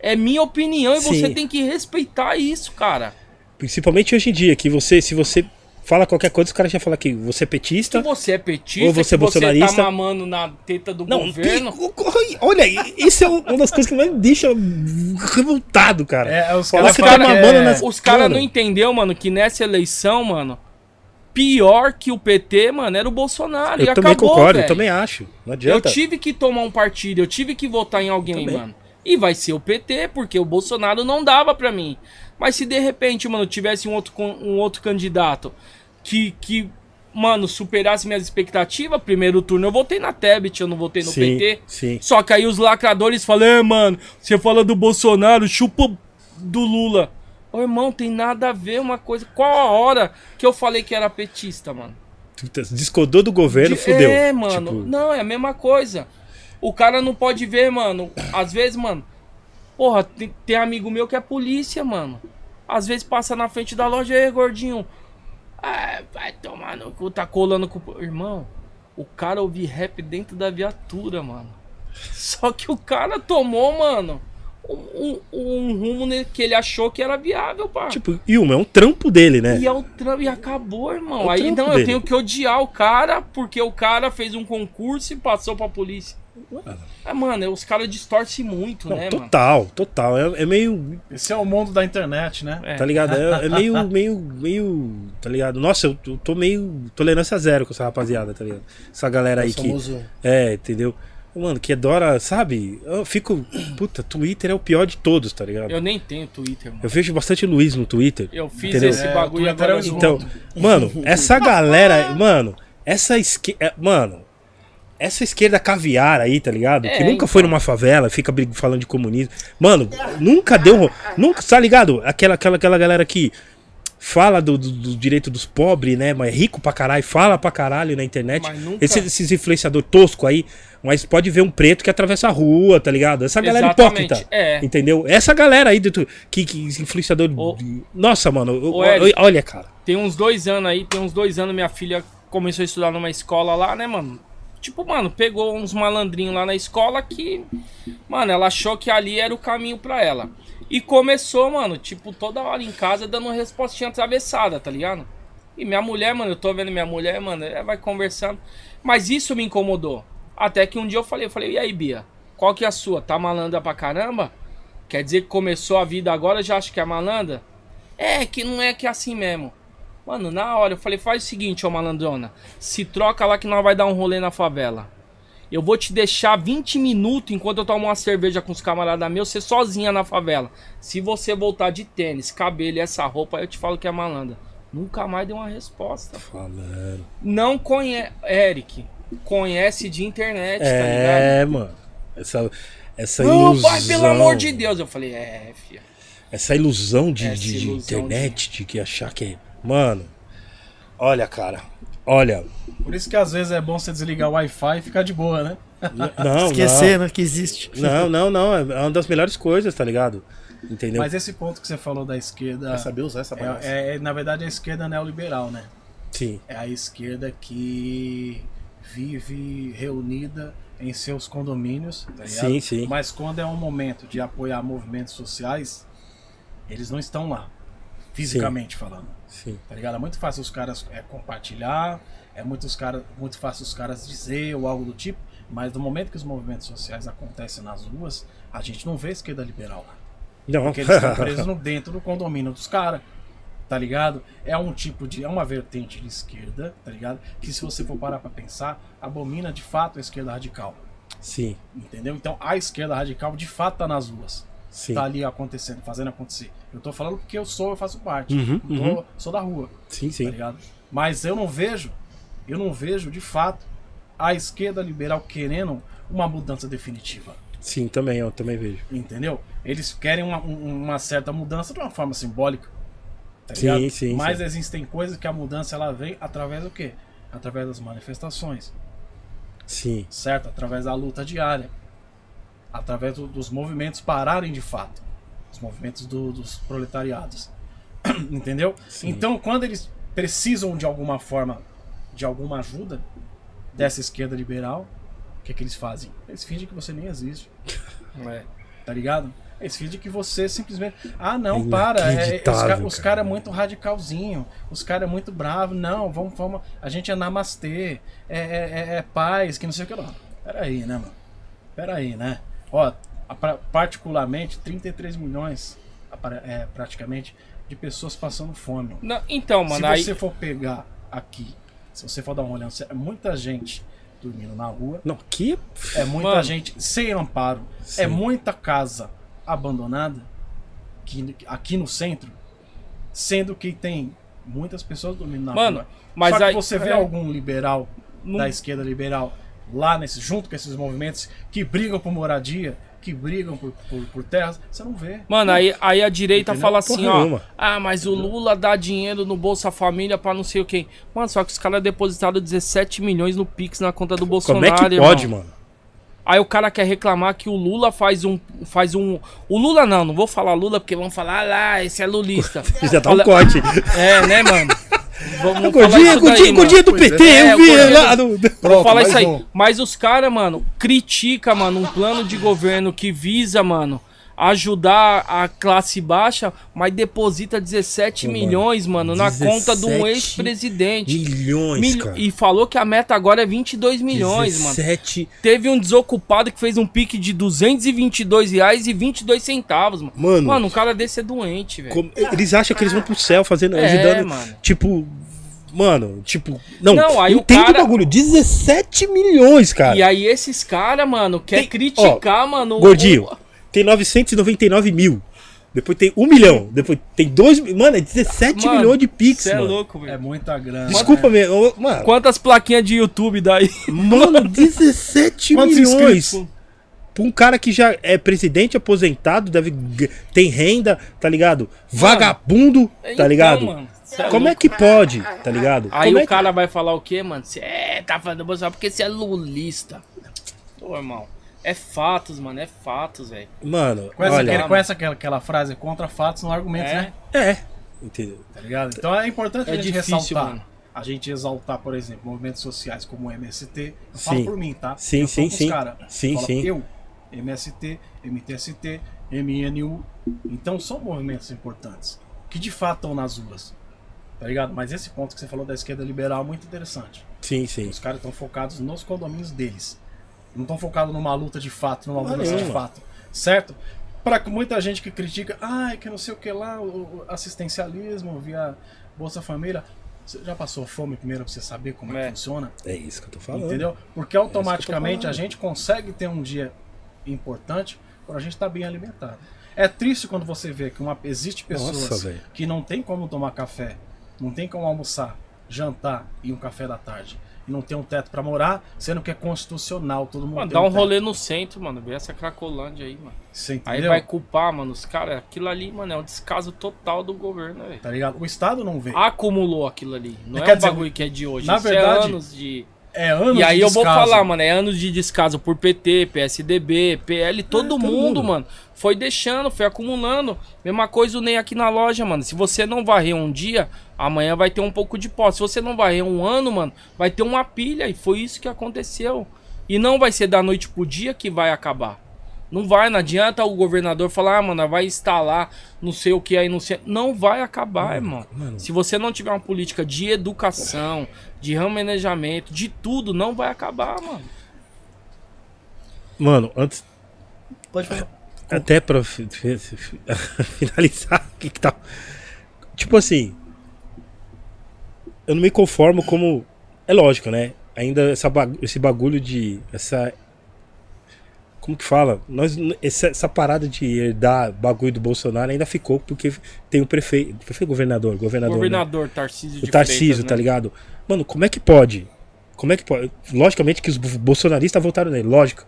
É minha opinião e Sim. você tem que respeitar isso, cara. Principalmente hoje em dia, que você, se você fala qualquer coisa, os caras já falam que você é Que petista. você é petista, Ou você é que você bolsonarista. tá mamando na teta do Não, governo. tem- olha, isso é uma das coisas que mais me deixa revoltado, cara. É, os caras que falam tá que é- nas- Os caras Mano. não entendeu, mano, que nessa eleição, mano, pior que o PT, mano, era o Bolsonaro. eu e também acabou, concordo, eu velho. também acho. Não Eu adianta. tive que tomar um partido, eu tive que votar em alguém, mano. E vai ser o PT, porque o Bolsonaro não dava pra mim. Mas se de repente, mano, tivesse um outro, um outro candidato que, que, mano, superasse minhas expectativas, primeiro turno eu votei na Tebet, eu não votei no Sim, PT. sim. Só que aí os lacradores falam, é, mano, você fala do Bolsonaro, chupa do Lula. Ô, irmão, tem nada a ver uma coisa. Qual a hora que eu falei que era petista, mano? Descodou do governo, De- fudeu. É, mano. Tipo, Não, é a mesma coisa. O cara não pode ver, mano. Às vezes, mano. Porra, tem, tem amigo meu que é polícia, mano. Às vezes passa na frente da loja e aí, gordinho. Ah, vai tomar no cu, tá colando com. Irmão, o cara ouvi rap dentro da viatura, mano. Só que o cara tomou, mano, um, um, um rumo que ele achou que era viável, pá. tipo, e uma, é um trampo dele, né? E é o trampo e acabou, irmão. É Aí não, dele. eu tenho que odiar o cara porque o cara fez um concurso e passou pra polícia. É, mano, os caras distorcem muito, Não, né, mano? total, total. É, é meio. Esse é o mundo da internet, né? É. Tá ligado? É, é meio, meio, meio. Tá ligado? Nossa, eu, eu tô meio. Tolerância zero com essa rapaziada, tá ligado? Essa galera aí que. É, entendeu? Mano, que adora, sabe? Eu fico. Puta, Twitter é o pior de todos, tá ligado? Eu nem tenho Twitter, mano. Eu vejo bastante Luiz no Twitter. Eu fiz Entendeu? esse É, bagulho agora. é no- Então, mano, essa galera. Mano, essa esquerda. Mano, essa esquerda caviar aí, tá ligado? É, que nunca foi então. numa favela, fica falando de comunismo. Mano, nunca deu. Nunca, tá ligado? Aquela, aquela, aquela galera que fala do, do- do direito dos pobres, né? Mas é rico pra caralho, fala pra caralho na internet. Nunca- Esses, esses influenciador tosco aí. Mas pode ver um preto que atravessa a rua, tá ligado? Essa galera Exatamente, hipócrita. é. Entendeu? Essa galera aí, do, que, que influenciador. Ô- Nossa, mano, Ô, Eric. olha, cara. Tem uns dois anos aí, tem uns dois anos minha filha começou a estudar numa escola lá, né, mano? Tipo, mano, pegou uns malandrinhos lá na escola que, mano, ela achou que ali era o caminho pra ela. E começou, mano, tipo, toda hora em casa dando respostinha atravessada, tá ligado? E minha mulher, mano, eu tô vendo minha mulher, mano, ela vai conversando. Mas isso me incomodou. Até que um dia eu falei, eu falei, e aí, Bia? Qual que é a sua? Tá malandra pra caramba? Quer dizer que começou a vida agora já acha que é malandra? É, que não é que é assim mesmo. Mano, na hora eu falei, faz o seguinte, ô malandrona. Se troca lá que nós vai dar um rolê na favela. Eu vou te deixar 20 minutos enquanto eu tomo uma cerveja com os camaradas meus, você sozinha na favela. Se você voltar de tênis, cabelo e essa roupa, eu te falo que é malandra. Nunca mais deu uma resposta. Falando. Não conhece. Eric, conhece de internet, tá ligado? É, mano. Essa, essa Não, ilusão. pai, pelo amor de Deus. Eu falei, é, filha. Essa ilusão de, Essa de- de ilusão internet, de... que achar que é. Mano, olha, cara. Olha. Por isso que às vezes é bom você desligar o Wi-Fi e ficar de boa, né? Não, Esquecer, né, que existe. Não, não, não. É uma das melhores coisas, tá ligado? Entendeu? Mas esse ponto que você falou da esquerda. Vai saber usar essa bagaça. É, é- na verdade, é a esquerda neoliberal, né? Sim. É a esquerda que vive reunida em seus condomínios, tá? Sim, sim. Mas quando é um momento de apoiar movimentos sociais, eles não estão lá, fisicamente falando. Sim. Tá ligado? É muito fácil os caras é, compartilhar, é muito, os cara, muito fácil os caras dizer ou algo do tipo, mas no momento que os movimentos sociais acontecem nas ruas, a gente não vê esquerda liberal lá. Não. Porque eles estão presos no- dentro do condomínio dos caras. Tá ligado? É um tipo de. É uma vertente de esquerda, tá ligado? Que se você for parar pra pensar, abomina de fato a esquerda radical. Sim, Entendeu? Então a esquerda radical de fato tá nas ruas. sim. Tá ali acontecendo, fazendo acontecer. Eu tô falando porque eu sou, eu faço parte. Uhum, Tô- uhum. Sou da rua, Sim, tá sim. ligado? Mas eu não vejo, eu não vejo de fato a esquerda liberal querendo uma mudança definitiva. Sim, também, eu também vejo. Entendeu? Eles querem uma, um- uma certa mudança de uma forma simbólica. Tá Sim, ligado? sim, Mas sim. existem coisas que a mudança ela vem através do quê? Através das manifestações, Sim, certo? Através da luta diária. Através do- dos movimentos pararem de fato. Os movimentos do- dos proletariados. Entendeu? Sim. Então, quando eles precisam de alguma forma, de alguma ajuda dessa esquerda liberal, o que, que eles fazem? Eles fingem que você nem existe. É. Tá ligado? Eles fingem que você simplesmente. Ah, não, É para. é- é- os inacreditável, ca- os cara. caras é muito radicalzinho. Os caras é muito bravo. Não, vamos, vamos. A gente é namastê. É, é, é- é paz, que não sei o que lá. Pera aí, né, mano? Pera aí, né? Ó, particularmente, 33 milhões, é, praticamente, de pessoas passando fome. Não, então, mano, se aí. você for pegar aqui, se você for dar uma olhada, é muita gente dormindo na rua. Não, que. É muita Mano. gente sem amparo. Sim. É muita casa abandonada que, aqui no centro, sendo que tem muitas pessoas dormindo na Mano, rua. mas Só que aí- você vê é. algum liberal Não- da esquerda liberal lá nesse, junto com esses movimentos que brigam por moradia, que brigam por, por, por terras, você não vê. Mano, aí, aí a direita Entendeu? fala assim, Porra ó. nenhuma. Ah, mas o Lula dá dinheiro no Bolsa Família pra não sei o quê. Mano, só que os caras depositaram 17 milhões no Pix na conta do Como Bolsonaro. é que irmão. pode, mano? Aí o cara quer reclamar que o Lula faz um. Faz um. O Lula não, não vou falar Lula, porque vão falar, ah lá, esse é lulista. Já tá um Olha- corte. É, né, mano? Vamos falar Gordinha, isso daí, gordinha, mano. gordinha do PT, é, eu vi gordinha lá no. Vou Pronto, falar mais isso aí. um. Mas os caras, mano, critica, mano, um plano de governo que visa, mano, ajudar a classe baixa, mas deposita 17 Pô, mano, milhões, mano, na conta de um 17 ex-presidente. Milhões, Mil- cara. E falou que a meta agora é 22 milhões, mano. 17. Teve um desocupado que fez um pique de 222 reais e 22 centavos, mano. Mano, Mano, um cara desse é doente, velho. como- eles acham que eles vão pro céu fazendo, É, ajudando. mano. Tipo. Mano, tipo. Não, Não, aí o entende cara- o bagulho. 17 milhões, cara. E aí esses caras, mano, quer Tem- criticar, mano. o- Gordinho, tem 999 mil. Depois tem 1 milhão. Depois tem 2 Mano, é 17 Mano, milhões de Pix, Cê é mano. louco, É velho. muita grana. Desculpa, né? meu. Mano, Quantas plaquinhas de YouTube daí? mano 17 Quantos milhões. inscritos? Pra um cara que já é presidente aposentado, deve tem renda, tá ligado? Vagabundo, tá Então, ligado? mano, é Como é louco. que pode, tá ligado? Aí Como o é que- cara vai falar o quê, mano? Você é, tá falando Bolsonaro porque você é lulista. Ô, irmão, é fatos, mano, é fatos, velho. Mano, Conhece, olha. aquele- conhece aquela, aquela frase contra fatos não argumentos, É. né? É. Entendeu? Tá ligado? Então é importante É a gente difícil, ressaltar. mano. A gente exaltar, por exemplo, movimentos sociais como o MST. Eu falo Sim. por mim, tá? Sim, eu sim, sim. cara. Sim, Falo sim. Eu, MST, MTST, MNU. Então são movimentos importantes. Que de fato estão nas ruas. Tá ligado? Mas esse ponto que você falou da esquerda liberal é muito interessante. Sim, sim. Os caras estão focados nos condomínios deles. Não estão focados numa luta de fato, numa mudança de fato. Certo? Pra muita gente que critica, ai, que não sei o que lá, o assistencialismo via Bolsa Família. Você já passou fome primeiro pra você saber como é, É. que funciona? É isso que eu tô falando. Entendeu? Porque automaticamente falando. a gente consegue ter um dia importante quando a gente está bem alimentado. É triste quando você vê que uma, existe pessoas Nossa, que não tem como tomar café, não tem como almoçar, jantar e um café da tarde. Não tem um teto pra morar, sendo que é constitucional, todo mundo Mano, dá um rolê no centro, mano. Vê essa Cracolândia aí, mano. Aí vai culpar, mano, os caras. Aquilo ali, mano, é um descaso total do governo, velho. Tá ligado? O Estado não vê. Acumulou aquilo ali. Não é Quer um dizer, bagulho que é de hoje. na Isso verdade, é anos de. É anos E aí de eu vou falar, mano, é anos de descaso por PT, PSDB, PL, todo, todo mundo, mundo. mano. Foi deixando, foi acumulando. Mesma coisa o Ney aqui na loja, mano. Se você não varrer um dia, amanhã vai ter um pouco de pó. Se você não varrer um ano, mano, vai ter uma pilha. E foi isso que aconteceu. E não vai ser da noite pro dia que vai acabar. Não vai, não adianta o governador falar, ah, mano, vai instalar não sei o que aí, não sei. Não vai acabar, irmão. mano. Se você não tiver uma política de educação, de remanejamento, de tudo, não vai acabar, mano. Mano, antes. Pode falar. Até pra fi- fi- fi- finalizar, o que que tá. Tipo assim. Eu não me conformo como. É lógico, né? Ainda essa bagu- esse bagulho de. Essa. Como que fala? Nós, essa, essa parada de herdar bagulho do Bolsonaro ainda ficou porque tem o prefeito. Prefeito governador, governador. né? Governador Tarcísio de O Tarcísio, Freitas, tá né? ligado? Mano, como é que pode? Como é que pode? Logicamente que os bo- bolsonaristas votaram nele, lógico.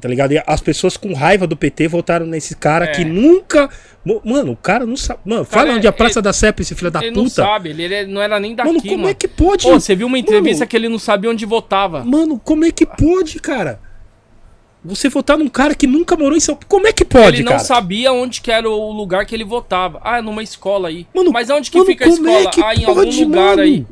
Tá ligado? E as pessoas com raiva do PT votaram nesse cara É. que nunca. Mano, o cara não sabe. Mano, Cara, fala onde a ele- Praça da Sé pra esse filho da Ele não puta. sabe, ele, ele não era nem daqui, mano, mano. como é que pode? Pô, você viu uma entrevista Mano, que ele não sabia onde votava. Mano, como é que pode, cara? Você votar num cara que nunca morou em São Paulo. Como é que pode, ele não cara? sabia onde que era o lugar que ele votava. Ah, numa escola aí. Mano, Mas onde que mano, fica a como escola? é que ah, em algum pode, lugar mano? aí.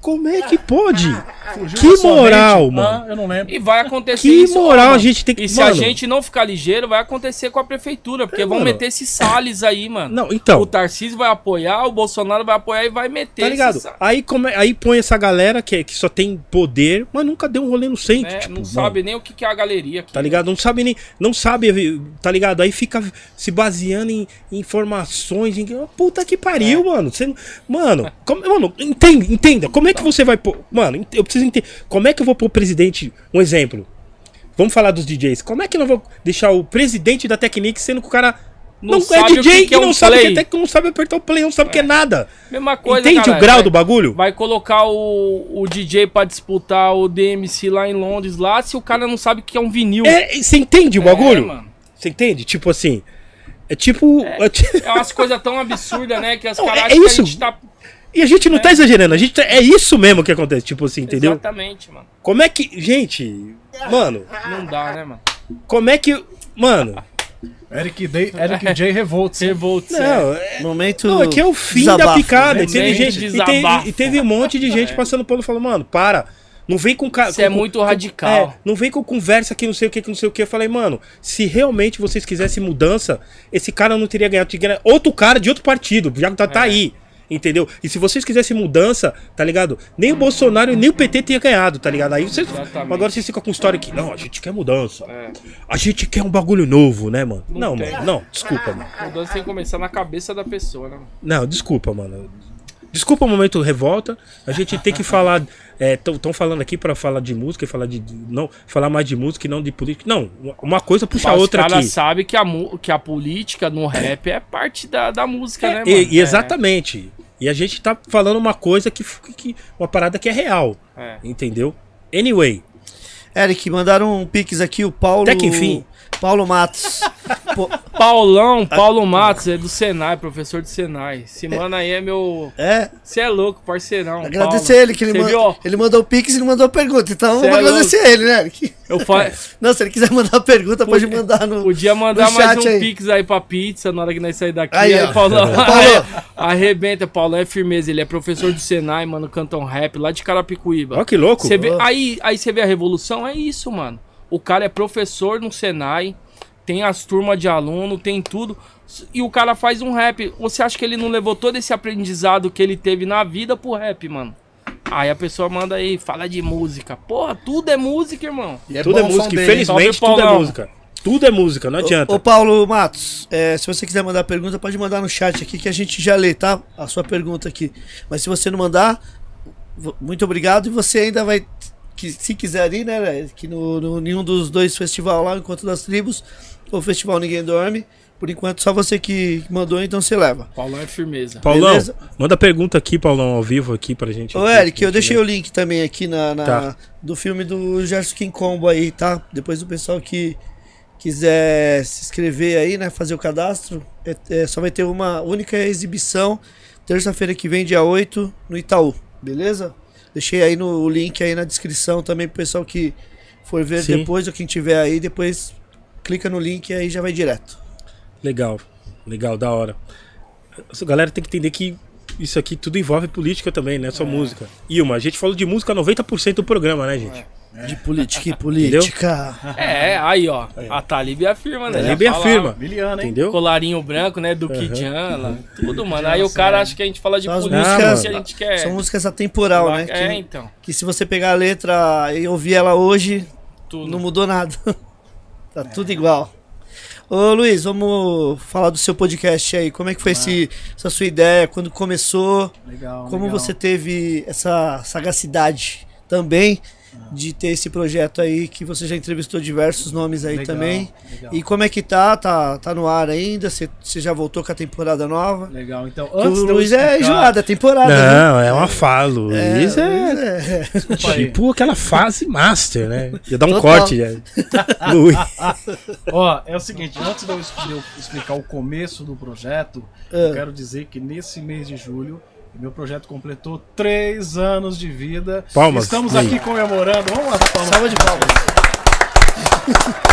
Como é que pode? Fugiu Que da sua moral, mente? mano. Ah, eu não lembro. E vai acontecer Que isso. moral ó, a gente tem que- E se mano. a gente não ficar ligeiro, vai acontecer com a prefeitura. Porque É, vão mano. meter esses Salles aí, mano. Não, então. O Tarcísio vai apoiar, o Bolsonaro vai apoiar e vai meter Tá ligado? esses. Aí, come- aí põe essa galera que, que só tem poder, mas nunca deu um rolê no centro. né? tipo, não mano, sabe nem o que que é a galeria aqui. Tá ligado? Não sabe nem. Não sabe, tá ligado? Aí fica se baseando em informações. Em... Puta que pariu, mano. Você, mano, como- mano, entenda, entenda. Como é que você vai pôr. Mano, eu preciso entender. Como é que eu vou pôr o presidente. Um exemplo. Vamos falar dos DJs. Como é que eu não vou deixar o presidente da Technique sendo que o cara. Não Não, é sabe DJ que que é e não um sabe o que é play. tec- não sabe apertar o play, não sabe o que é nada. Mesma coisa, Entende cara, o grau vai- do bagulho? Vai colocar o, o DJ pra disputar o DMC lá em Londres, lá, se o cara não sabe o que é um vinil. É, você entende o bagulho? mano. Você entende? Tipo assim. É tipo. é É umas coisas tão absurdas, né? Que as caras é acham que isso. a gente tá. E a gente não tá exagerando, a gente tá- é isso mesmo que acontece, tipo assim, entendeu? Exatamente, mano. Como é que. Gente, mano, Não dá, né, mano? como é que. Mano, Eric, Day, Eric J. Revolts. Revolts. não, é, Momento. não, aqui é o fim desabafo. da picada. E Momento teve, gente, e, e teve um monte de gente passando pano falando, mano, para. Não vem com cara. Você é muito radical. É, não vem com conversa que não sei o que, que não sei o que. Eu falei, mano, se realmente vocês quisessem mudança, esse cara não teria ganhado. Teria ganhado outro cara de outro partido, já tá, É. tá aí. Entendeu? E se vocês quisessem mudança, tá ligado? Nem o Bolsonaro nem o PT tinha ganhado, tá ligado? Aí vocês. Exatamente. Agora vocês ficam com história que. Não, a gente quer mudança. É. A gente quer um bagulho novo, né, mano? Não, tem. mano. Não, desculpa, mano. Mudança tem que começar na cabeça da pessoa, né? Não, desculpa, mano. Desculpa o momento revolta. A gente tem que falar. Estão falando aqui pra falar de música e falar de. Não, falar mais de música e não de política. Não, uma coisa puxa a Os outra caras aqui. sabem que a, que a política no rap é parte da, da música, né, mano? E, e É, exatamente. E a gente tá falando uma coisa que, que. Uma parada que é real. É. Entendeu? Anyway. Eric, mandaram um pix aqui, o Paulo. Até que enfim. Paulo Matos. Pô, Paulão, Paulo Matos, é do Senai, professor do Senai. Esse mano aí é meu. é, Você é louco, parceirão. agradecer Paulo. ele, que ele, Cê man- viu? ele mandou o pix e não mandou pergunta. Então Cê vamos é agradecer ele, né? Eu fa... Não, se ele quiser mandar pergunta, pode mandar no. Podia mandar no mais um aí. pix aí pra pizza na hora que nós sair daqui. Aí, Aí, ó. Paulão. Paulo. Arrebenta, Paulão é firmeza. Ele é professor do Senai, mano, canta um rap lá de Carapicuíba. Ó, que louco. Você vê, aí, aí você vê a revolução, é isso, mano. O cara é professor no Senai, tem as turmas de aluno, tem tudo. E o cara faz um rap. Você acha que ele não levou todo esse aprendizado que ele teve na vida pro rap, mano? Aí a pessoa manda aí, fala de música. Porra, tudo é música, irmão. E é Tudo é música. Infelizmente, tudo é música. Tudo é música, não adianta. Ô, ô, Paulo Matos, é, se você quiser mandar pergunta, pode mandar no chat aqui que a gente já lê, tá? A sua pergunta aqui. Mas se você não mandar, muito obrigado. E você ainda vai, que, se quiser ir, né? Que no, no nenhum dos dois festivais lá, Encontro das Tribos, ou Festival Ninguém Dorme. Por enquanto, só você que mandou, então você leva. Paulão é firmeza. Paulão, beleza. manda pergunta aqui, Paulão, ao vivo aqui pra gente. Ô, Eric, eu deixei o link também aqui na, na- Tá. do filme do Gerson King Combo aí, tá? Depois o pessoal que quiser se inscrever aí, né? Fazer o cadastro, é- é, só vai ter uma única exibição terça-feira que vem, dia 8, no Itaú, beleza? Deixei aí no o link aí na descrição também pro pessoal que for ver Sim. depois, ou quem tiver aí, depois clica no link e aí já vai direto. Legal, legal, da hora. A galera tem que entender que isso aqui tudo envolve política também, não é só música. Ilma, a gente falou de música 90% do programa, né, gente? De política e política. É, aí, ó. A Talib afirma, né? Talib fala, afirma. Miliano, hein? Entendeu? Colarinho branco, né? Do Kid lá, tudo, mano. Aí o cara acha que a gente fala de São política músicas- que a gente quer. São músicas atemporal, né? É, Que, então. que se você pegar a letra e ouvir ela hoje, Tudo. Não mudou nada. tá tudo igual. Ô Luiz, vamos falar do seu podcast aí. Como é que foi esse, essa sua ideia? Quando começou? Legal. Como legal. você teve essa sagacidade também de ter esse projeto aí que você já entrevistou diversos nomes aí Legal, também? legal. E como é que tá? Tá, tá no ar ainda? Você, você já voltou com a temporada nova? Legal, então Que antes o de eu Luiz é explicar- enjoado, é temporada. viu? Não, é uma fala. Luiz é, Luiz é- aí. tipo aquela fase master, né? Ia dar um Total. corte, já. Luiz. Ó, é o seguinte, antes de eu, es- de eu explicar o começo do projeto, Ah. eu quero dizer que nesse mês de julho, meu projeto completou três anos de vida. Palmas, Estamos aqui comemorando. Vamos lá, palmas. Salva de palmas.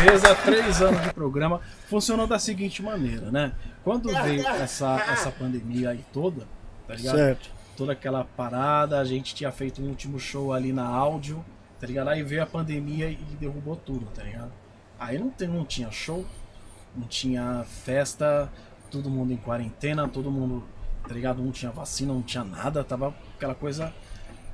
Beleza, três anos de programa. Funcionou da seguinte maneira, né? Quando veio essa, essa pandemia aí toda, tá ligado? Certo. toda aquela parada, a gente tinha feito um último show ali na áudio, tá ligado? Aí veio a pandemia e derrubou tudo, tá ligado? Aí não, tem, não tinha show, não tinha festa, todo mundo em quarentena, todo mundo, tá ligado? Não tinha vacina, não tinha nada, tava aquela coisa.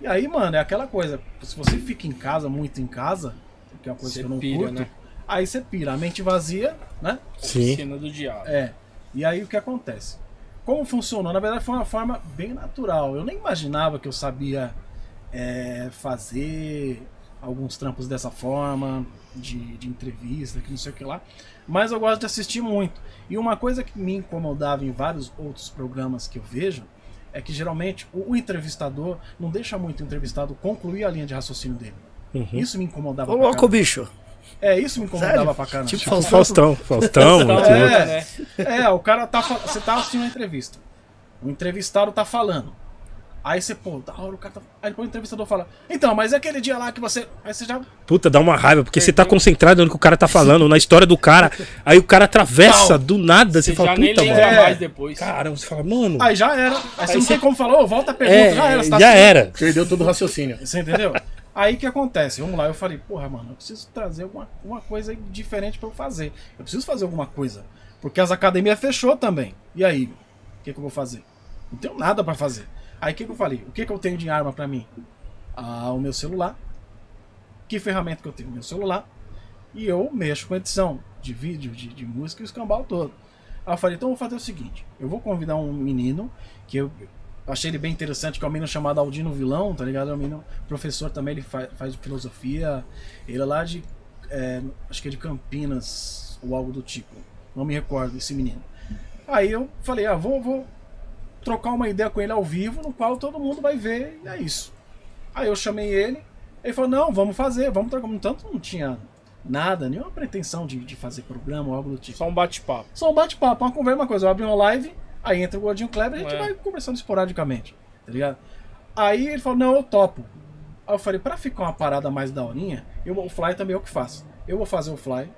E aí, mano, é aquela coisa, se você fica em casa, muito em casa, que é uma coisa Você que eu não pira, curto, né? aí você pira, a mente vazia, né? Sim. Cena do diabo. É. E aí o que acontece? Como funcionou? Na verdade foi uma forma bem natural. Eu nem imaginava que eu sabia é, fazer alguns trampos dessa forma, de, de entrevista, que não sei o que lá. Mas eu gosto de assistir muito. E uma coisa que me incomodava em vários outros programas que eu vejo é que geralmente o, o entrevistador não deixa muito o entrevistado concluir a linha de raciocínio dele. Uhum. Isso me incomodava Ô louco, bicho. É, isso me incomodava Sério? pra caramba. Tipo Faustão. Faustão. Faustão, Faustão. Muito é. né? É, o cara tá. Você tá assistindo uma entrevista. O entrevistado tá falando. Aí você, pô, da hora o cara tá. Aí depois o entrevistador fala, então, mas é aquele dia lá que você. Aí você já. Puta, dá uma raiva, porque você tá concentrado no que o cara tá falando, na história do cara. Aí o cara atravessa Não. do nada, você, Você fala, puta, mano. É. mais depois. Caramba, você fala, mano. Aí já era. Aí você não você- tem como falar, ô, volta a pergunta, É, já era. você tá já assistindo. era. Perdeu todo o raciocínio. Você entendeu? Aí o que acontece? Vamos lá, eu falei, porra, mano, eu preciso trazer alguma uma coisa diferente pra eu fazer. Eu preciso fazer alguma coisa. Porque as academias fechou também. E aí? O que, que eu vou fazer? Não tenho nada pra fazer. Aí o que, que eu falei? O que, que eu tenho de arma pra mim? Ah, o meu celular. Que ferramenta que eu tenho? Meu celular. E eu mexo com edição de vídeo, de, de música e o escambau todo. Aí eu falei, então eu vou fazer o seguinte: eu vou convidar um menino que eu achei ele bem interessante, que é um menino chamado Aldino Vilão, tá ligado? É um menino professor também, ele faz, faz filosofia. Ele é lá de. é, acho que é de Campinas, ou algo do tipo. Não me recordo desse menino. Aí eu falei, ah, vou, vou trocar uma ideia com ele ao vivo, no qual todo mundo vai ver, e é isso. Aí eu chamei ele, ele falou, não, vamos fazer, vamos trocar. No tanto não tinha nada, nenhuma pretensão de, de fazer programa ou algo do tipo. Só um bate-papo. Só um bate-papo, uma conversa, uma coisa. Eu abro uma live, aí entra o Gordinho Kleber e a gente É. vai conversando esporadicamente, tá ligado? Aí ele falou, não, eu topo. Aí eu falei, pra ficar uma parada mais daorinha, eu, o fly também é o que faço. Eu vou fazer o fly,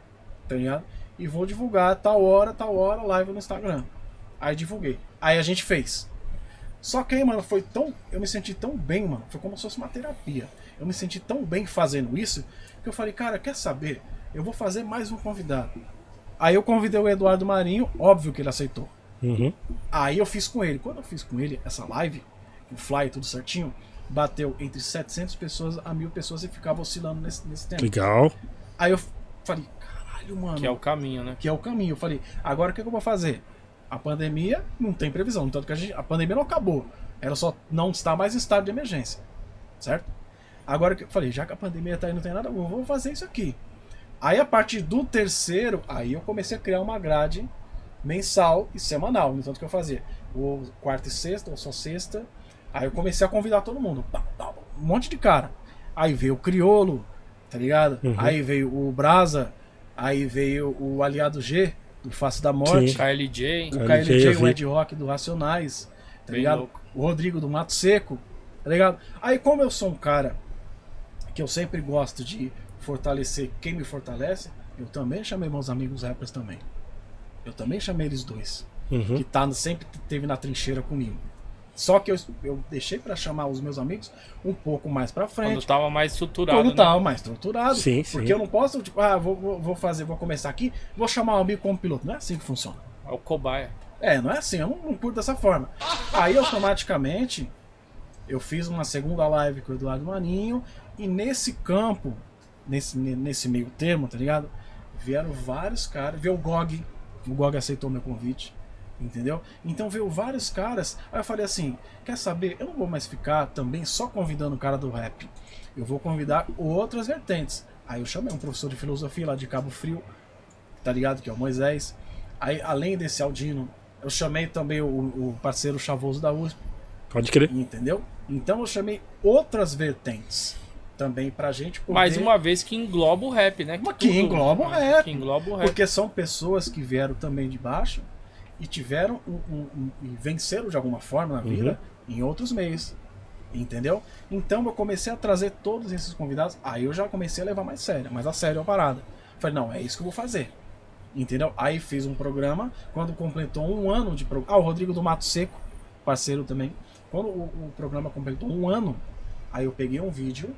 tá ligado? E vou divulgar tal hora, tal hora, live no Instagram. Aí divulguei. Aí a gente fez. Só que aí, mano, foi tão. Eu me senti tão bem, mano. Foi como se fosse uma terapia. Eu me senti tão bem fazendo isso que eu falei, cara, quer saber? Eu vou fazer mais um convidado. Aí eu convidei o Eduardo Marinho, óbvio que ele aceitou. Uhum. Aí eu fiz com ele. Quando eu fiz com ele essa live, o fly tudo certinho, bateu entre 700 pessoas a mil pessoas e ficava oscilando nesse, nesse tempo. Legal. Aí eu falei, caralho, mano. Que é o caminho, né? que é o caminho. Eu falei, agora o que, que eu vou fazer? A pandemia não tem previsão, tanto que a, gente, a pandemia não acabou. Ela só não está mais em estado de emergência. Certo? Agora que eu falei, já que a pandemia tá aí, não tem nada, eu vou fazer isso aqui. Aí a partir do terceiro, aí eu comecei a criar uma grade mensal e semanal. No tanto que eu fazia ou quarta e sexta, ou só sexta. Aí eu comecei a convidar todo mundo. Um monte de cara. Aí veio o Criolo, tá ligado? Uhum. Aí veio o Brasa, aí veio o Aliado G, do Face da Morte. Sim. KLJ, O KLJ, o. Ed Rock do Racionais, tá Bem ligado? louco. O Rodrigo do Mato Seco, tá ligado? Aí como eu sou um cara que eu sempre gosto de fortalecer quem me fortalece, eu também chamei meus amigos rappers também. Eu também chamei eles dois, Uhum. que tá, sempre teve na trincheira comigo. Só que eu, eu deixei pra chamar os meus amigos um pouco mais pra quando frente. tava mais estruturado. Quando né? tava mais estruturado. Sim, sim. Porque eu não posso, tipo, ah, vou, vou, fazer, vou começar aqui, vou chamar o amigo como piloto. Não é assim que funciona. É o cobaia. É, não é assim, eu não, não curto dessa forma. Aí automaticamente eu fiz uma segunda live com o Eduardo Maninho e nesse campo, nesse, ne- nesse meio termo, tá ligado? Vieram vários caras, veio o GOG, o GOG aceitou meu convite, entendeu? Então veio vários caras, aí eu falei assim, quer saber, eu não vou mais ficar também só convidando o cara do rap, eu vou convidar outras vertentes. Aí eu chamei um professor de filosofia lá de Cabo Frio, tá ligado? Que é o Moisés. Aí, além desse Aldino, eu chamei também o, o parceiro Chavoso da USP, Pode crer. entendeu? Então eu chamei outras vertentes também pra gente poder... Mais uma vez que engloba o rap, né? Mas que engloba o rap. Que engloba o rap. Porque são pessoas que vieram também de baixo e tiveram um, um- um- e venceram de alguma forma na vida em outros meios. Entendeu? Então eu comecei a trazer todos esses convidados. Aí eu já comecei a levar mais sério, mais a sério a parada. Falei, não, é isso que eu vou fazer. Entendeu? Aí fiz um programa. Quando completou um ano de programa. Ah, o Rodrigo do Mato Seco, parceiro também. Quando o, o programa completou um ano, aí eu peguei um vídeo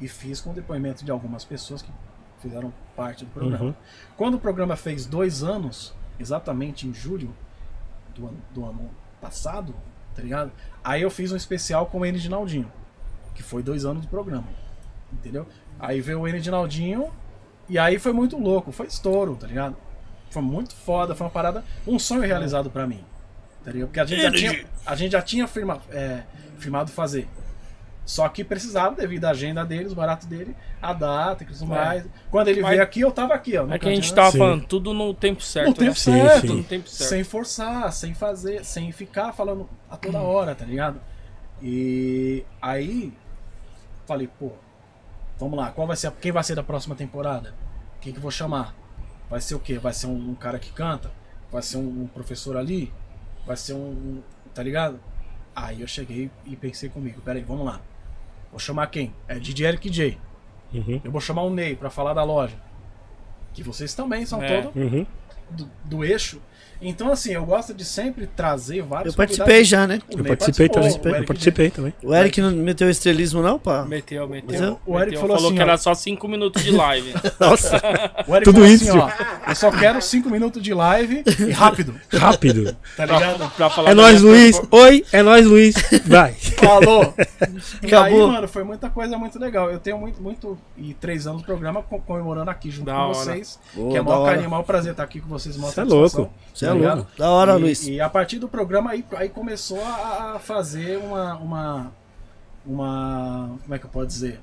e fiz com depoimento de algumas pessoas que fizeram parte do programa. Uhum. Quando o programa fez dois anos, exatamente em julho do ano, do ano passado, tá ligado? Aí eu fiz um especial com o N de Naldinho, que foi dois anos do programa, entendeu? Aí veio o N de Naldinho e aí foi muito louco, foi estouro, tá ligado? Foi muito foda, foi uma parada, um sonho realizado pra mim, tá ligado? Porque a gente já tinha, a gente já tinha firma, é, firmado fazer. Só que precisava, devido à agenda deles, o barato dele, a data e tudo mais. Quando ele Mas- veio aqui, eu tava aqui, ó. É que a gente tava Sim. falando tudo no tempo certo. no tempo né? Sim, certo. sim. Tudo no tempo certo. Sem forçar, sem fazer, sem ficar falando a toda hora, tá ligado? E aí falei, pô, vamos lá, qual vai ser, quem vai ser da próxima temporada? Quem que eu vou chamar? Vai ser o quê? Vai ser um, um cara que canta? Vai ser um, um professor ali? Vai ser um, um- tá ligado? Aí eu cheguei e pensei comigo, peraí, vamos lá. Vou chamar quem? É DJ Eric J. Uhum. Eu vou chamar o Ney pra falar da loja. Que vocês também são É. todos Uhum. do, do eixo. Então, assim, eu gosto de sempre trazer vários Eu participei já, né? O Eu participei o Eu Eric participei também. O Eric não meteu estrelismo, não, pá? Meteu, meteu. Eu- o Eric Meteu. falou assim, que ó. era só 5 minutos de live. Nossa, O Eric Tudo falou isso, assim, ó. Eu só quero 5 minutos de live e rápido, rápido. tá ligado? pra, pra falar É minha Luiz. Oi, é nóis, Luiz. Vai. Falou! E aí, Acabou. mano, foi muita coisa muito legal. Eu tenho muito, muito. E três anos do programa co- comemorando aqui junto Da com hora. vocês. Boa, que é da maior carinho, maior prazer estar aqui com vocês. maior Cê é louco. Você é tá ligado? Da hora, e, Luiz. E a partir do programa aí, aí começou a, a fazer uma, uma. Uma. Como é que eu posso dizer?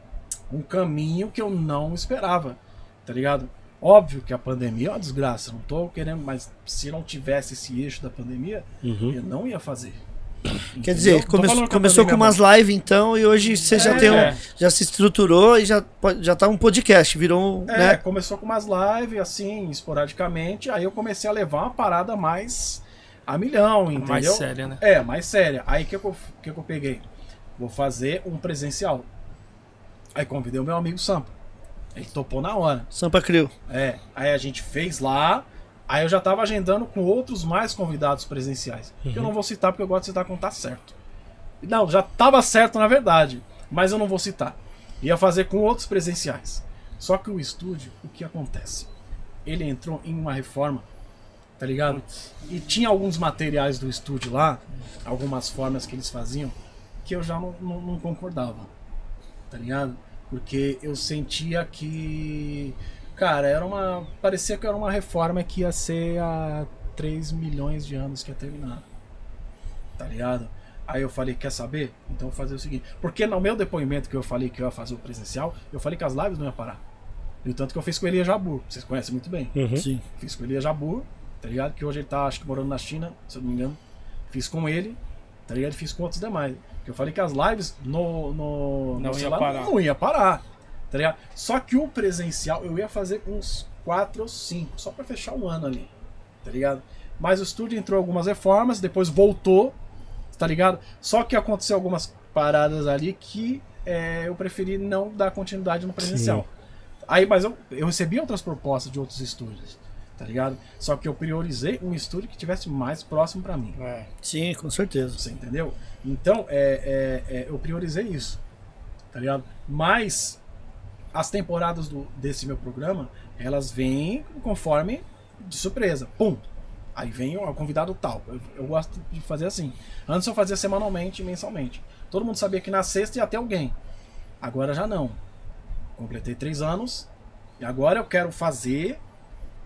Um caminho que eu não esperava. Tá ligado? Óbvio que a pandemia é uma desgraça. Não tô querendo, mas se não tivesse esse eixo da pandemia, Uhum. eu não ia fazer. Quer dizer, come- começou com umas lives então e hoje você já É. tem um, já se estruturou e já já tá um podcast, virou, um, É, né? começou com umas lives, assim, esporadicamente. Aí eu comecei a levar uma parada mais a milhão, entendeu? Mais séria, né? É, mais séria. Aí o que, que, eu, que, que eu peguei? Vou fazer um presencial. Aí convidei o meu amigo Sampa. Ele topou na hora. Sampa Crio. É, aí a gente fez lá. Aí eu já tava agendando com outros mais convidados presenciais. Que eu não vou citar porque eu gosto de citar quando tá certo. Não, já tava certo na verdade, mas eu não vou citar. Ia fazer com outros presenciais. Só que o estúdio, o que acontece? Ele entrou em uma reforma, tá ligado? E tinha alguns materiais do estúdio lá, algumas formas que eles faziam, que eu já não, não, não concordava, tá ligado? Porque eu sentia que Cara, era uma. Parecia que era uma reforma que ia ser há 3 milhões de anos que ia terminar. Tá ligado? Aí eu falei, quer saber? Então eu vou fazer o seguinte. Porque no meu depoimento que eu falei que eu ia fazer o presencial, eu falei que as lives não iam parar. E o tanto que eu fiz com o Elia Jabur, vocês conhecem muito bem. Uhum. Sim. Fiz com o Elia Jabur, tá ligado? Que hoje ele tá, acho que morando na China, se eu não me engano. Fiz com ele, tá ligado? Fiz com outros demais. Que eu falei que as lives no, no, Não no ia celular parar. não ia parar, tá ligado? Só que o presencial eu ia fazer uns 4 ou 5, só pra fechar um ano ali, tá ligado? Mas o estúdio entrou algumas reformas, depois voltou, tá ligado? Só que aconteceu algumas paradas ali que é, eu preferi não dar continuidade no presencial. Aí, mas eu, eu recebi outras propostas de outros estúdios, tá ligado? Só que eu priorizei um estúdio que tivesse mais próximo pra mim. É. Sim, com certeza. Você entendeu? Então, é, é, é, eu priorizei isso. Tá ligado? Mas as temporadas do, desse meu programa, elas vêm conforme de surpresa. Pum! Aí vem o convidado tal. Eu, eu gosto de fazer assim. Antes eu fazia semanalmente e mensalmente. Todo mundo sabia que na sexta ia ter alguém. Agora já não. Completei três anos. E agora eu quero fazer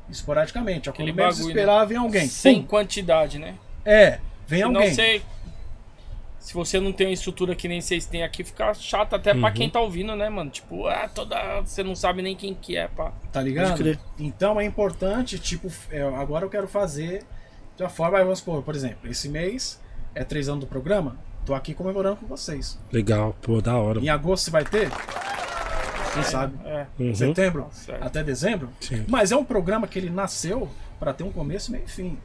esporadicamente. Ó, Aquele menos bagulho, esperar, vem alguém. Sem Pum! quantidade, né? É, vem Senão alguém. você. Se você não tem uma estrutura que nem vocês têm aqui, fica chato até pra Uhum. quem tá ouvindo, né, mano? Tipo, ah, toda. Você não sabe nem quem que é, pá. Tá ligado? Então é importante, tipo, é, agora eu quero fazer de uma forma, vamos supor, por exemplo, esse mês é três anos do programa, tô aqui comemorando com vocês. Legal, pô, da hora. Em agosto você vai ter? Quem sabe? É. Uhum. Setembro? certo. Até dezembro? Sim. Mas é um programa que ele nasceu pra ter um começo, meio e fim.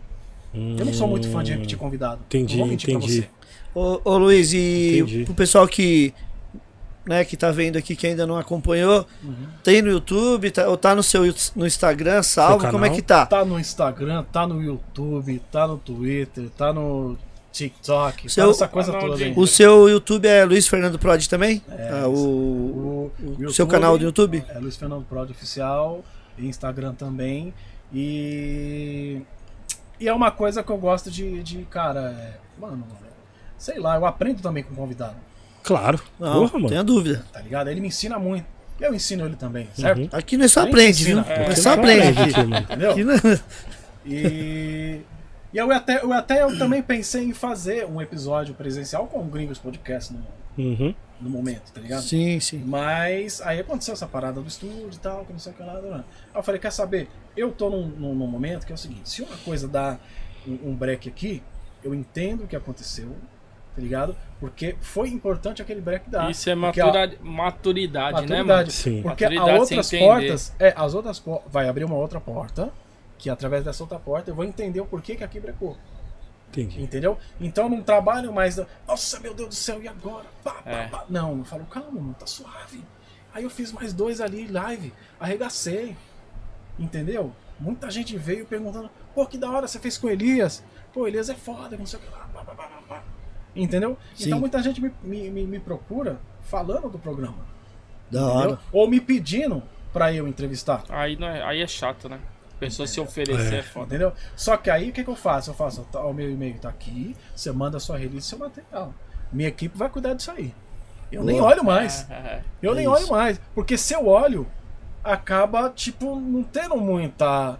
Eu não sou muito fã de repetir convidado. Entendi, pra entendi. Ô, ô Luiz, e Entendi. pro pessoal que, né, que tá vendo aqui que ainda não acompanhou, tem no YouTube, tá, ou tá no seu no Instagram, salvo, Seu como é que tá? Tá no Instagram, tá no YouTube, tá no Twitter, tá no TikTok, Seu- tá nessa coisa Canal toda de- aí. O seu YouTube é Luiz Fernando Prod também? É, Ah, o, O, o seu canal do YouTube? É Luiz Fernando Prod Oficial, Instagram também. E. E é uma coisa que eu gosto de, de cara, é, mano, sei lá, eu aprendo também com o convidado, Claro. Não, Porra, mano. tenha dúvida. tá ligado? Ele me ensina muito. Eu ensino ele também, certo? Uhum. Aqui nós só A gente aprende, viu? É, Nós só aprende aqui. Entendeu? Aqui não- E. E eu até, eu até eu também pensei em fazer um episódio presencial com o Gringos Podcast no, Uhum. no momento, tá ligado? Sim, sim. Mas aí aconteceu essa parada do estúdio e tal, que não sei o que lá. Aí eu falei, quer saber? Eu tô num, num, num momento que é o seguinte, se uma coisa dá um, um break aqui, eu entendo o que aconteceu, tá ligado? Porque foi importante aquele break dar. Isso é Porque, ó, matura- maturidade, né, mano? maturidade. Sim. Porque Maturidade as outras portas, é, as outras vai abrir uma outra porta, que através dessa outra porta eu vou entender o porquê que aqui brecou. Entendi. Entendeu? Então eu não trabalho mais. da- Nossa, meu Deus do céu, e agora? Pá, pá, É. pá. Não, eu falo, calma, mano, tá suave. Aí eu fiz mais dois ali, live, arregacei. Entendeu? Muita gente veio perguntando, pô, que da hora você fez com o Elias. Pô, Elias é foda, não sei o que lá. Pá, pá, pá, pá, pá. Entendeu? Sim. Então muita gente me, me, me, me procura falando do programa. Da entendeu? hora. Ou me pedindo pra eu entrevistar. Aí, não é, aí é chato, né? A pessoa se oferecer é, foda. Entendeu? Só que aí o que, que eu faço? Eu faço, tá, o meu e-mail tá aqui, você manda a sua release e seu material. Minha equipe vai cuidar disso aí. Eu nem Boa. olho mais. É, é. Eu É nem isso. olho mais. Porque se eu olho, acaba, tipo, não tendo muita.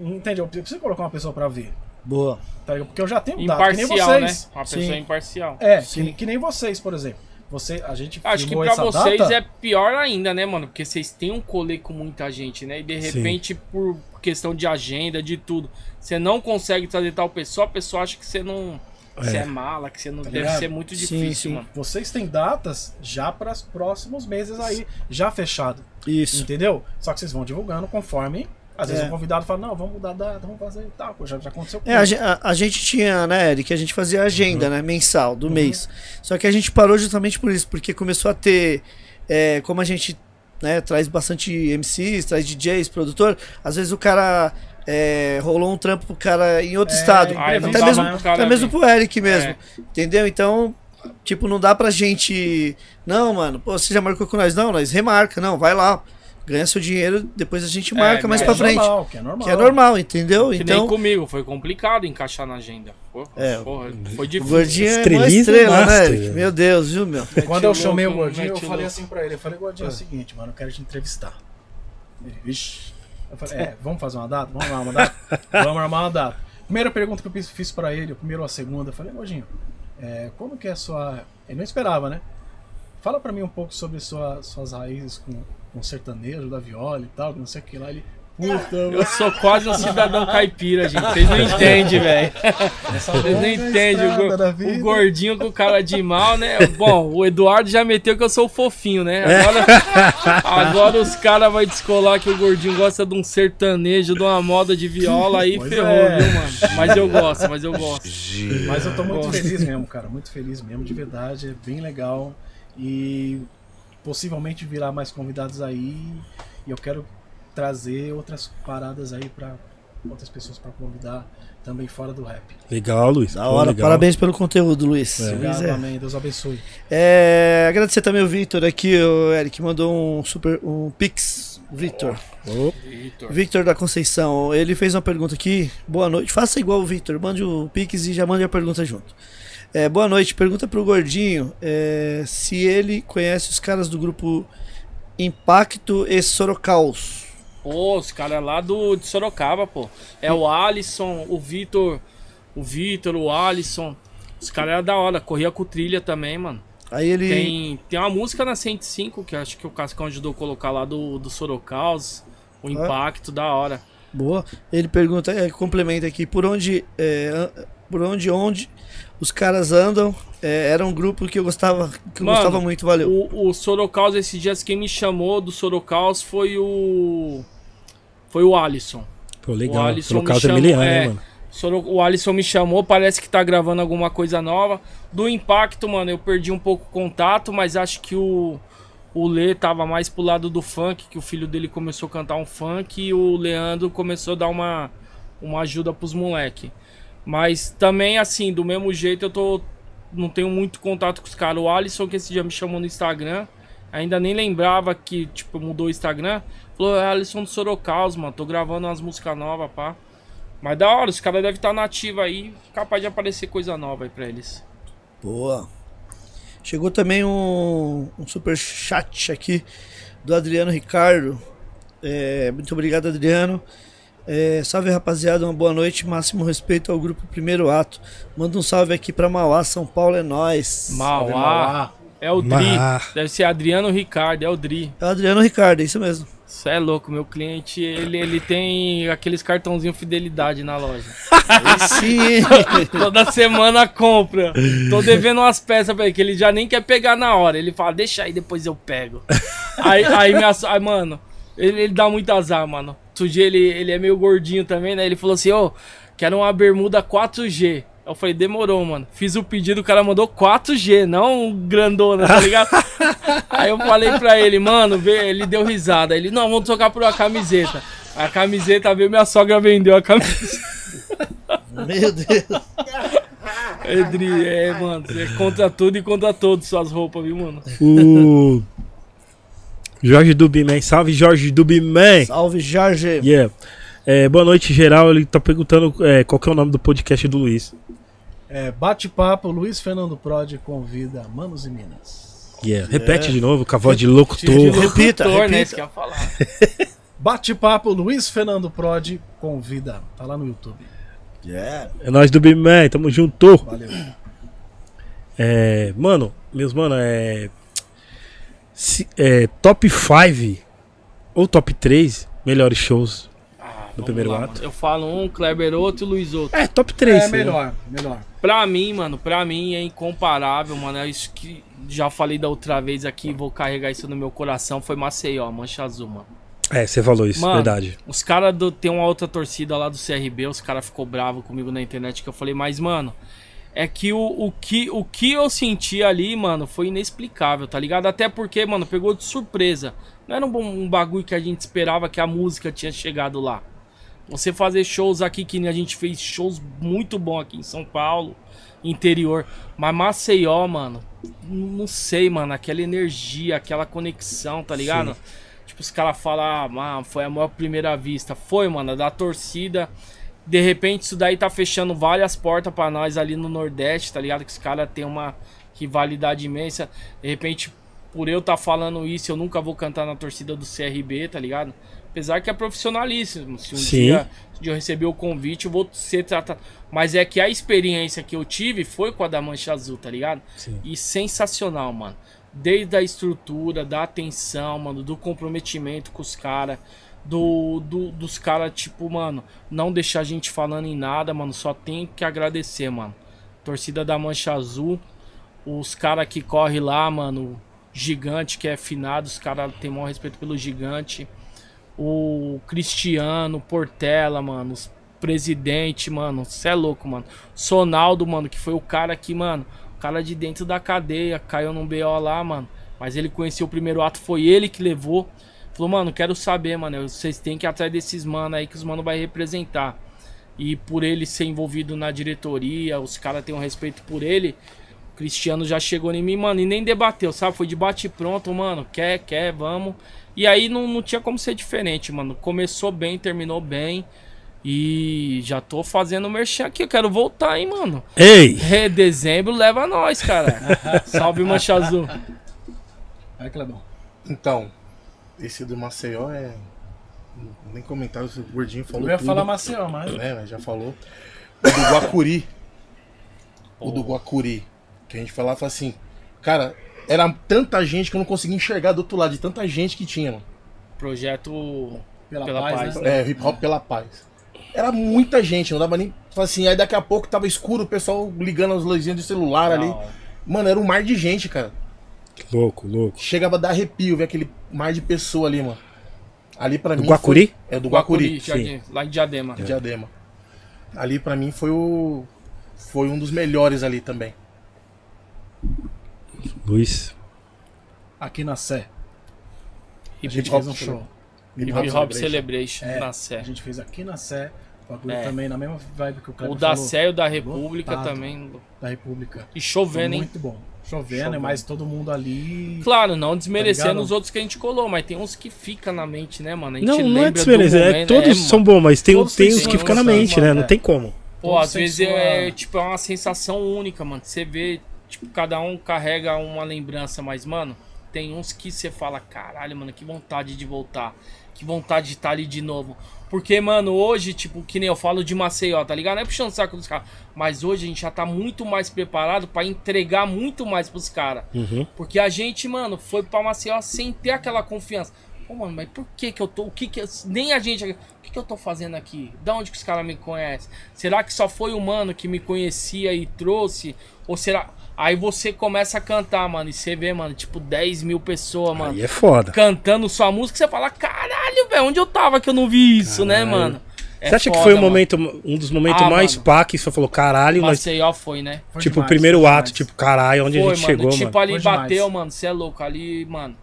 Entendeu? Eu preciso colocar uma pessoa pra ver. Boa. Tá? Porque eu já tenho dado, que nem Imparcial, né? vocês. Uma pessoa Sim. imparcial. É, Sim. que, que nem vocês, por exemplo. Você, a gente Acho que pra essa vocês data, é pior ainda, né, mano? Porque vocês têm um colê com muita gente, né? E de Sim. repente, por questão de agenda, de tudo, você não consegue trazer tal pessoa, a pessoa acha que você não. Você É. é mala, que você não. Tá deve ligado? ser muito Sim, difícil, sim. mano. Vocês têm datas já para os próximos meses aí, já fechado. Isso. Entendeu? Só que vocês vão divulgando conforme. Às vezes É. o convidado fala, não, vamos mudar a data, vamos fazer e tal. Pô, já, já aconteceu É, a, a- gente tinha, né, Eric, a gente fazia agenda, né, mensal, Uhum. do mês. Só que a gente parou justamente por isso, porque começou a ter, é, como a gente né, traz bastante MCs, traz DJs, produtor, às vezes o cara é, rolou um trampo pro cara em outro É, estado. Aí até mesmo, até mesmo pro Eric mesmo. É. Entendeu? Então, tipo, não dá pra gente. Não, mano, pô, você já marcou com nós? Não, nós remarca, não, vai lá. Ganha seu dinheiro, depois a gente marca mais mas pra é frente. Normal, que é normal. Que é normal, entendeu? Que então. nem comigo, foi complicado encaixar na agenda. Porra, É, porra, foi O difícil. gordinho é uma estrela, né, master, Eric? né? Meu Deus, viu, meu? Quando eu chamei o gordinho, eu falei assim pra ele, eu falei, gordinho, é o seguinte, mano, eu quero te entrevistar. Ele, Vixe. Eu falei, é, vamos fazer uma data? Vamos armar uma data? vamos armar uma data. Primeira pergunta que eu fiz- pra ele, a primeira ou a segunda, eu falei, Gordinho, é, como que é a sua. Ele não esperava, né? Fala pra mim um pouco sobre sua, suas raízes com, com sertanejo, da viola e tal, não sei o que lá. Ele, puta, Eu sou quase um cidadão caipira, gente. Vocês não entendem, velho. essa Vocês não entendem. O, o gordinho com cara de mal, né? Bom, o Eduardo já meteu que eu sou fofinho, né? Agora, agora os caras vão descolar que o gordinho gosta de um sertanejo, de uma moda de viola, aí Pois ferrou, é. viu, mano? Mas eu gosto, mas eu gosto. Mas eu tô muito Gosto. feliz mesmo, cara. Muito feliz mesmo, de verdade. É bem legal. E possivelmente virá mais convidados aí. E eu quero trazer outras paradas aí pra outras pessoas pra convidar também fora do rap. Legal, Luiz. Da hora. legal. Parabéns pelo conteúdo, Luiz. Luiz Obrigado, é- amém. Deus abençoe. É, agradecer também o Victor aqui, o Eric, mandou um super um pix. Victor. Ô, Victor da Conceição. Ele fez uma pergunta aqui. Boa noite. Faça igual o Victor. Mande o pix e já mande a pergunta junto. É, boa noite. Pergunta pro Gordinho é, se ele conhece os caras do grupo Impacto e Sorocaus. Pô, os caras lá do, de Sorocaba, pô. É o Alisson, o Vitor, o Vitor, o Alisson. Os caras eram da hora, corria com trilha também, mano. Aí ele. Tem, tem uma música na 105 que acho que o Cascão ajudou a colocar lá do, do Sorocaus. O impacto da hora. Boa. Ele pergunta, é, complementa aqui, por onde, é, por onde, onde os caras andam? É, era um grupo que eu gostava, que eu Mano, gostava muito, valeu. O, o Sorocaus, esses dias, quem me chamou do Sorocaus foi o. Foi o Alisson. Pô, O legal. Alisson Pelo me caso chamou, é. né, mano? O Alisson me chamou, parece que tá gravando alguma coisa nova. Do impacto, mano, eu perdi um pouco o contato, mas acho que o, o Lê tava mais pro lado do funk, que o filho dele começou a cantar um funk e o Leandro começou a dar uma, uma ajuda pros moleque. Mas também, assim, do mesmo jeito, eu tô. Não tenho muito contato com os caras. O Alisson, que esse dia me chamou no Instagram, ainda nem lembrava que, tipo, mudou o Instagram. Falou, é Alisson do Sorocaus, mano, tô gravando umas músicas novas, pá. Mas da hora, os caras devem estar nativos aí, capaz de aparecer coisa nova aí pra eles. Boa. Chegou também um, um super chat aqui do Adriano Ricardo. É, muito obrigado, Adriano. É, salve rapaziada, uma boa noite. Máximo respeito ao grupo Primeiro Ato. Manda um salve aqui pra Mauá, São Paulo é nós. Mauá. É o Dri. Deve ser Adriano Ricardo, é o Dri. É o Adriano Ricardo, é isso mesmo. Isso é louco, meu cliente, ele, ele tem aqueles cartãozinho fidelidade na loja. Sim. Toda semana compra. Tô devendo umas peças pra ele, que ele já nem quer pegar na hora. Ele fala, deixa aí, depois eu pego. Aí, aí, minha, aí mano, ele, ele dá muito azar, mano. Outro dia ele, ele é meio gordinho também, né? Ele falou assim, ô, quero uma bermuda 4G. Eu falei, demorou, mano. Fiz o pedido, o cara mandou 4G, não um grandona, tá ligado? Aí eu falei pra ele, mano, vê, ele deu risada. Ele, não, vamos trocar por uma camiseta. A camiseta veio, minha sogra vendeu a camiseta. Meu Deus. Edri, é, mano, você é contra tudo e contra todos suas roupas, viu, mano? O Jorge Dubiman, salve Jorge Dubiman. Salve, Jorge. Yeah. É, boa noite, geral. Ele tá perguntando é, qual que é o nome do podcast do Luiz. É, Bate-papo, Luiz Fernando Prodi convida Manos e Minas. Yeah. Repete de novo, com a voz de De locutor. Repita, Doutor, né? repita. Isso que eu ia falar. Bate-papo, Luiz Fernando Prodi convida. Tá lá no YouTube. Yeah. É nóis Dubiman, tamo junto. Valeu. É, mano, meus mano, é, se- é top 5 ou top 3 melhores shows. Ah, Do primeiro lá, ato. mano. Eu falo um, Kleber outro e Luiz outro. É, top 3. É melhor, melhor. Pra mim, mano, pra mim é incomparável, mano. É isso que já falei da outra vez aqui, vou carregar isso no meu coração. Foi Maceió, Mancha Azul, mano. É, você falou isso, Mano, verdade. Os caras do. Tem uma outra torcida lá do CRB, os caras ficou bravo comigo na internet que eu falei, mas, mano, é que o, o, que o que eu senti ali, mano, foi inexplicável, tá ligado? Até porque, mano, pegou de surpresa. Não era um, um bagulho que a gente esperava que a música tinha chegado lá. Você fazer shows aqui, que a gente fez shows muito bom aqui em São Paulo, interior. Mas Maceió, mano, não sei, mano, aquela energia, aquela conexão, tá ligado? Tipo, os caras falam, ah, mano, foi a maior primeira vista. Foi, mano, da torcida. De repente, isso daí tá fechando várias portas pra nós ali no Nordeste, tá ligado? Que os caras têm uma rivalidade imensa. De repente, por eu tá falando isso, eu nunca vou cantar na torcida do CRB, tá ligado? Apesar que é profissionalíssimo. Se um Sim. dia eu receber o convite, eu vou ser tratado. Mas é que a experiência que eu tive foi com a da Mancha Azul, tá ligado? Sim. E sensacional, mano. Desde a estrutura, da atenção, mano, do comprometimento com os caras. Do, do- dos caras, tipo, mano, não deixar a gente falando em nada, mano. Só tem que agradecer, mano. Torcida da Mancha Azul. Os caras que corre lá, mano. Gigante que é finado, os caras têm maior respeito pelo gigante. O Cristiano, Portela, mano. Os presidente, mano. Cê é louco, mano. Sonaldo, mano, que foi o cara que, mano. O cara de dentro da cadeia, caiu num BO lá, mano. Mas ele conheceu o primeiro ato, foi ele que levou. Falou, mano, quero saber, mano. Vocês têm que ir atrás desses mano aí que os mano vai representar. E por ele ser envolvido na diretoria, os caras têm um respeito por ele. O Cristiano já chegou em mim, mano, e nem debateu, sabe? Foi de bate pronto, mano. Quer, quer, vamos. E aí não, não tinha como ser diferente, mano. Começou bem, terminou bem. E já tô fazendo merchan aqui. Eu quero voltar, hein, mano. Ei! É, dezembro leva nós, cara. Salve, Mancha Azul. Vai, Clebão. Então, esse do Maceió é. Nem comentário, o gordinho falou. Eu ia tudo. falar Maceió, mas. É, mas já falou. O do Guacuri. O do Guacuri. Que a gente falava assim, cara, era tanta gente que eu não conseguia enxergar do outro lado, de tanta gente que tinha, mano. Projeto Pela, Pela paz, paz, né? É, hip hop pela paz. Era muita gente, não dava nem. Assim, aí daqui a pouco tava escuro, o pessoal ligando as luzinhas de celular ali. Não, Mano, era um mar de gente, cara. Louco, louco. Chegava a dar arrepio ver aquele mar de pessoa ali, mano. Ali pra Do mim. Guacuri? foi- É do Guacuri, Guacuri. Lá em Diadema. de Diadema. Ali pra mim foi o. Foi um dos melhores ali também. Luiz. Aqui na Sé. A Hip gente Hop fez um show. Hip Hop Hop Celebration. Celebration É, na A Sé. gente fez aqui na Sé. O bagulho É. também na mesma vibe que o Cleber O da falou, Sé e o da República lotado. também. Da República. E chovendo, hein? Muito bom. Chovendo, Chovendo. mas todo mundo ali. Claro, não desmerecendo ligado? os outros que a gente colou, mas tem uns que fica na mente, né, mano? A gente Não, não é desmerecer. É, momento, todos é, são bons, mas tem, Todos tem uns que sua ficam na mente, né? mano, Não é. tem como. Pô, Todos às vezes sua- é tipo é uma sensação única, mano. Você vê, tipo, cada um carrega uma lembrança, mas, mano, tem uns que você fala, caralho, mano, que vontade de voltar. Que vontade de estar ali de novo. Porque, mano, hoje, tipo, que nem eu falo de Maceió, tá ligado? Não é puxando o saco dos caras. Mas hoje a gente já tá muito mais preparado pra entregar muito mais pros caras. Uhum. Porque a gente, mano, foi pra Maceió sem ter aquela confiança. Pô, mano, mas por que que eu tô. O que que. eu- Nem a gente. O que que eu tô fazendo aqui? Da onde que os caras me conhecem? Será que só foi o mano que me conhecia e trouxe? Ou será. Aí você começa a cantar, mano, e você vê, mano, tipo 10 mil pessoas, mano, Aí é foda. cantando sua música, você fala, caralho, velho, onde eu tava que eu não vi isso, né, Caralho. mano? É Você acha que foda, foi um momento, um dos momentos Ah, mais mano. pá que você falou, caralho, nós, Maceió foi, né? Foi tipo, o demais, primeiro foi ato, demais. tipo, caralho, onde Foi, a gente mano. chegou, tipo, mano. ali Foi demais. bateu, mano. Você é louco. Ali, mano.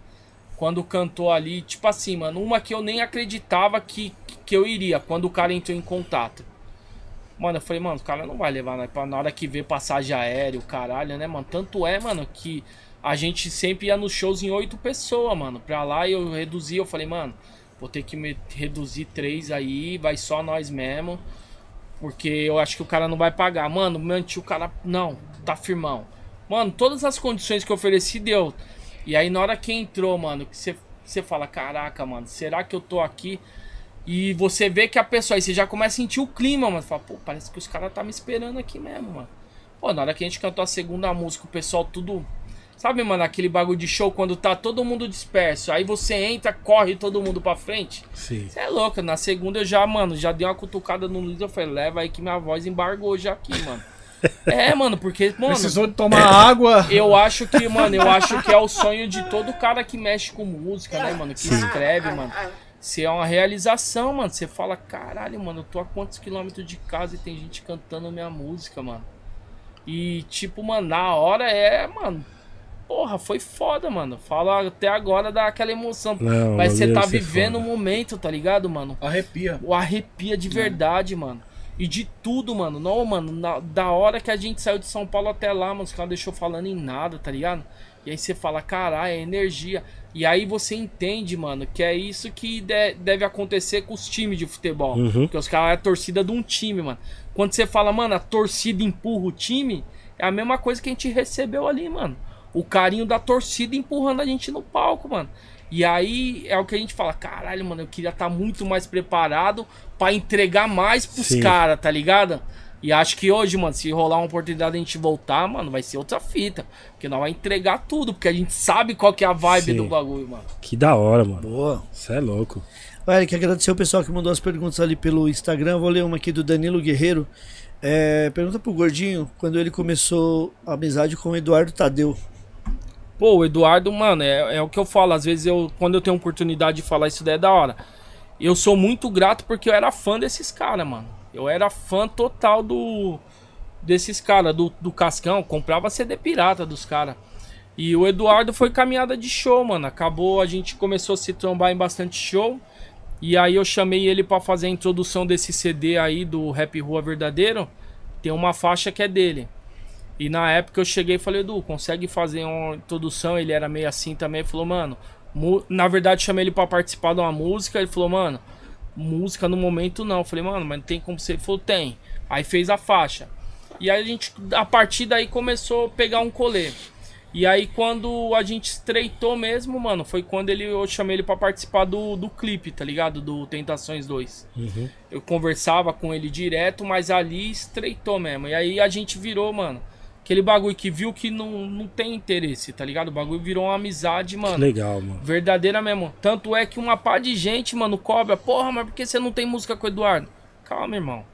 Quando cantou ali, tipo assim, mano, uma que eu nem acreditava que, que eu iria, quando o cara entrou em contato. Mano, eu falei, mano, o cara não vai levar, né? Na hora que vê passagem aérea, o caralho, né, mano? Tanto é, mano, que a gente sempre ia nos shows em oito pessoas, mano. Pra lá eu reduzi, eu falei, mano, vou ter que me reduzir três aí, vai só nós mesmo. Porque eu acho que o cara não vai pagar. Mano, manti o cara. Não, tá firmão. Mano, todas as condições que eu ofereci deu. E aí na hora que entrou, mano, que você fala, caraca, mano, será que eu tô aqui? E você vê que a pessoa, aí você já começa a sentir o clima, mano. Fala, pô, parece que os caras tá me esperando aqui mesmo, mano. Pô, na hora que a gente cantou a segunda música, o pessoal tudo. Sabe, mano, aquele bagulho de show quando tá todo mundo disperso. Aí você entra, corre todo mundo pra frente. Sim. Você é louco, na segunda eu já, mano, já dei uma cutucada no Luiz. Eu falei, leva aí que minha voz embargou já aqui, mano. é, mano, porque, mano. Precisou de tomar água. Eu acho que, mano, eu acho que é o sonho de todo cara que mexe com música, né, mano? Que escreve, mano. Se é uma realização, mano. Você fala, caralho, mano, eu tô a quantos quilômetros de casa e tem gente cantando minha música, mano. E, tipo, mano, na hora é, mano. Porra, foi foda, mano. Fala até agora dá aquela emoção. Não, Mas você bagulho tá vivendo o foda. momento, tá ligado, mano? Arrepia. O arrepia de verdade, mano. E de tudo, mano. Não, mano, na- da hora que a gente saiu de São Paulo até lá, mano, os caras deixou falando em nada, tá ligado? E aí você fala, caralho, é energia. E aí você entende, mano, que é isso que de- deve acontecer com os times de futebol. Uhum. Porque os caras é a torcida de um time, mano. Quando você fala, mano, a torcida empurra o time, é a mesma coisa que a gente recebeu ali, mano. O carinho da torcida empurrando a gente no palco, mano. E aí é o que a gente fala, caralho, mano, eu queria estar muito mais preparado pra entregar mais pros caras, tá ligado? E acho que hoje, mano, se rolar uma oportunidade de a gente voltar, mano, vai ser outra fita. Porque nós vai entregar tudo, porque a gente sabe qual que é a vibe Sim. do bagulho, mano. Que da hora, mano. Boa. Você é louco. Olha, Eric, agradecer o pessoal que mandou as perguntas ali pelo Instagram. Vou ler uma aqui do Danilo Guerreiro. É, pergunta pro Gordinho quando ele começou a amizade com o Eduardo Tadeu. Pô, o Eduardo, mano, é, é o que eu falo. Às vezes, eu, quando eu tenho oportunidade de falar isso daí é da hora. Eu sou muito grato porque eu era fã desses caras, mano. Eu era fã total do desses caras, do, do Cascão. Comprava CD pirata dos caras. E o Eduardo foi caminhada de show, mano. Acabou, a gente começou a se trombar em bastante show. E aí eu chamei ele pra fazer a introdução desse CD aí do Rap Rua Verdadeiro. Tem uma faixa que é dele. E na época eu cheguei e falei, Edu, consegue fazer uma introdução? Ele era meio assim também. Ele falou, mano, na verdade chamei ele pra participar de uma música. Ele falou, mano, música no momento não. Eu falei, mano, mas não tem como ser. Ele falou, tem. Aí fez a faixa. E aí a gente, a partir daí, começou a pegar um colê. E aí quando a gente estreitou mesmo, mano, foi quando ele, eu chamei ele pra participar do, do clipe, tá ligado? Do Tentações 2 Uhum. eu conversava com ele direto, mas ali estreitou mesmo. E aí a gente virou, mano, aquele bagulho que viu que não, não tem interesse, tá ligado? O bagulho virou uma amizade, Que mano. legal, mano. Verdadeira mesmo. Tanto é que uma pá de gente, mano, cobra. Porra, mas por que você não tem música com o Eduardo? Calma, irmão.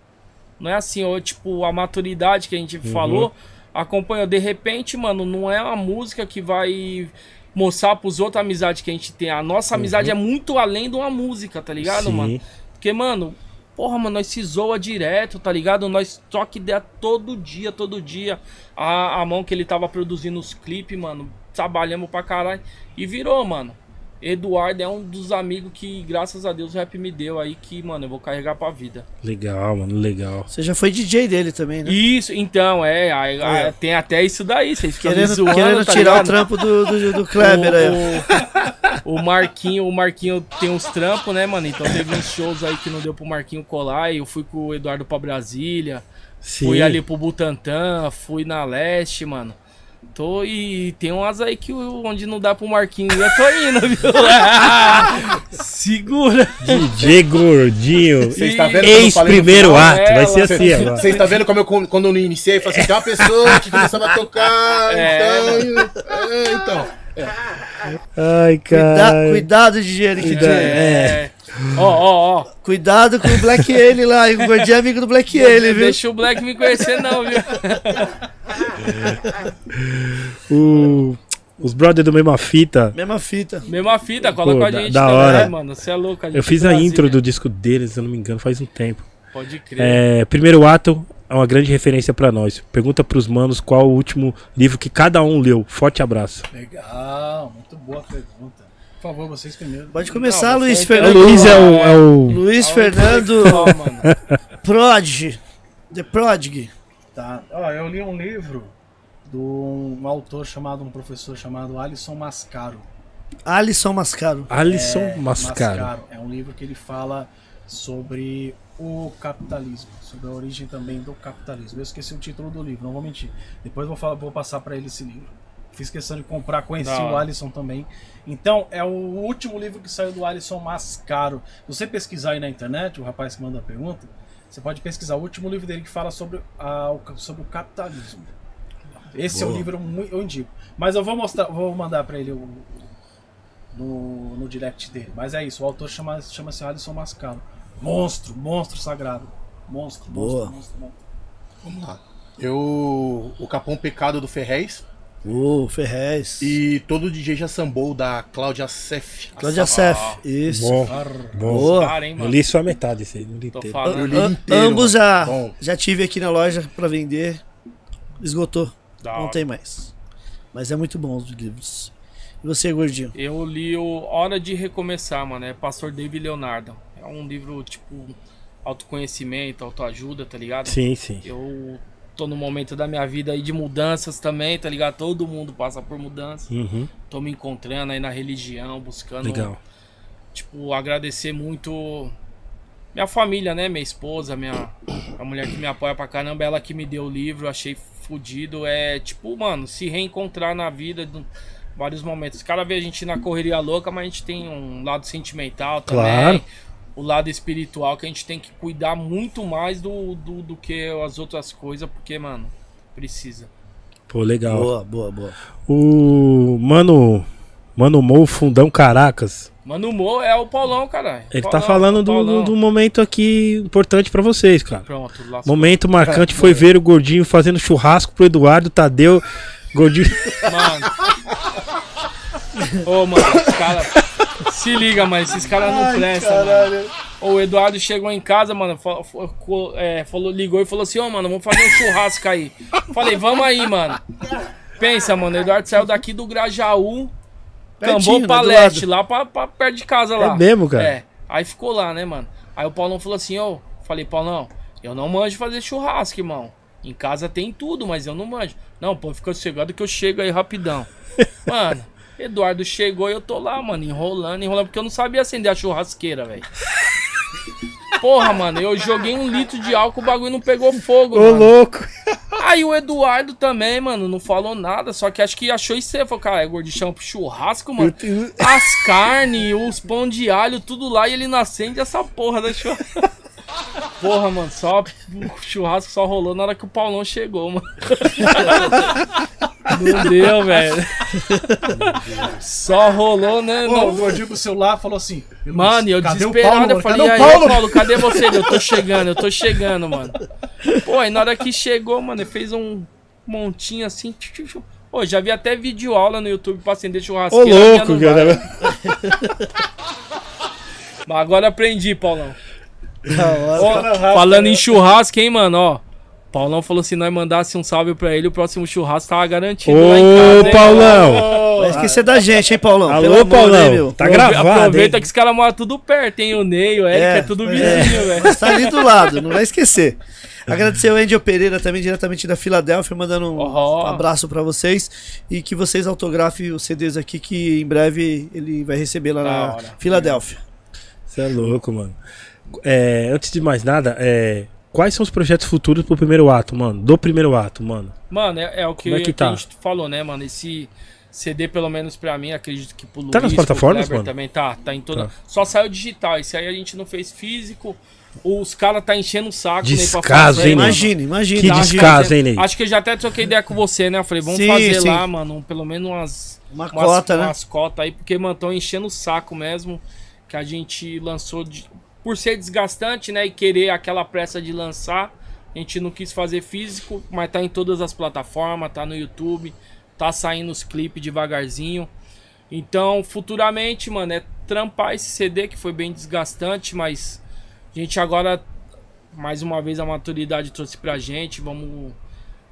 Não é assim, ó, tipo, a maturidade que a gente falou acompanha. De repente, mano, não é uma música que vai mostrar pros outros a amizade que a gente tem. A nossa amizade é muito além de uma música, tá ligado, Sim. mano? Porque, mano, porra, mano, nós se zoa direto, tá ligado? Nós troca ideia todo dia, todo dia. A, a mão que ele tava produzindo os clipes, mano, trabalhamos pra caralho. E virou, mano. Eduardo é um dos amigos que, graças a Deus, o rap me deu aí que, mano, eu vou carregar pra vida. Legal, mano. Legal. Você já foi DJ dele também, né? Isso, então, é, aí- aí É. tem até isso daí, vocês Querendo, zoando, querendo tá tirar ligado? o trampo do, do, do Kleber aí. ó. o, o Marquinho, o Marquinho tem uns trampos, né, mano? Então teve uns shows aí que não deu pro Marquinho colar. E eu fui com o Eduardo pra Brasília. Sim. Fui ali pro Butantã, fui na Leste, mano. Tô e tem umas aí que onde não dá pro Marquinho, eu tô indo, viu? Segura. DJ Gordinho. Você está vendo como eu Ex falei no primeiro final? ato. Vai ser assim agora. Você está vendo como eu, quando eu iniciei, falei assim, tem uma pessoa que começava a tocar, É. então... é, então. Ai, Cuida- cara. cuidado, DJ Eric Cuida- J. É. Ó, ó, ó. Cuidado com o Black Ele lá. O Gordinho é amigo do Black Ele, viu? Deixa o Black me conhecer, não, viu? O- os brothers do Mesma Fita. Mesma fita. Mesma fita, cola Pô, a da- gente da também, hora. mano. Você é louco, a Eu fiz é a Brasília. intro do disco deles, se eu não me engano, faz um tempo. Pode crer. É, primeiro ato é uma grande referência pra nós. Pergunta pros manos qual o último livro que cada um leu. Forte abraço. Legal, muito boa pergunta. Por favor, vocês primeiro. Pode começar, Não, Luiz O Fernando. Luiz é o. É o... Luiz Fernando. Prodigy. The Prodigy. Tá. Ó, eu li um livro de um autor chamado, um professor chamado Alisson Mascaro. Alisson Mascaro. Alisson É, Mascaro. É um livro que ele fala sobre o capitalismo, sobre a origem também do capitalismo. Eu esqueci o título do livro, não vou mentir. Depois vou, falar- vou passar para ele esse livro. Fiz questão de comprar, conheci Da o. Alisson também. Então, é o último livro que saiu do Alisson Mascaro. Se você pesquisar aí na internet, o rapaz que manda a pergunta, você pode pesquisar o último livro dele que fala sobre, a, o, sobre o capitalismo. Esse é o Boa. livro eu indico. Mas eu vou mostrar, vou mandar para ele o, no, no direct dele. Mas é isso, o autor chama- chama-se Alisson Mascaro. Monstro, monstro sagrado. Monstro, Boa. monstro, monstro, monstro. Vamos lá. Eu... O Capão Pecado do Ferrez Ô, Ferrez. e todo DJ já sambou da Cláudia Sef. Cláudia Sef. Isso. Bom. Boa. Cara, hein, Eu li só a metade desse aí, não li Tô inteiro. falando. Eu li inteiro, ambos mano. já, Bom. já tive aqui na loja pra vender. Esgotou. Da Não hora. tem mais. Mas é muito bom os livros. E você, gordinho? Eu li o Hora de Recomeçar, mano. É Pastor David Leonardo. É um livro, tipo, autoconhecimento, autoajuda, tá ligado? Sim, sim. Eu tô no momento da minha vida aí de mudanças também, tá ligado? Todo mundo passa por mudanças. Uhum, Tô me encontrando aí na religião, buscando, legal. tipo, agradecer muito minha família, né? Minha esposa, minha a mulher que me apoia pra caramba, ela que me deu o livro, achei fudido. É tipo, mano, se reencontrar na vida, do- vários momentos. Cada vez a gente na correria louca, mas a gente tem um lado sentimental também. Claro. O lado espiritual que a gente tem que cuidar muito mais do, do, do que as outras coisas, porque, mano, precisa. Pô, legal. Boa, boa, boa. O Mano. Mano Mo Fundão Caracas. Mano, Mo é o Paulão, caralho. Ele Paulão, tá falando do, do, do momento aqui importante pra vocês, cara. Pronto. Momento marcante foi ver o Gordinho fazendo churrasco pro Eduardo Tadeu. Gordinho. Mano. Ô, mano, os caras. Se liga, mano, esses caras não prestam, mano. O Eduardo chegou em casa, mano, fa- fa- co- é, falou, ligou e falou assim, ô, mano, vamos fazer um churrasco aí. Falei, vamos aí, mano. Pensa, mano, o Eduardo saiu daqui do Grajaú, cambou né, lado. lá pra, pra perto de casa lá. É mesmo, cara? É. Aí ficou lá, né, mano? Aí o Paulão falou assim, ô, falei, Paulão, eu não manjo fazer churrasco, irmão. Em casa tem tudo, mas eu não manjo. Não, pô, fica sossegado que eu chego aí rapidão. Mano, Eduardo chegou e eu tô lá, mano, enrolando, enrolando, porque eu não sabia acender a churrasqueira, velho. Porra, mano, eu joguei um litro de álcool, o bagulho não pegou fogo, Ô, mano. louco. Aí o Eduardo também, mano, não falou nada, só que acho que achou isso aí. Falou, cara, é gordichão pro churrasco, mano. As carnes, os pão de alho, tudo lá e ele não acende essa porra da churrasco. Porra, mano, só o churrasco só rolou na hora que o Paulão chegou, mano. Não deu, velho. Só rolou, né? Pô, Não- o gordinho com o celular falou assim. Mano, e eu desesperado, Paulo, eu falei, cadê e o aí, Paulo? Paulo, cadê você? Eu tô chegando, eu tô chegando, mano. Pô, aí na hora que chegou, mano, ele fez um montinho assim. Pô, já vi até vídeo aula no YouTube pra acender Ô, churrasqueira. minha louco, não cara. Mas agora aprendi, Paulão. Ó, falando em churrasco, hein, mano, ó. Paulão falou se nós mandasse um salve pra ele, o próximo churrasco tava garantido lá em casa. Ô, hein? Paulão. Vai esquecer da gente, hein, Paulão? Alô, Pelo amor, Paulão. né, meu? Tá Aprove- gravado, Aproveita hein? que os caras moram tudo perto, hein? O Ney, o Eric, é, É, tudo pois é. vizinho, velho. Mas tá ali do lado, não vai esquecer. Agradecer o Angel Pereira também, diretamente da Filadélfia, mandando um abraço pra vocês. E que vocês autografem os CDs aqui, que em breve ele vai receber lá Da na hora. Filadélfia. Você é louco, mano. É, antes de mais nada, é, quais são os projetos futuros pro primeiro ato, mano? Do primeiro ato, mano. Mano, é, é o que, é que que tá? a gente falou, né, mano? Esse CD, pelo menos pra mim, acredito que pro Luiz, Tá nas plataformas, Kleber mano? também tá, tá em toda. Tá. Só saiu digital, esse aí a gente não fez físico. Os caras tá enchendo o saco, Descaso, hein, Ney? Imagine, imagine. Que Tá descaso, hein, Ney? Acho que eu já até troquei ideia com você, né? Eu falei, vamos Sim, fazer sim. lá, mano, um- pelo menos umas, Uma umas, cota, né? umas cotas aí, porque, mano, tão enchendo o saco mesmo. Que a gente lançou de- por ser desgastante, né? E querer aquela pressa de lançar. A gente não quis fazer físico, mas tá em todas as plataformas, tá no YouTube, tá saindo os clipes devagarzinho. Então, futuramente, mano, é trampar esse CD que foi bem desgastante, mas a gente agora, mais uma vez, a maturidade trouxe pra gente. Vamos,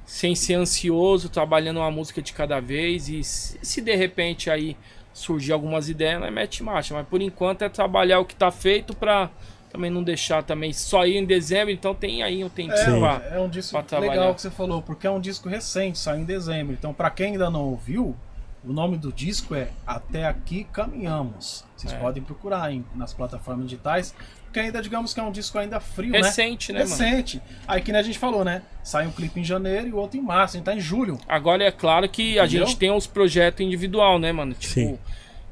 sem ser ansioso, trabalhando uma música de cada vez. E se, de repente aí surgir algumas ideias, nós mete marcha. Mas por enquanto é trabalhar o que tá feito pra também não deixar também só ir em dezembro. Então tem aí um tempinho. É, é um disco legal que você falou, porque é um disco recente, saiu em dezembro. Então, pra quem ainda não ouviu, o nome do disco é Até Aqui Caminhamos. Vocês É. podem procurar em, nas plataformas digitais, porque ainda, digamos que é um disco ainda frio, Recente, né? né, mano? Recente. Aí que nem a gente falou, né? Sai um clipe em janeiro e o outro em março, a gente tá em julho. Agora é claro que a Entendeu? gente tem os projetos individual, né, mano? Tipo, Sim.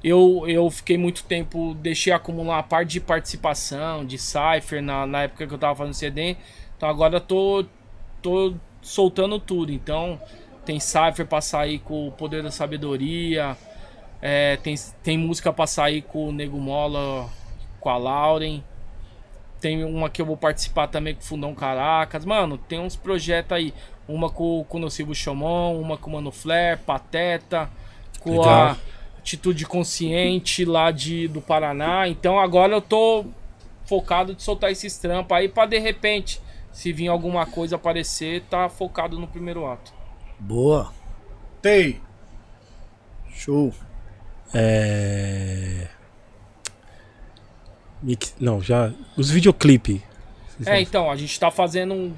eu, eu fiquei muito tempo, deixei acumular a parte de participação, de Cypher, na, na época que eu tava fazendo CD. Então agora eu tô, tô soltando tudo. Então tem Cypher pra sair com o Poder da Sabedoria. é, tem, tem música pra sair com o Nego Mola, com a Lauren. Tem uma que eu vou participar também com o Fundão Caracas. Mano, tem uns projetos aí. Uma com, com o Nocivo Chomon, uma com o Mano Flair, Pateta, com Legal. a Atitude Consciente lá de, do Paraná. Então agora eu tô focado de soltar esses trampos aí pra de repente, se vir alguma coisa aparecer, tá focado no primeiro ato. Boa. Tei. Show. É. Mix... Não, já. Os videoclipe. É, então, a gente tá fazendo um.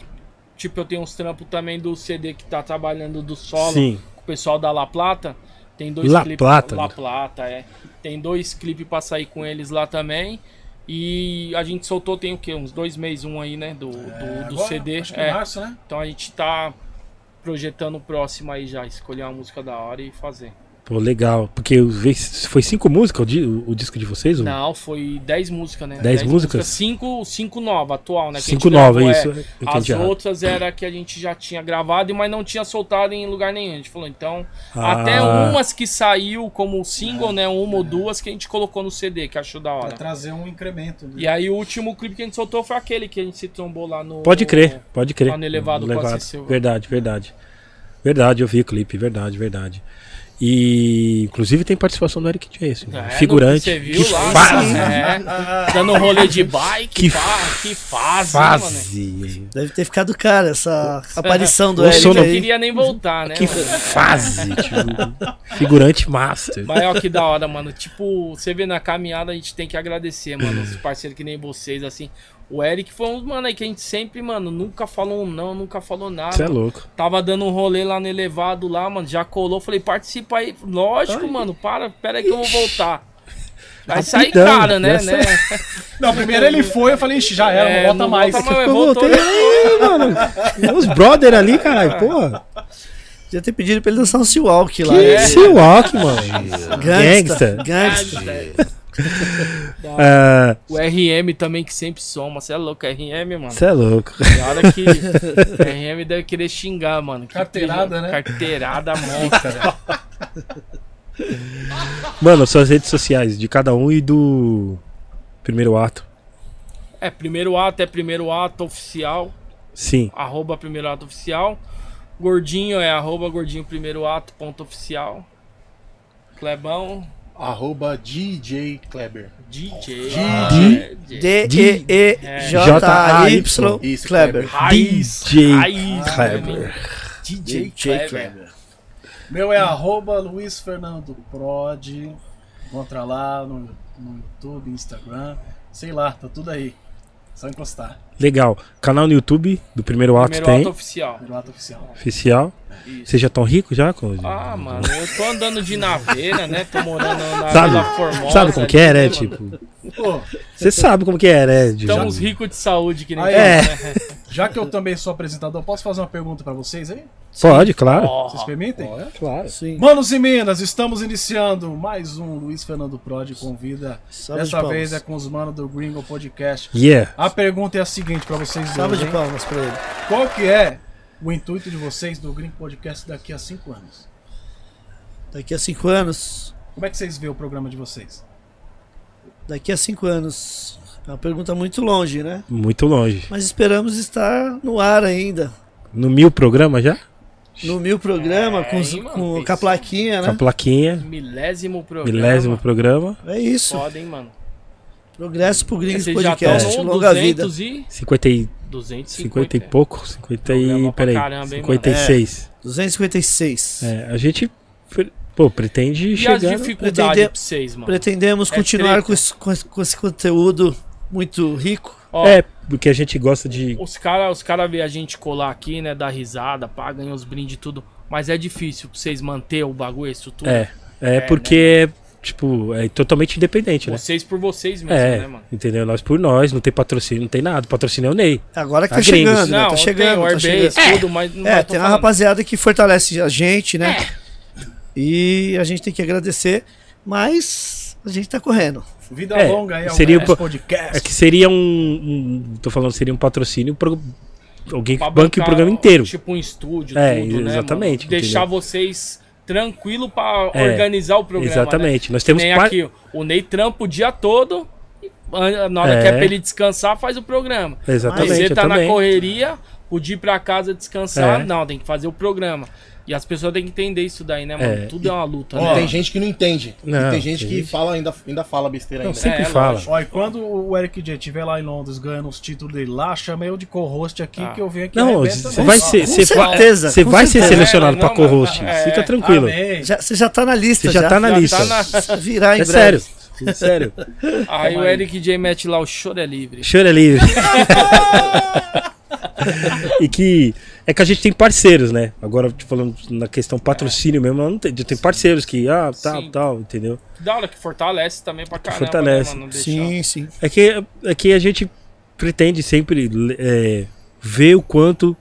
Tipo, eu tenho uns trampos também do CD que tá trabalhando do solo Sim. com o pessoal da La Plata. Tem dois La clipes. Plata, La né? Plata, é. Tem dois clipes pra sair com eles lá também. E a gente soltou tem o quê? Uns dois meses, um aí, né? Do, do, do É, Agora, CD. Acho que É. em março, né? Então a gente tá projetando o próximo aí já, escolher uma música da hora e fazer. Pô, legal. Porque eu vi- foi cinco músicas o, di- o- disco de vocês? Não, foi 10 músicas, né? Dez músicas? 5 cinco nova, atual, né? que Cinco nova, gravou, isso. é. As errado. outras era que a gente já tinha gravado, mas não tinha soltado em lugar nenhum. A gente falou, então. Ah. Até umas que saiu como single, né? Uma ou duas que a gente colocou no CD, que achou da Pra hora. trazer um incremento. né? E aí o último clipe que a gente soltou foi aquele que a gente se trombou lá no. Pode crer, pode crer. Lá no elevado com a Cecil. Verdade, verdade. Verdade, eu vi o clipe, verdade, verdade. E inclusive tem participação do Eric J, assim, É, figurante. você viu que lá, fase, é, dando um rolê de bike, Que pá, que fase, hein, mano. fase. Deve ter ficado cara essa aparição do Eric sono- Não queria nem voltar, né, Que mano? fase, tipo, figurante master. Mas ó, que da hora, mano. Tipo, você vê na caminhada, a gente tem que agradecer, mano, os parceiros que nem vocês, assim. O Eric foi um, mano, aí que a gente sempre, mano, nunca falou um não, nunca falou nada. Você é louco. Tava dando um rolê lá no elevado lá, mano, já colou. Falei, participa aí. Lógico, mano, para, pera aí que eu vou voltar. Vai sair cara, né, já né? Não, primeiro ele foi, eu falei, ixi, já era, É, não volta mais. volta mais, Eu voltou, voltei né? aí, mano. Os brother ali, caralho, porra. Podia ter pedido pra ele dançar um Seawalk lá. Que É. seu walk, mano. Gangsta. Gangsta. Gangsta. Ah, O RM também que sempre soma. Você é louco, RM, mano. Você é louco. Tem hora que RM deve querer xingar, mano. Que Carteirada, né? Carteirada monstra. Mano, suas redes sociais de cada um e do primeiro ato. É, primeiro ato é primeiro ato oficial. Sim. Arroba primeiro ato oficial. Gordinho é arroba gordinho primeiro ato ponto oficial. Clebão, Arroba DJ Kleber. DJ. D- É, DJ. D-E-E-J-A-Y Isso, Kleber. Raiz. DJ Raiz, Kleber. DJ J. Kleber. Meu é arroba Luiz Fernando Prod. Encontra lá no, no YouTube, Instagram. Sei lá, tá tudo aí. Só encostar. Legal. Canal no YouTube do primeiro ato Primeiro tem. ato oficial. Primeiro ato oficial. Oficial. Isso. Vocês já estão ricos já? Com... Ah, mano, eu tô andando de naveira, né? Tô morando na Sabe- Vila Formosa. Sabe como que é, né? Tipo, Pô, você sabe como que é, né? de- Estamos ricos de saúde, que nem Aí, fala, né? já que eu também sou apresentador, posso fazer uma pergunta pra vocês aí? Pode, claro. Ó, Vocês permitem? Claro. Sim. Manos e Minas, estamos iniciando mais um Luiz Fernando Prod convida. Salva de Dessa palmas. vez é com os manos do Gringo Podcast. Yeah. A pergunta é a seguinte pra vocês Salva dois, de hein? palmas pra ele. Qual que é o intuito de vocês do Gringo Podcast daqui a cinco anos? Daqui a cinco anos. Como é que vocês veem o programa de vocês? Daqui a cinco anos. É uma pergunta muito longe, né? Muito longe. Mas esperamos estar no ar ainda. No mil programa já? No mil programa, É, com, hein, com, com a plaquinha, Com a né? plaquinha. Milésimo programa. Milésimo programa. É isso. Foda, hein, mano? Progresso pro Gringos já Podcast. estão no Longa vida. 200 e... 50 e, 250. 50 e pouco. 50 e. Peraí. caramba, hein, 56. 256. É, a gente. Pô, pretende E as chegar. no- dificuldades pra vocês, mano? Pretendemos É continuar com esse, com esse- conteúdo muito rico. Ó, É, porque a gente gosta de. Os caras os cara vê a gente colar aqui, né? Dar risada, pá, ganhar os brindes e tudo. Mas é difícil pra vocês manter o bagulho, isso tudo. É. É, É, porque, tipo, é totalmente independente, né? Vocês por vocês mesmo, É, né, mano? entendeu? Nós por nós, não tem patrocínio, não tem nada. Patrocínio é o Ney. Agora que A tá chegando, né? Não, Tá tem chegando, o tá Airbase, chegando. tudo, mas não É, tem uma rapaziada que fortalece a gente, né? É. E a gente tem que agradecer, mas a gente tá correndo. Vida É, longa aí seria o- Podcast. É que seria um. um- tô falando, seria um patrocínio pro. Alguém que banque o programa inteiro. Tipo um estúdio, É, tudo, né, exatamente, mano? Deixar entendeu? vocês tranquilo pra É, organizar o programa, né? Exatamente. Nós Que temos nem par- aqui, o Ney trampa o dia todo, na hora É. que é pra ele descansar, faz o programa. Exatamente. Aí você tá na também. correria, podia ir pra casa descansar, É. não, tem que fazer o programa. E as pessoas têm que entender isso daí, né, mano? É, Tudo é uma luta, E né? tem gente que não entende. Não, e tem gente tem que gente- fala, ainda, ainda fala besteira Não, ainda. sempre É, fala. Ó, e quando o Eric J estiver lá em Londres ganhando os títulos dele lá, chama eu de co-host aqui Ah. que eu venho aqui Não, você vai Ó, ser. com Você vai, certeza, você com vai ser selecionado É, pra não, co-host. é, Fica tranquilo. Você já tá na lista, Você já tá na Já lista. tá na- Virar em É breve. sério. É sério. Aí o Eric J mete lá, o choro é livre. Choro é livre. e que é que a gente tem parceiros, né? Agora, te falando na questão patrocínio mesmo, não tem, tem parceiros que, ah, tal, Sim. tal, entendeu? Da hora que fortalece também pra caramba, Fortalece. né, mano? Não deixar- Sim, sim. É que, é que a gente pretende sempre é, ver o quanto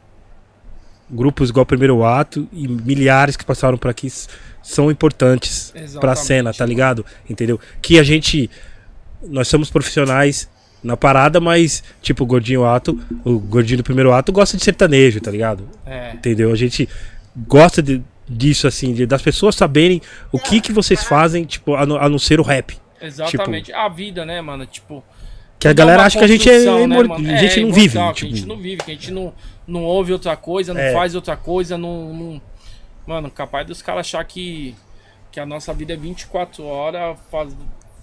grupos igual o Primeiro Ato e milhares que passaram por aqui são importantes pra Exatamente. cena, tá ligado? Entendeu? Que a gente. Nós somos profissionais na parada, mas, tipo, o gordinho ato, o gordinho do primeiro ato gosta de sertanejo, tá ligado? É. Entendeu? A gente gosta de- disso, assim, de- das pessoas saberem o que que vocês fazem, tipo, a, não- a não ser o rap. Exatamente. a vida, né, mano? Tipo. Que a é galera acha que a gente é, né, a gente É, não vive. tipo, Que a gente não vive, que a gente não, não ouve outra coisa, não É. faz outra coisa, não, não- Mano, capaz dos caras achar que, que a nossa vida é 24 horas faz...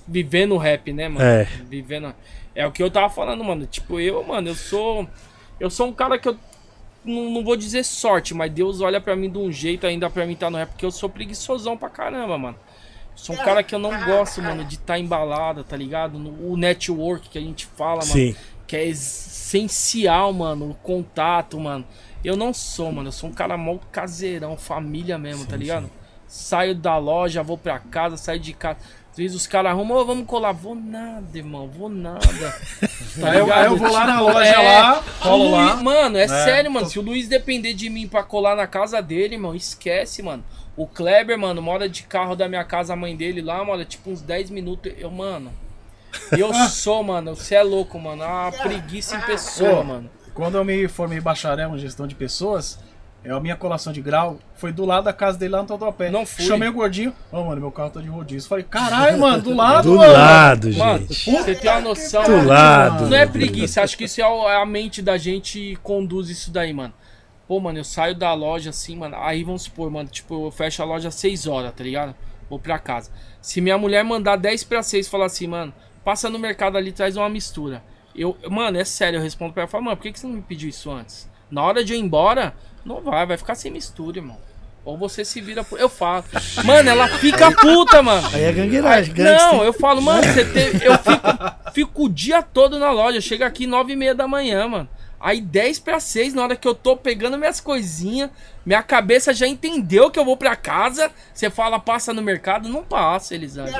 vivendo rap, né, mano? É. Vivendo. É o que eu tava falando, mano. Tipo, eu, mano, eu sou. Eu sou um cara que eu. Não, não vou dizer sorte, mas Deus olha pra mim de um jeito ainda pra mim tá no rap, porque eu sou preguiçosão pra caramba, mano. Sou um cara que eu não gosto, mano, de estar tá embalada, tá ligado? No, o network que a gente fala, mano Sim. que é essencial, mano, o contato, mano. Eu não sou, mano, eu sou um cara mal caseirão, família mesmo, tá ligado? Saio da loja, vou pra casa, saio de casa. Às vezes os caras arrumam, "Ô, vamos colar. Vou nada, irmão, vou nada. Tá Aí eu, aí eu vou lá na loja É, lá, colo lá. Luiz- Mano, é, É. sério, mano. Se o Luiz depender de mim pra colar na casa dele, irmão, esquece, mano. O Kleber, mano, mora de carro da minha casa, a mãe dele lá, mano, tipo uns 10 minutos. Eu, mano. Eu sou, mano, você é louco, mano. Uma preguiça em pessoa, Ô, mano. Quando eu me formei bacharel em gestão de pessoas, é, a minha colação de grau foi do lado da casa dele lá no Tatuapé. Não fui. Chamei o gordinho. Ô, mano, meu carro tá de rodízio. Falei, caralho, mano, do lado, Do mano. lado, Mano, gente. você tem uma noção. Do mano. lado. Não é preguiça, acho que isso é é a mente da gente conduz isso daí, mano. Pô, mano, eu saio da loja assim, mano. Aí vamos supor, mano, tipo, eu fecho a loja às 6 horas, tá ligado? Vou pra casa. Se minha mulher mandar 10 pra 6 e falar assim, mano, passa no mercado ali, traz uma mistura. Eu, mano, é sério, eu respondo pra ela, falo, mano, por que, que você não me pediu isso antes? Na hora de eu ir embora, não vai, vai ficar sem mistura, irmão. Ou você se vira por. Eu falo. Mano, ela fica puta, mano. Aí é gangueiragem, Não, eu falo, mano, você teve. Eu fico, fico o dia todo na loja. Chega aqui nove e meia da manhã, mano. Aí 10 pra 6, na hora que eu tô pegando minhas coisinhas, minha cabeça já entendeu que eu vou pra casa. Você fala, passa no mercado, não passa, Elisandro.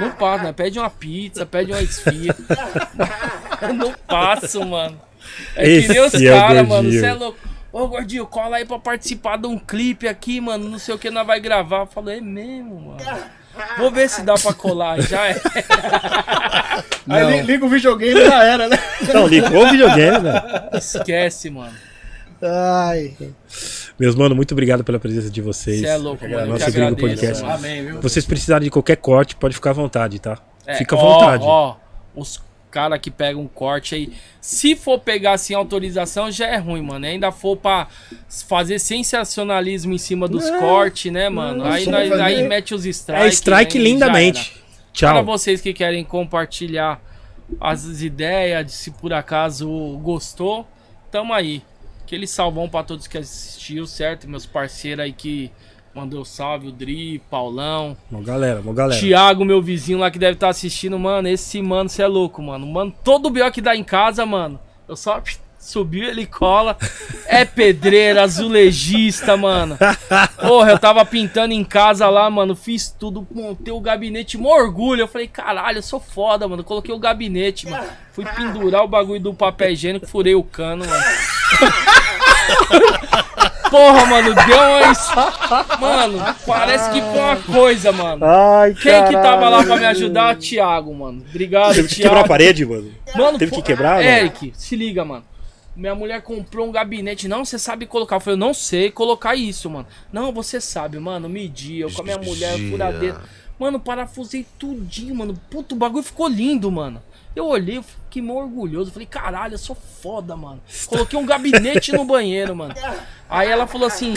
Não passa, né? Pede uma pizza, pede uma esfirra. não passo, mano. É que nem os Esse é caras, mano. Você é louco. Ô, gordinho, cola aí pra participar de um clipe aqui, mano. Não sei o que nós vai gravar. Eu falo, é mesmo, mano. Vou ver se dá pra colar. Já é. Aí li- liga o videogame e já era, né? Não, ligou o videogame, né? Esquece, mano. Ai. Meus mano, muito obrigado pela presença de vocês. Você é louco, mano. Nosso Gringo Podcast. mano. Amém, viu? Vocês precisarem de qualquer corte, pode ficar à vontade, tá? É, Fica à ó, vontade. Ó, os caras que pegam um corte aí. Se for pegar sem autorização, já é ruim, mano. Ainda for pra fazer sensacionalismo em cima dos cortes, né, mano? não, aí, fazer- aí mete os strike. é strike né, lindamente. era. Para Tchau. vocês que querem compartilhar as ideias, se por acaso gostou, tamo aí. Aquele salvão pra todos que assistiu, certo? Meus parceiros aí que mandou salve, o Dri, Paulão. Bom, galera, bom, galera. Tiago, meu vizinho lá que deve estar assistindo, mano. Esse mano, você é louco, mano. Mano, todo o B.O. que dá em casa, mano. Eu só subiu, ele cola. É pedreiro, azulejista, mano. Porra, eu tava pintando em casa lá, mano. Fiz tudo, montei o gabinete, mó orgulho. Eu falei, caralho, eu sou foda, mano. Coloquei o gabinete, mano. Fui pendurar o bagulho do papel higiênico, furei o cano, mano. Porra, mano, deu uma. es- Mano, parece que foi uma coisa, mano. Ai, Quem que tava lá pra me ajudar? Thiago, mano. Obrigado, Teve que Thiago. quebrar a parede, mano. Mano, Teve que quebrar, mano? Eric, se liga, mano. Minha mulher comprou um gabinete. Não, você sabe colocar. Eu falei, eu não sei colocar isso, mano. Não, você sabe, mano. Medi. Eu com a minha mulher, furadeira. Mano, parafusei tudinho, mano. Puto, o bagulho ficou lindo, mano. Eu olhei, eu fiquei mó orgulhoso. Falei, caralho, eu sou foda, mano. Coloquei um gabinete no banheiro, mano. Aí ela falou assim.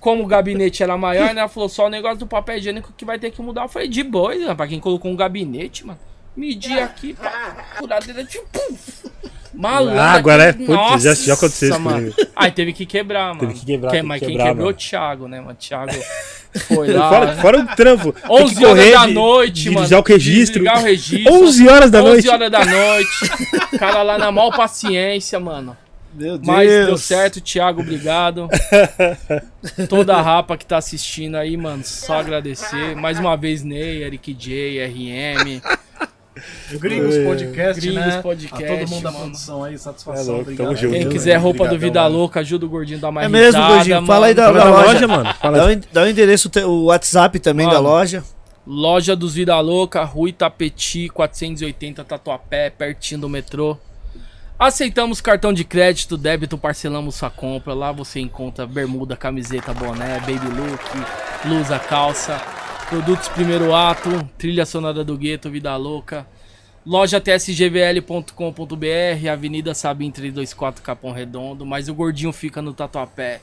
Como o gabinete era maior, né? Ela falou só o negócio do papel higiênico que vai ter que mudar. Eu falei, de boa, né? pra quem colocou um gabinete, mano. Medi aqui, pá, furadeira, tipo, puf. Malandro. Ah, agora é- putz, Nossa, já- já aconteceu isso mano. comigo. Aí teve que quebrar, mano. Teve que quebrar, Que- teve que mas quem quebrar, quebrou é o. Thiago, né, mano? Thiago foi lá. Fora, fora o trampo. Tem que 11 horas da de- noite, de mano. Desligar o registro. Desligar o registro. 11 horas da 11 noite. horas da noite. O cara lá na mal paciência, mano. Meu Deus. Mas deu certo, Thiago, obrigado. Toda a rapa que tá assistindo aí, mano, só agradecer. Mais uma vez, Ney, Eric J, RM. Gringos Podcast, Gringos né? Podcast, a todo mundo da mano. produção aí, É satisfação. louco, obrigado. tamo junto. Quem quiser roupa do Vida mano. Louca, ajuda o gordinho a dar mais É mesmo, risada, Gordinho? Fala aí da, da da loja. loja, mano. Fala Dá o, en- dá o endereço, o WhatsApp também da loja. Loja dos Vida Louca, Rui Tapeti, 480 Tatuapé, pertinho do metrô. Aceitamos cartão de crédito, débito, parcelamos sua compra. Lá você encontra bermuda, camiseta, boné, baby look, blusa, calça, produtos primeiro ato, trilha sonora do gueto, Vida Louca. Loja tsgvl.com.br, Avenida Sabim 324 Capão Redondo, mas o gordinho fica no Tatuapé.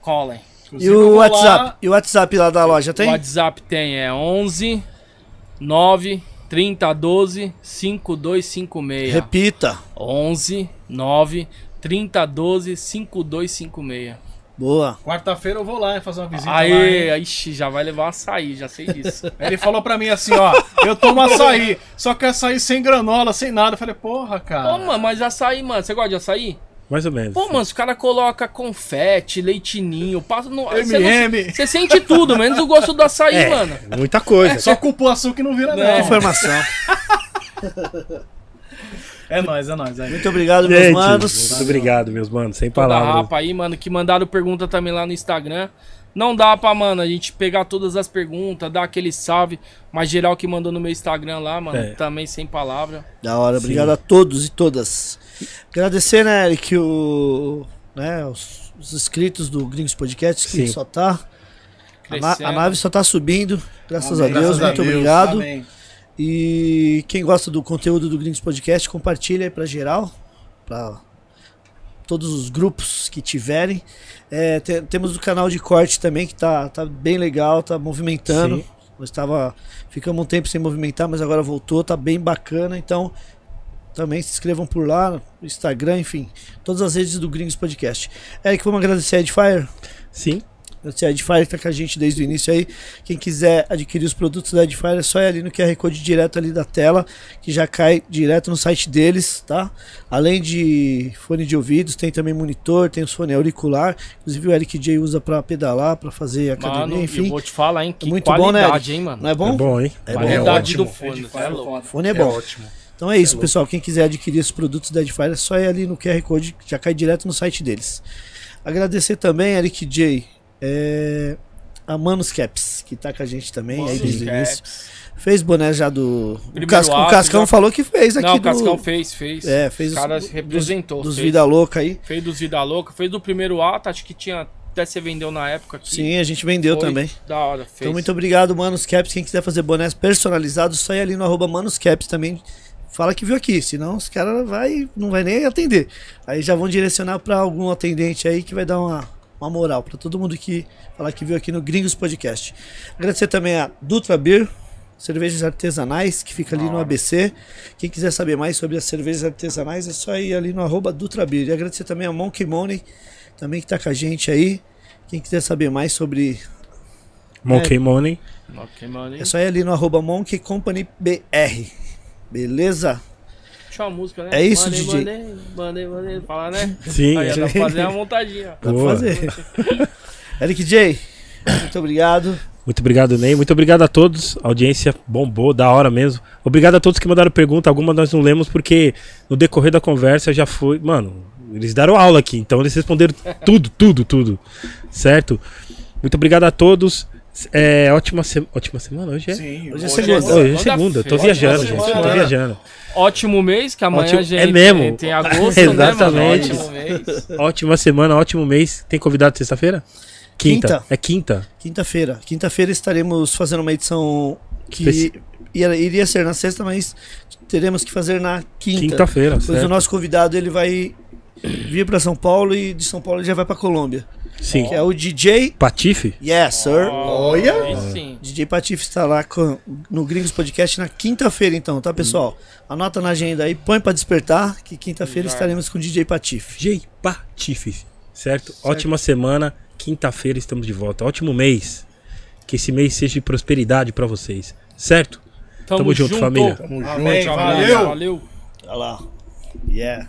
Colhem. E o WhatsApp? lá- E o WhatsApp lá da loja O tem? WhatsApp tem é 11 9 30 12 5256. Repita. 11 9 30 12 5256. Boa. Quarta-feira eu vou lá hein, fazer uma visita lá. hein? Aê, ixi, já vai levar açaí, já sei disso. Aí Ele falou pra mim assim, ó, eu tomo açaí, só que açaí sem granola, sem nada. Eu falei, porra, cara. Pô, mano, mas açaí, mano, você gosta de açaí? Mais ou menos. Pô, mano, os caras colocam confete, leitinho, passa no. Você não- M&M. Você sente tudo, menos o gosto do açaí, É, mano. muita coisa. Só cupuaçu que não vira Não. não. Informação. É nóis, é nóis. Aí. Muito obrigado, meus Gente, manos. muito obrigado, meus manos. Sem da palavras. rapa aí, mano, que mandaram pergunta também lá no Instagram. Não dá pra, mano, a gente pegar todas as perguntas, dar aquele salve, mas geral que mandou no meu Instagram lá, mano, É. também sem palavra. Da hora, Sim. obrigado a todos e todas. Agradecer, né, Eric, o, né, os, os inscritos do Gringos Podcast, que Sim. só tá. A, na- a nave só tá subindo, graças Amém. a Deus, Graças a muito Deus. obrigado. Amém. E quem gosta do conteúdo do Gringos Podcast, compartilha aí pra geral, pra todos os grupos que tiverem. É, te- temos o canal de corte também, que tá, tá bem legal, tá movimentando. Sim. Estava ficamos um tempo sem movimentar, mas agora voltou, tá bem bacana. Então, também se inscrevam por lá, no Instagram, enfim, todas as redes do Gringos Podcast. Eric, vamos agradecer a Edifier. Sim. Agradecer a Edifier tá com a gente desde o início aí. Quem quiser adquirir os produtos da Edifier é só ir ali no QR Code direto ali da tela, que já cai direto no site deles, tá? Além de fone de ouvidos, tem também monitor, tem os fones auricular. Inclusive o Eric J usa pra pedalar, pra fazer academia, Mano, enfim. eu vou te falar, hein, que muito bom, né, Eric? hein, mano. Não é bom? É bom, hein? É bom. Qualidade do fone, é é louco. Fone é bom. ótimo. Então é isso, pessoal. Quem quiser adquirir esses produtos da Edifier é só ir ali no QR Code, que já cai direto no site deles. Agradecer também, Eric J, é, a Manos Caps, que tá com a gente também aí desde o início. Fez boné já do. O, Cas- o ato, Cascão já- falou que fez aqui Não, o do. Cascão fez, fez. É, fez Os caras representou. dos fez. Vida Louca aí. Fez dos Vida Louca, fez do primeiro ato, acho que tinha. Até você vendeu na época aqui. Sim, a gente vendeu Foi também. Da hora, fez. Então, muito obrigado, Manos Caps. Quem quiser fazer bonés personalizados, só ir ali no arroba Caps também. Fala que viu aqui, senão os caras vai, não vai nem atender. Aí já vão direcionar para algum atendente aí que vai dar uma, uma moral para todo mundo que falar que viu aqui no Gringos Podcast. Agradecer também a Dutra Beer, cervejas artesanais, que fica ali no ABC. Quem quiser saber mais sobre as cervejas artesanais, é só ir ali no arroba Dutra Beer. E agradecer também a Monkey Money, também que tá com a gente aí. Quem quiser saber mais sobre Monkey Money. Mano. É só ir ali no arroba Monkey Company BR. Beleza? Deixa uma música, né? É isso, Mandei, DJ. Mandei, mandei, mandei. Falar, né? Sim. Aí, dá pra fazer uma montadinha. Dá pra fazer. Eric J, muito obrigado. Muito obrigado, Ney. Muito obrigado a todos. A audiência bombou, da hora mesmo. Obrigado a todos que mandaram pergunta. Algumas nós não lemos porque no decorrer da conversa já foi. Mano, eles deram aula aqui, então eles responderam tudo, tudo, tudo. Certo? Muito obrigado a todos. É, ótima, se... ótima semana hoje é? Sim, Hoje é segunda. Hoje é segunda, eu tô Ótima viajando, gente. semana. Tô viajando. Ótimo mês, que amanhã Ótimo- já é mesmo. Tem, agosto, né? Exatamente. Ótimo mês. Ótima semana, ótimo mês. Tem convidado sexta-feira? Quinta. Quinta. É quinta. Quinta-feira. Quinta-feira estaremos fazendo uma edição que iria ser na sexta, mas teremos que fazer na quinta. Quinta-feira, Pois o nosso convidado ele vai vir para São Paulo e de São Paulo ele já vai para Colômbia. Sim. Que é o DJ Patife? Yes, sir. Olha! Sim. DJ Patife está lá com- no Gringos Podcast na quinta-feira, então, tá, pessoal? Anota na agenda aí, põe pra despertar, que quinta-feira estaremos com o DJ Patife. DJ Patife. Certo? Ótima semana. Quinta-feira estamos de volta. Ótimo mês. Que esse mês seja de prosperidade pra vocês. Certo? Tamo, Tamo junto, família. Tamo Amém, junto. valeu. Valeu. Olha lá. Yeah.